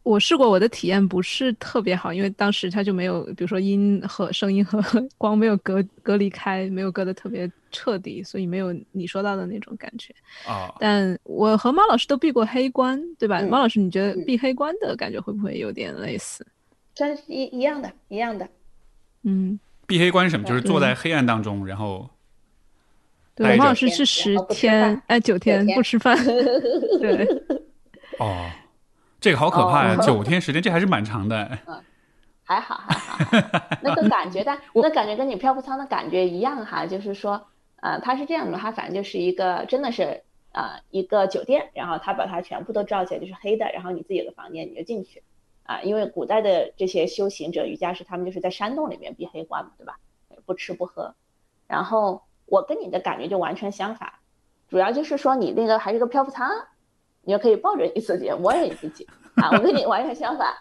我试过，我的体验不是特别好，因为当时它就没有，比如说音和声音和 光没有隔隔离开，没有隔得特别彻底，所以没有你说到的那种感觉。啊，但我和猫老师都避过黑关，对吧？嗯猫老师，你觉得嗯闭黑关的感觉会不会有点类似？真是一一样的，一样的。嗯，避黑关是什么？就是坐在黑暗当中，然后对，猫老师是十天饭，哎，九天天不吃饭，对，哦，这个好可怕呀！哦九天时间，这还是蛮长的。还好还好，还好那个感觉，但 我的感觉跟你漂浮舱的感觉一样哈，就是说，呃，它是这样的，它反正就是一个真的是呃一个酒店，然后它把它全部都罩起来，就是黑的，然后你自己的房间你就进去，啊，因为古代的这些修行者、瑜伽师，他们就是在山洞里面闭黑关嘛，对吧？不吃不喝，然后我跟你的感觉就完全相反，主要就是说你那个还是个漂浮舱，你就可以抱着你自己，摸着你自己。啊，我跟你完全相反。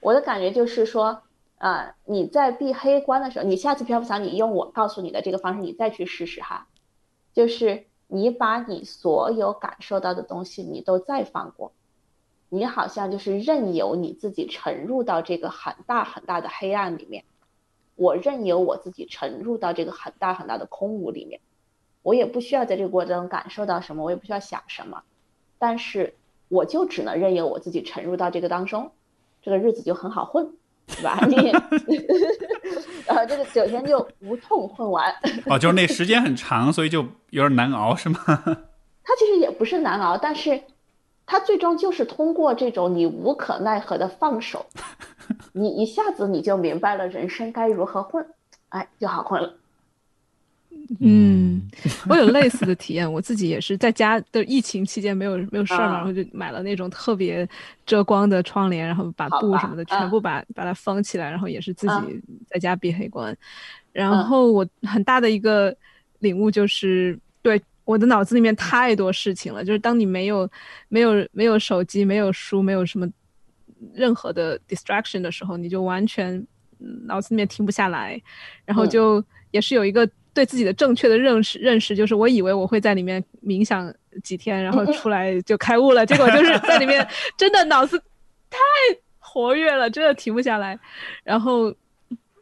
我的感觉就是说，啊、你在闭黑关的时候，你下次漂浮舱，你用我告诉你的这个方式，你再去试试哈，就是你把你所有感受到的东西，你都再放过，你好像就是任由你自己沉入到这个很大很大的黑暗里面，我任由我自己沉入到这个很大很大的空无里面，我也不需要在这个过程中感受到什么，我也不需要想什么，但是我就只能任由我自己沉入到这个当中。这个日子就很好混，对吧？你，然后这个九天就无痛混完。哦，就是那时间很长，所以就有点难熬，是吗？它其实也不是难熬，但是它最终就是通过这种你无可奈何的放手，你一下子你就明白了人生该如何混，哎，就好混了。嗯，我有类似的体验，我自己也是在家的疫情期间没有没有事儿嘛，啊然后就买了那种特别遮光的窗帘，然后把布什么的全嗯。部把、把它封起来，然后也是自己嗯。在家闭黑关。然嗯。后我很大的一个领悟就是，对我的脑子里面太多事情了，就是当你没有没有没有手机、没有书、没有什么任何的 distraction 的时候，你就完全嗯脑子里面停不下来，然后嗯。就也是有一个对自己的正确的认识认识，就是我以为我会在里面冥想几天，然后出来就开悟了，结果就是在里面 真的脑子太活跃了，真的停不下来，然后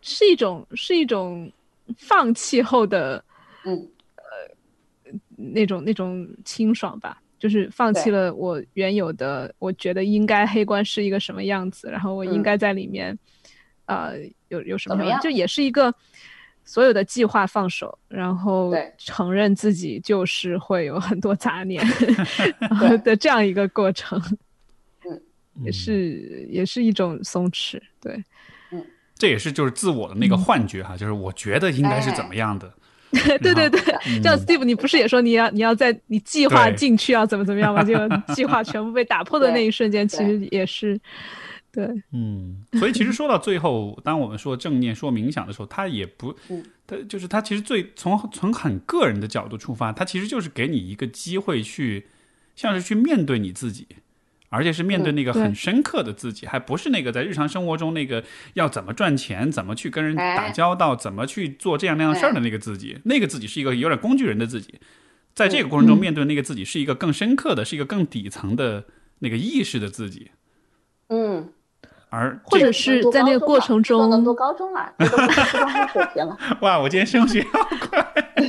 是一种是一种放弃后的嗯。呃那种那种清爽吧，就是放弃了我原有的，我觉得应该黑关是一个什么样子，然后我应嗯。该在里面，呃，有有什么就也是一个所有的计划放手，然后承认自己就是会有很多杂念 的这样一个过程，也是也是一种松弛，对。这也是就是自我的那个幻觉哈，就是我觉得应该是怎么样的。对对对，这样 Steve，你不是也说你要你要在你计划进去要怎么怎么样吗？就计划全部被打破的那一瞬间，其实也是对，嗯，所以其实说到最后，当我们说正念、说冥想的时候，它也不嗯，它就是它其实最从从很个人的角度出发，它其实就是给你一个机会去，像是去面对你自己，而且是面对那个很深刻的自己，还不是那个在日常生活中那个要怎么赚钱、怎么去跟人打哎交道、怎么去做这样那样事儿的那个自己，那个自己是一个有点工具人的自己，在这个过程中嗯面对那个自己是一个更深刻的，是一个更底层的那个意识的自己，嗯，而或者是在那个过程中能读高中了，这都不是初中生水平了。哇，我今天升学好快。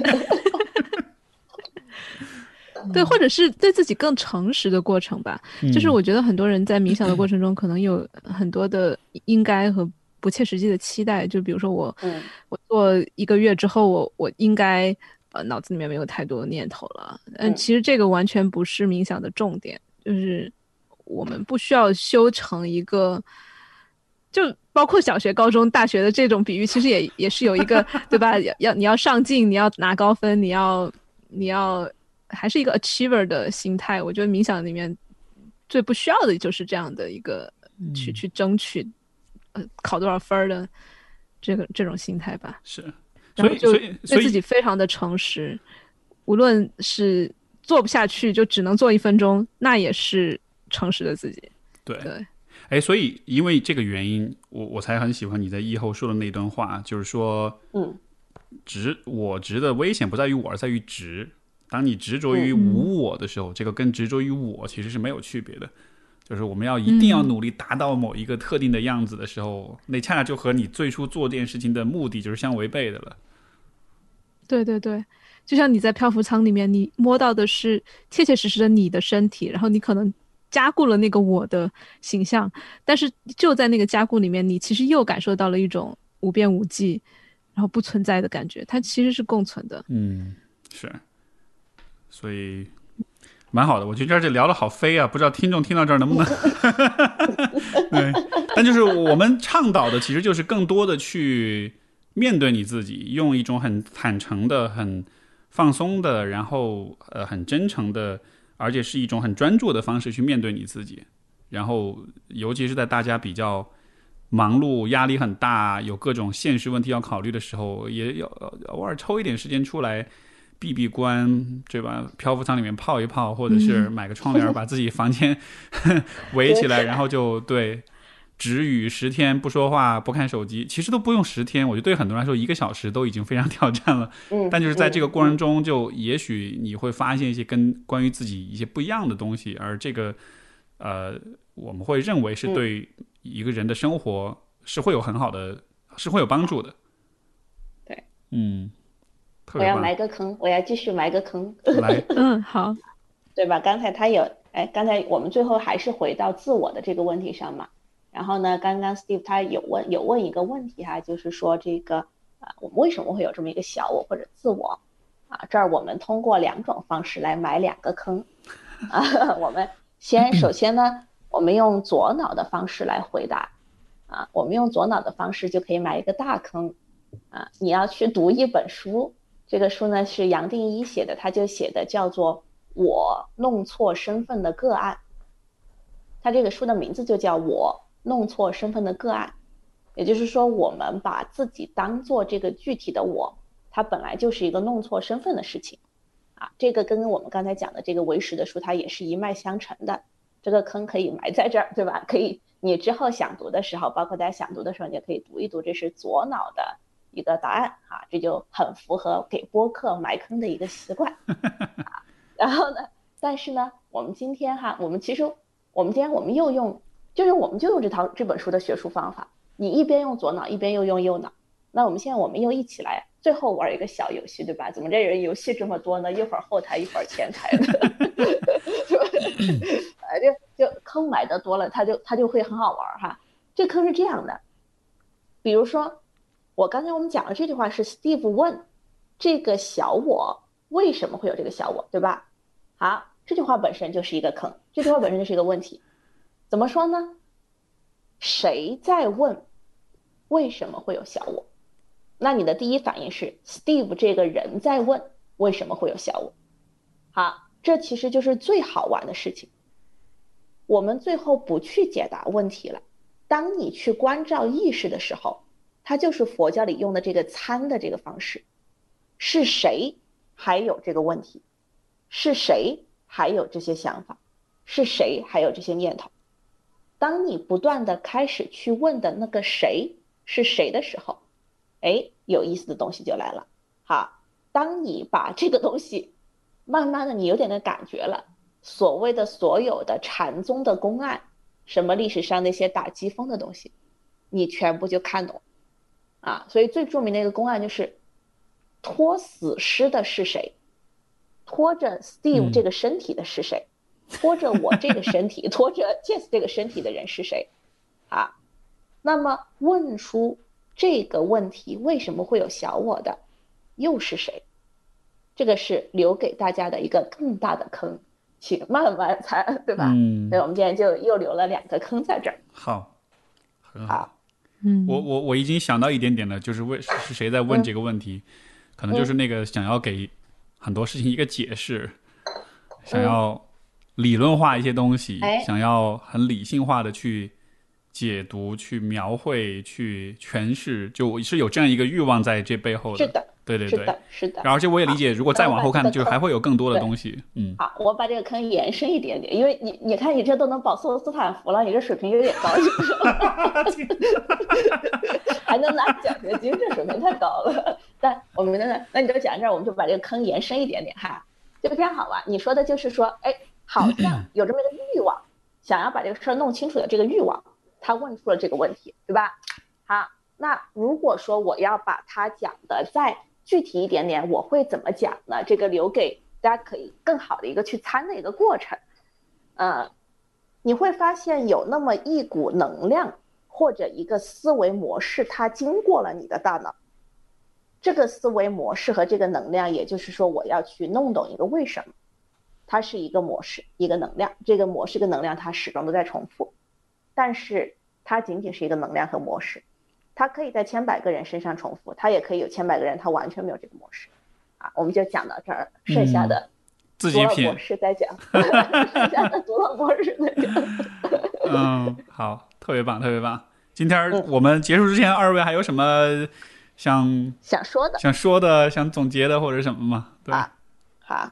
对，或者是对自己更诚实的过程吧。就是我觉得很多人在冥想的过程中，可能有很多的应该和不切实际的期待。就比如说我，嗯我做一个月之后，我我应该呃脑子里面没有太多念头了。嗯，嗯其实这个完全不是冥想的重点，就是我们不需要修成一个。就包括小学、高中、大学的这种比喻，其实也也是有一个 对吧？要要你要上进，你要拿高分，你要你要还是一个 achiever 的心态。我觉得冥想里面最不需要的就是这样的一个去去争取呃考多少分儿的这个这种心态吧。是，所以所以所以对自己非常的诚实，无论是做不下去就只能做一分钟，那也是诚实的自己。对，对，哎，所以因为这个原因，我我才很喜欢你在以后说的那段话，就是说，嗯执我执的危险不在于我，而在于执。当你执着于嗯无我的时候，这个跟执着于我其实是没有区别的。就是我们要一定要努力达到某一个特定的样子的时候，那恰恰就和你最初做这件事情的目的就是相违背的了。对对对，就像你在漂浮舱里面，你摸到的是切切实实的你的身体，然后你可能加固了那个我的形象，但是就在那个加固里面，你其实又感受到了一种无边无际，然后不存在的感觉，它其实是共存的。嗯，是，所以。蛮好的，我觉得这聊的好飞啊，不知道听众听到这儿能不能？对，但就是我们倡导的，其实就是更多的去面对你自己，用一种很坦诚的、很放松的，然后呃很真诚的，而且是一种很专注的方式去面对你自己。然后，尤其是在大家比较忙碌、压力很大、有各种现实问题要考虑的时候，也要偶尔抽一点时间出来。闭闭关，对吧？漂浮舱里面泡一泡，或者是买个窗帘，把自己房间 围起来，然后就对，止语十天不说话，不看手机。其实都不用十天，我觉得对很多人来说，一个小时都已经非常挑战了。嗯，但就是在这个过程中，就也许你会发现一些跟关于自己一些不一样的东西，而这个呃，我们会认为是对一个人的生活是会有很好的，是会有帮助的。对，嗯。我要埋个坑，我要继续埋个坑。来，嗯，好，对吧？刚才他有，哎，刚才我们最后还是回到自我的这个问题上嘛。然后呢，刚刚 Steve 他有问，有问一个问题哈，就是说这个啊，我们为什么会有这么一个小我或者自我？啊，这儿我们通过两种方式来埋两个坑。啊，我们先首先呢，我们用左脑的方式来回答。啊，我们用左脑的方式就可以埋一个大坑。啊，你要去读一本书。这个书呢是杨定一写的，他就写的叫做《我弄错身份的个案》。他这个书的名字就叫《我弄错身份的个案》，也就是说，我们把自己当做这个具体的我，它本来就是一个弄错身份的事情。啊，这个跟我们刚才讲的这个唯实的书，它也是一脉相承的。这个坑可以埋在这儿，对吧？可以，你之后想读的时候，包括大家想读的时候，你也可以读一读，这是左脑的。一个答案啊，这就很符合给播客埋坑的一个习惯啊。然后呢，但是呢，我们今天哈，我们其实我们今天我们又用，就是我们就用这套这本书的学术方法，你一边用左脑，一边又用右脑。那我们现在我们又一起来，最后玩一个小游戏，对吧？怎么这人游戏这么多呢？一会儿后台，一会儿前台的，就就坑埋的多了，他就他就会很好玩哈。这坑是这样的，比如说。我刚才我们讲的这句话是 Steve 问这个小我为什么会有这个小我，对吧？好，这句话本身就是一个坑，这句话本身就是一个问题。怎么说呢？谁在问为什么会有小我？那你的第一反应是 Steve 这个人在问为什么会有小我。好，这其实就是最好玩的事情。我们最后不去解答问题了。当你去关照意识的时候。它就是佛教里用的这个参的这个方式，是谁还有这个问题？是谁还有这些想法？是谁还有这些念头？当你不断的开始去问的那个谁是谁的时候，哎，有意思的东西就来了。好，当你把这个东西慢慢的你有点的感觉了，所谓的所有的禅宗的公案，什么历史上那些打机锋的东西，你全部就看懂。啊，所以最著名的一个公案就是拖死尸的是谁？拖着 Steve 这个身体的是谁？拖着我这个身体，拖着 Jess 这个身体的人是谁？啊，那么问出这个问题为什么会有小我的又是谁？这个是留给大家的一个更大的坑，请慢慢猜，对吧？嗯，所以我们今天就又留了两个坑在这儿。好，很好。嗯，我我我已经想到一点点了，就是为是谁在问这个问题，可能就是那个想要给很多事情一个解释，想要理论化一些东西，想要很理性化的去解读、去描绘、去诠释，就是有这样一个欲望在这背后的。是的。对对对，是的，是的。而且我也理解，如果再往后看，就还会有更多的东西。嗯，好，我把这个坑延伸一点点，因为你你看你这都能保送斯坦福了，你这水平有点高，还能拿奖学金，这水平太高了。但我们那那你就讲这儿，我们就把这个坑延伸一点点哈，就非常好玩。你说的就是说，哎，好像有这么一个欲望，想要把这个事儿弄清楚的这个欲望，他问出了这个问题，对吧？好，那如果说我要把它讲的再具体一点点，我会怎么讲呢？这个留给大家可以更好的一个去参的一个过程。呃，你会发现有那么一股能量或者一个思维模式，它经过了你的大脑。这个思维模式和这个能量，也就是说，我要去弄懂一个为什么，它是一个模式，一个能量。这个模式跟能量，它始终都在重复，但是它仅仅是一个能量和模式。它可以在千百个人身上重复，它也可以有千百个人他完全没有这个模式，啊，我们就讲到这儿，剩下的自己品模式在讲，剩下的独乐模式在讲。嗯，好，特别棒，特别棒。今天我们结束之前，二位还有什么想想说的、想说的、想总结的或者什么吗？对，好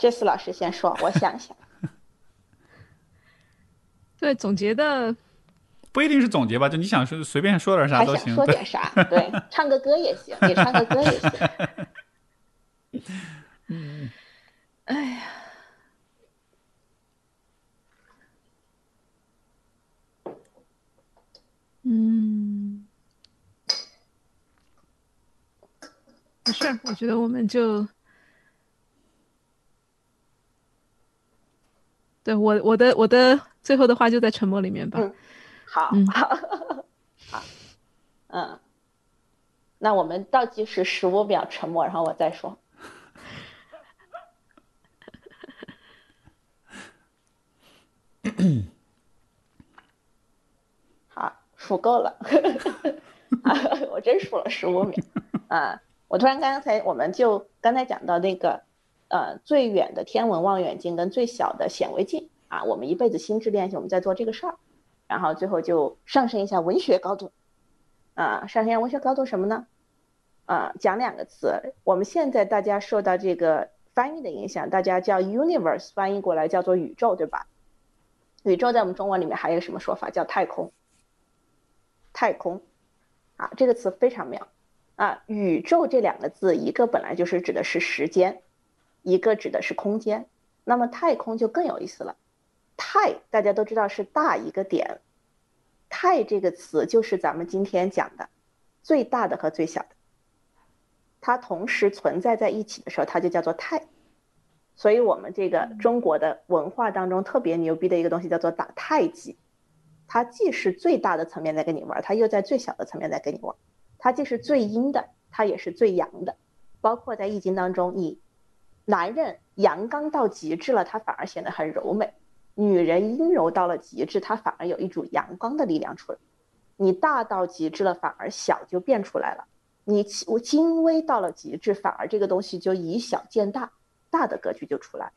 ，Jess 老师先说，我想一想。对，总结的。不一定是总结吧，就你想说随便说点啥都行。说点啥？对，唱个歌也行，你唱个歌也行。嗯，哎呀，嗯，没事儿，我觉得我们就，对我我的我的最后的话就在沉默里面吧。好，好，好，嗯，那我们倒计时十五秒沉默，然后我再说。好，数够了，我真数了十五秒。啊，我突然刚才我们就刚才讲到那个，呃，最远的天文望远镜跟最小的显微镜啊，我们一辈子心智练习，我们在做这个事儿。然后最后就上升一下文学高度，啊，上升一下文学高度什么呢？啊，讲两个词。我们现在大家受到这个翻译的影响，大家叫 universe 翻译过来叫做宇宙，对吧？宇宙在我们中文里面还有什么说法？叫太空。太空，啊，这个词非常妙。啊，宇宙这两个字，一个本来就是指的是时间，一个指的是空间。那么太空就更有意思了。太大家都知道是大一个点，太这个词就是咱们今天讲的最大的和最小的，它同时存在在一起的时候，它就叫做太。所以我们这个中国的文化当中特别牛逼的一个东西叫做打太极，它既是最大的层面在跟你玩，它又在最小的层面在跟你玩，它既是最阴的，它也是最阳的，包括在易经当中，你男人阳刚到极致了，他反而显得很柔美。女人阴柔到了极致，她反而有一组阳光的力量出来；你大到极致了，反而小就变出来了；你我精微到了极致，反而这个东西就以小见大，大的格局就出来。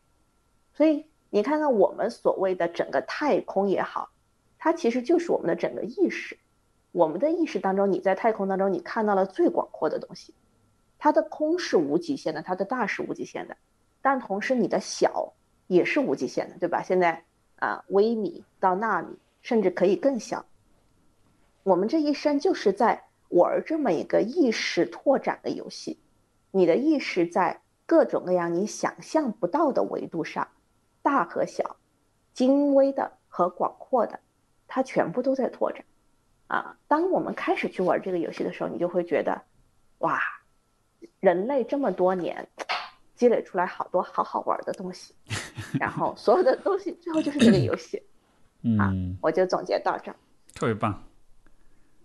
所以你看看我们所谓的整个太空也好，它其实就是我们的整个意识。我们的意识当中，你在太空当中，你看到了最广阔的东西。它的空是无极限的，它的大是无极限的，但同时你的小也是无极限的，对吧？现在。啊，微米到纳米，甚至可以更小。我们这一生就是在玩这么一个意识拓展的游戏。你的意识在各种各样你想象不到的维度上，大和小、精微的和广阔的，它全部都在拓展。啊，当我们开始去玩这个游戏的时候，你就会觉得，哇，人类这么多年。积累出来好多好好玩的东西，然后所有的东西最后就是这个游戏，啊，我就总结到这儿，特别棒，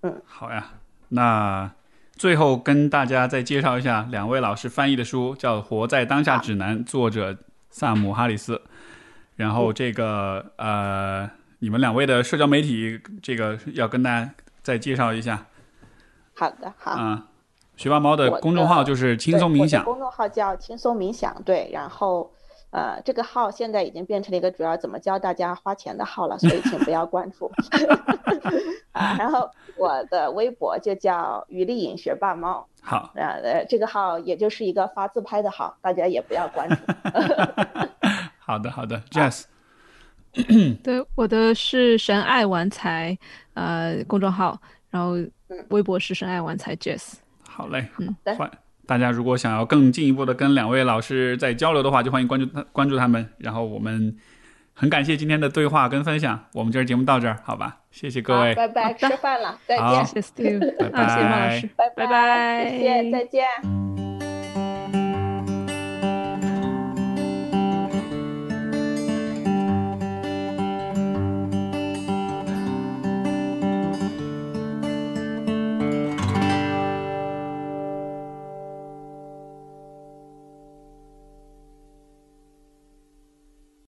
嗯，好呀，那最后跟大家再介绍一下两位老师翻译的书，叫《活在当下指南》，作者萨姆哈里斯，然后这个呃，你们两位的社交媒体，这个要跟大家再介绍一下，好的，好，啊。学霸猫的公众号就是轻松冥想，公众号叫轻松冥想，对，然后，呃，这个号现在已经变成了一个主要怎么教大家花钱的号了，所以请不要关注。啊，然后我的微博就叫于丽颖学霸猫，好，呃，这个号也就是一个发自拍的号，大家也不要关注。好的，好的，Jazz，对，我的是神爱玩财，呃，公众号，然后微博是神爱玩财，Jazz。好嘞，嗯，欢大家如果想要更进一步的跟两位老师在交流的话，就欢迎关注他关注他们。然后我们很感谢今天的对话跟分享，我们今儿节目到这儿，好吧？谢谢各位，拜拜，吃饭了，再见，谢谢 Steve，拜啊，谢谢马老师，拜拜拜，谢谢，再见。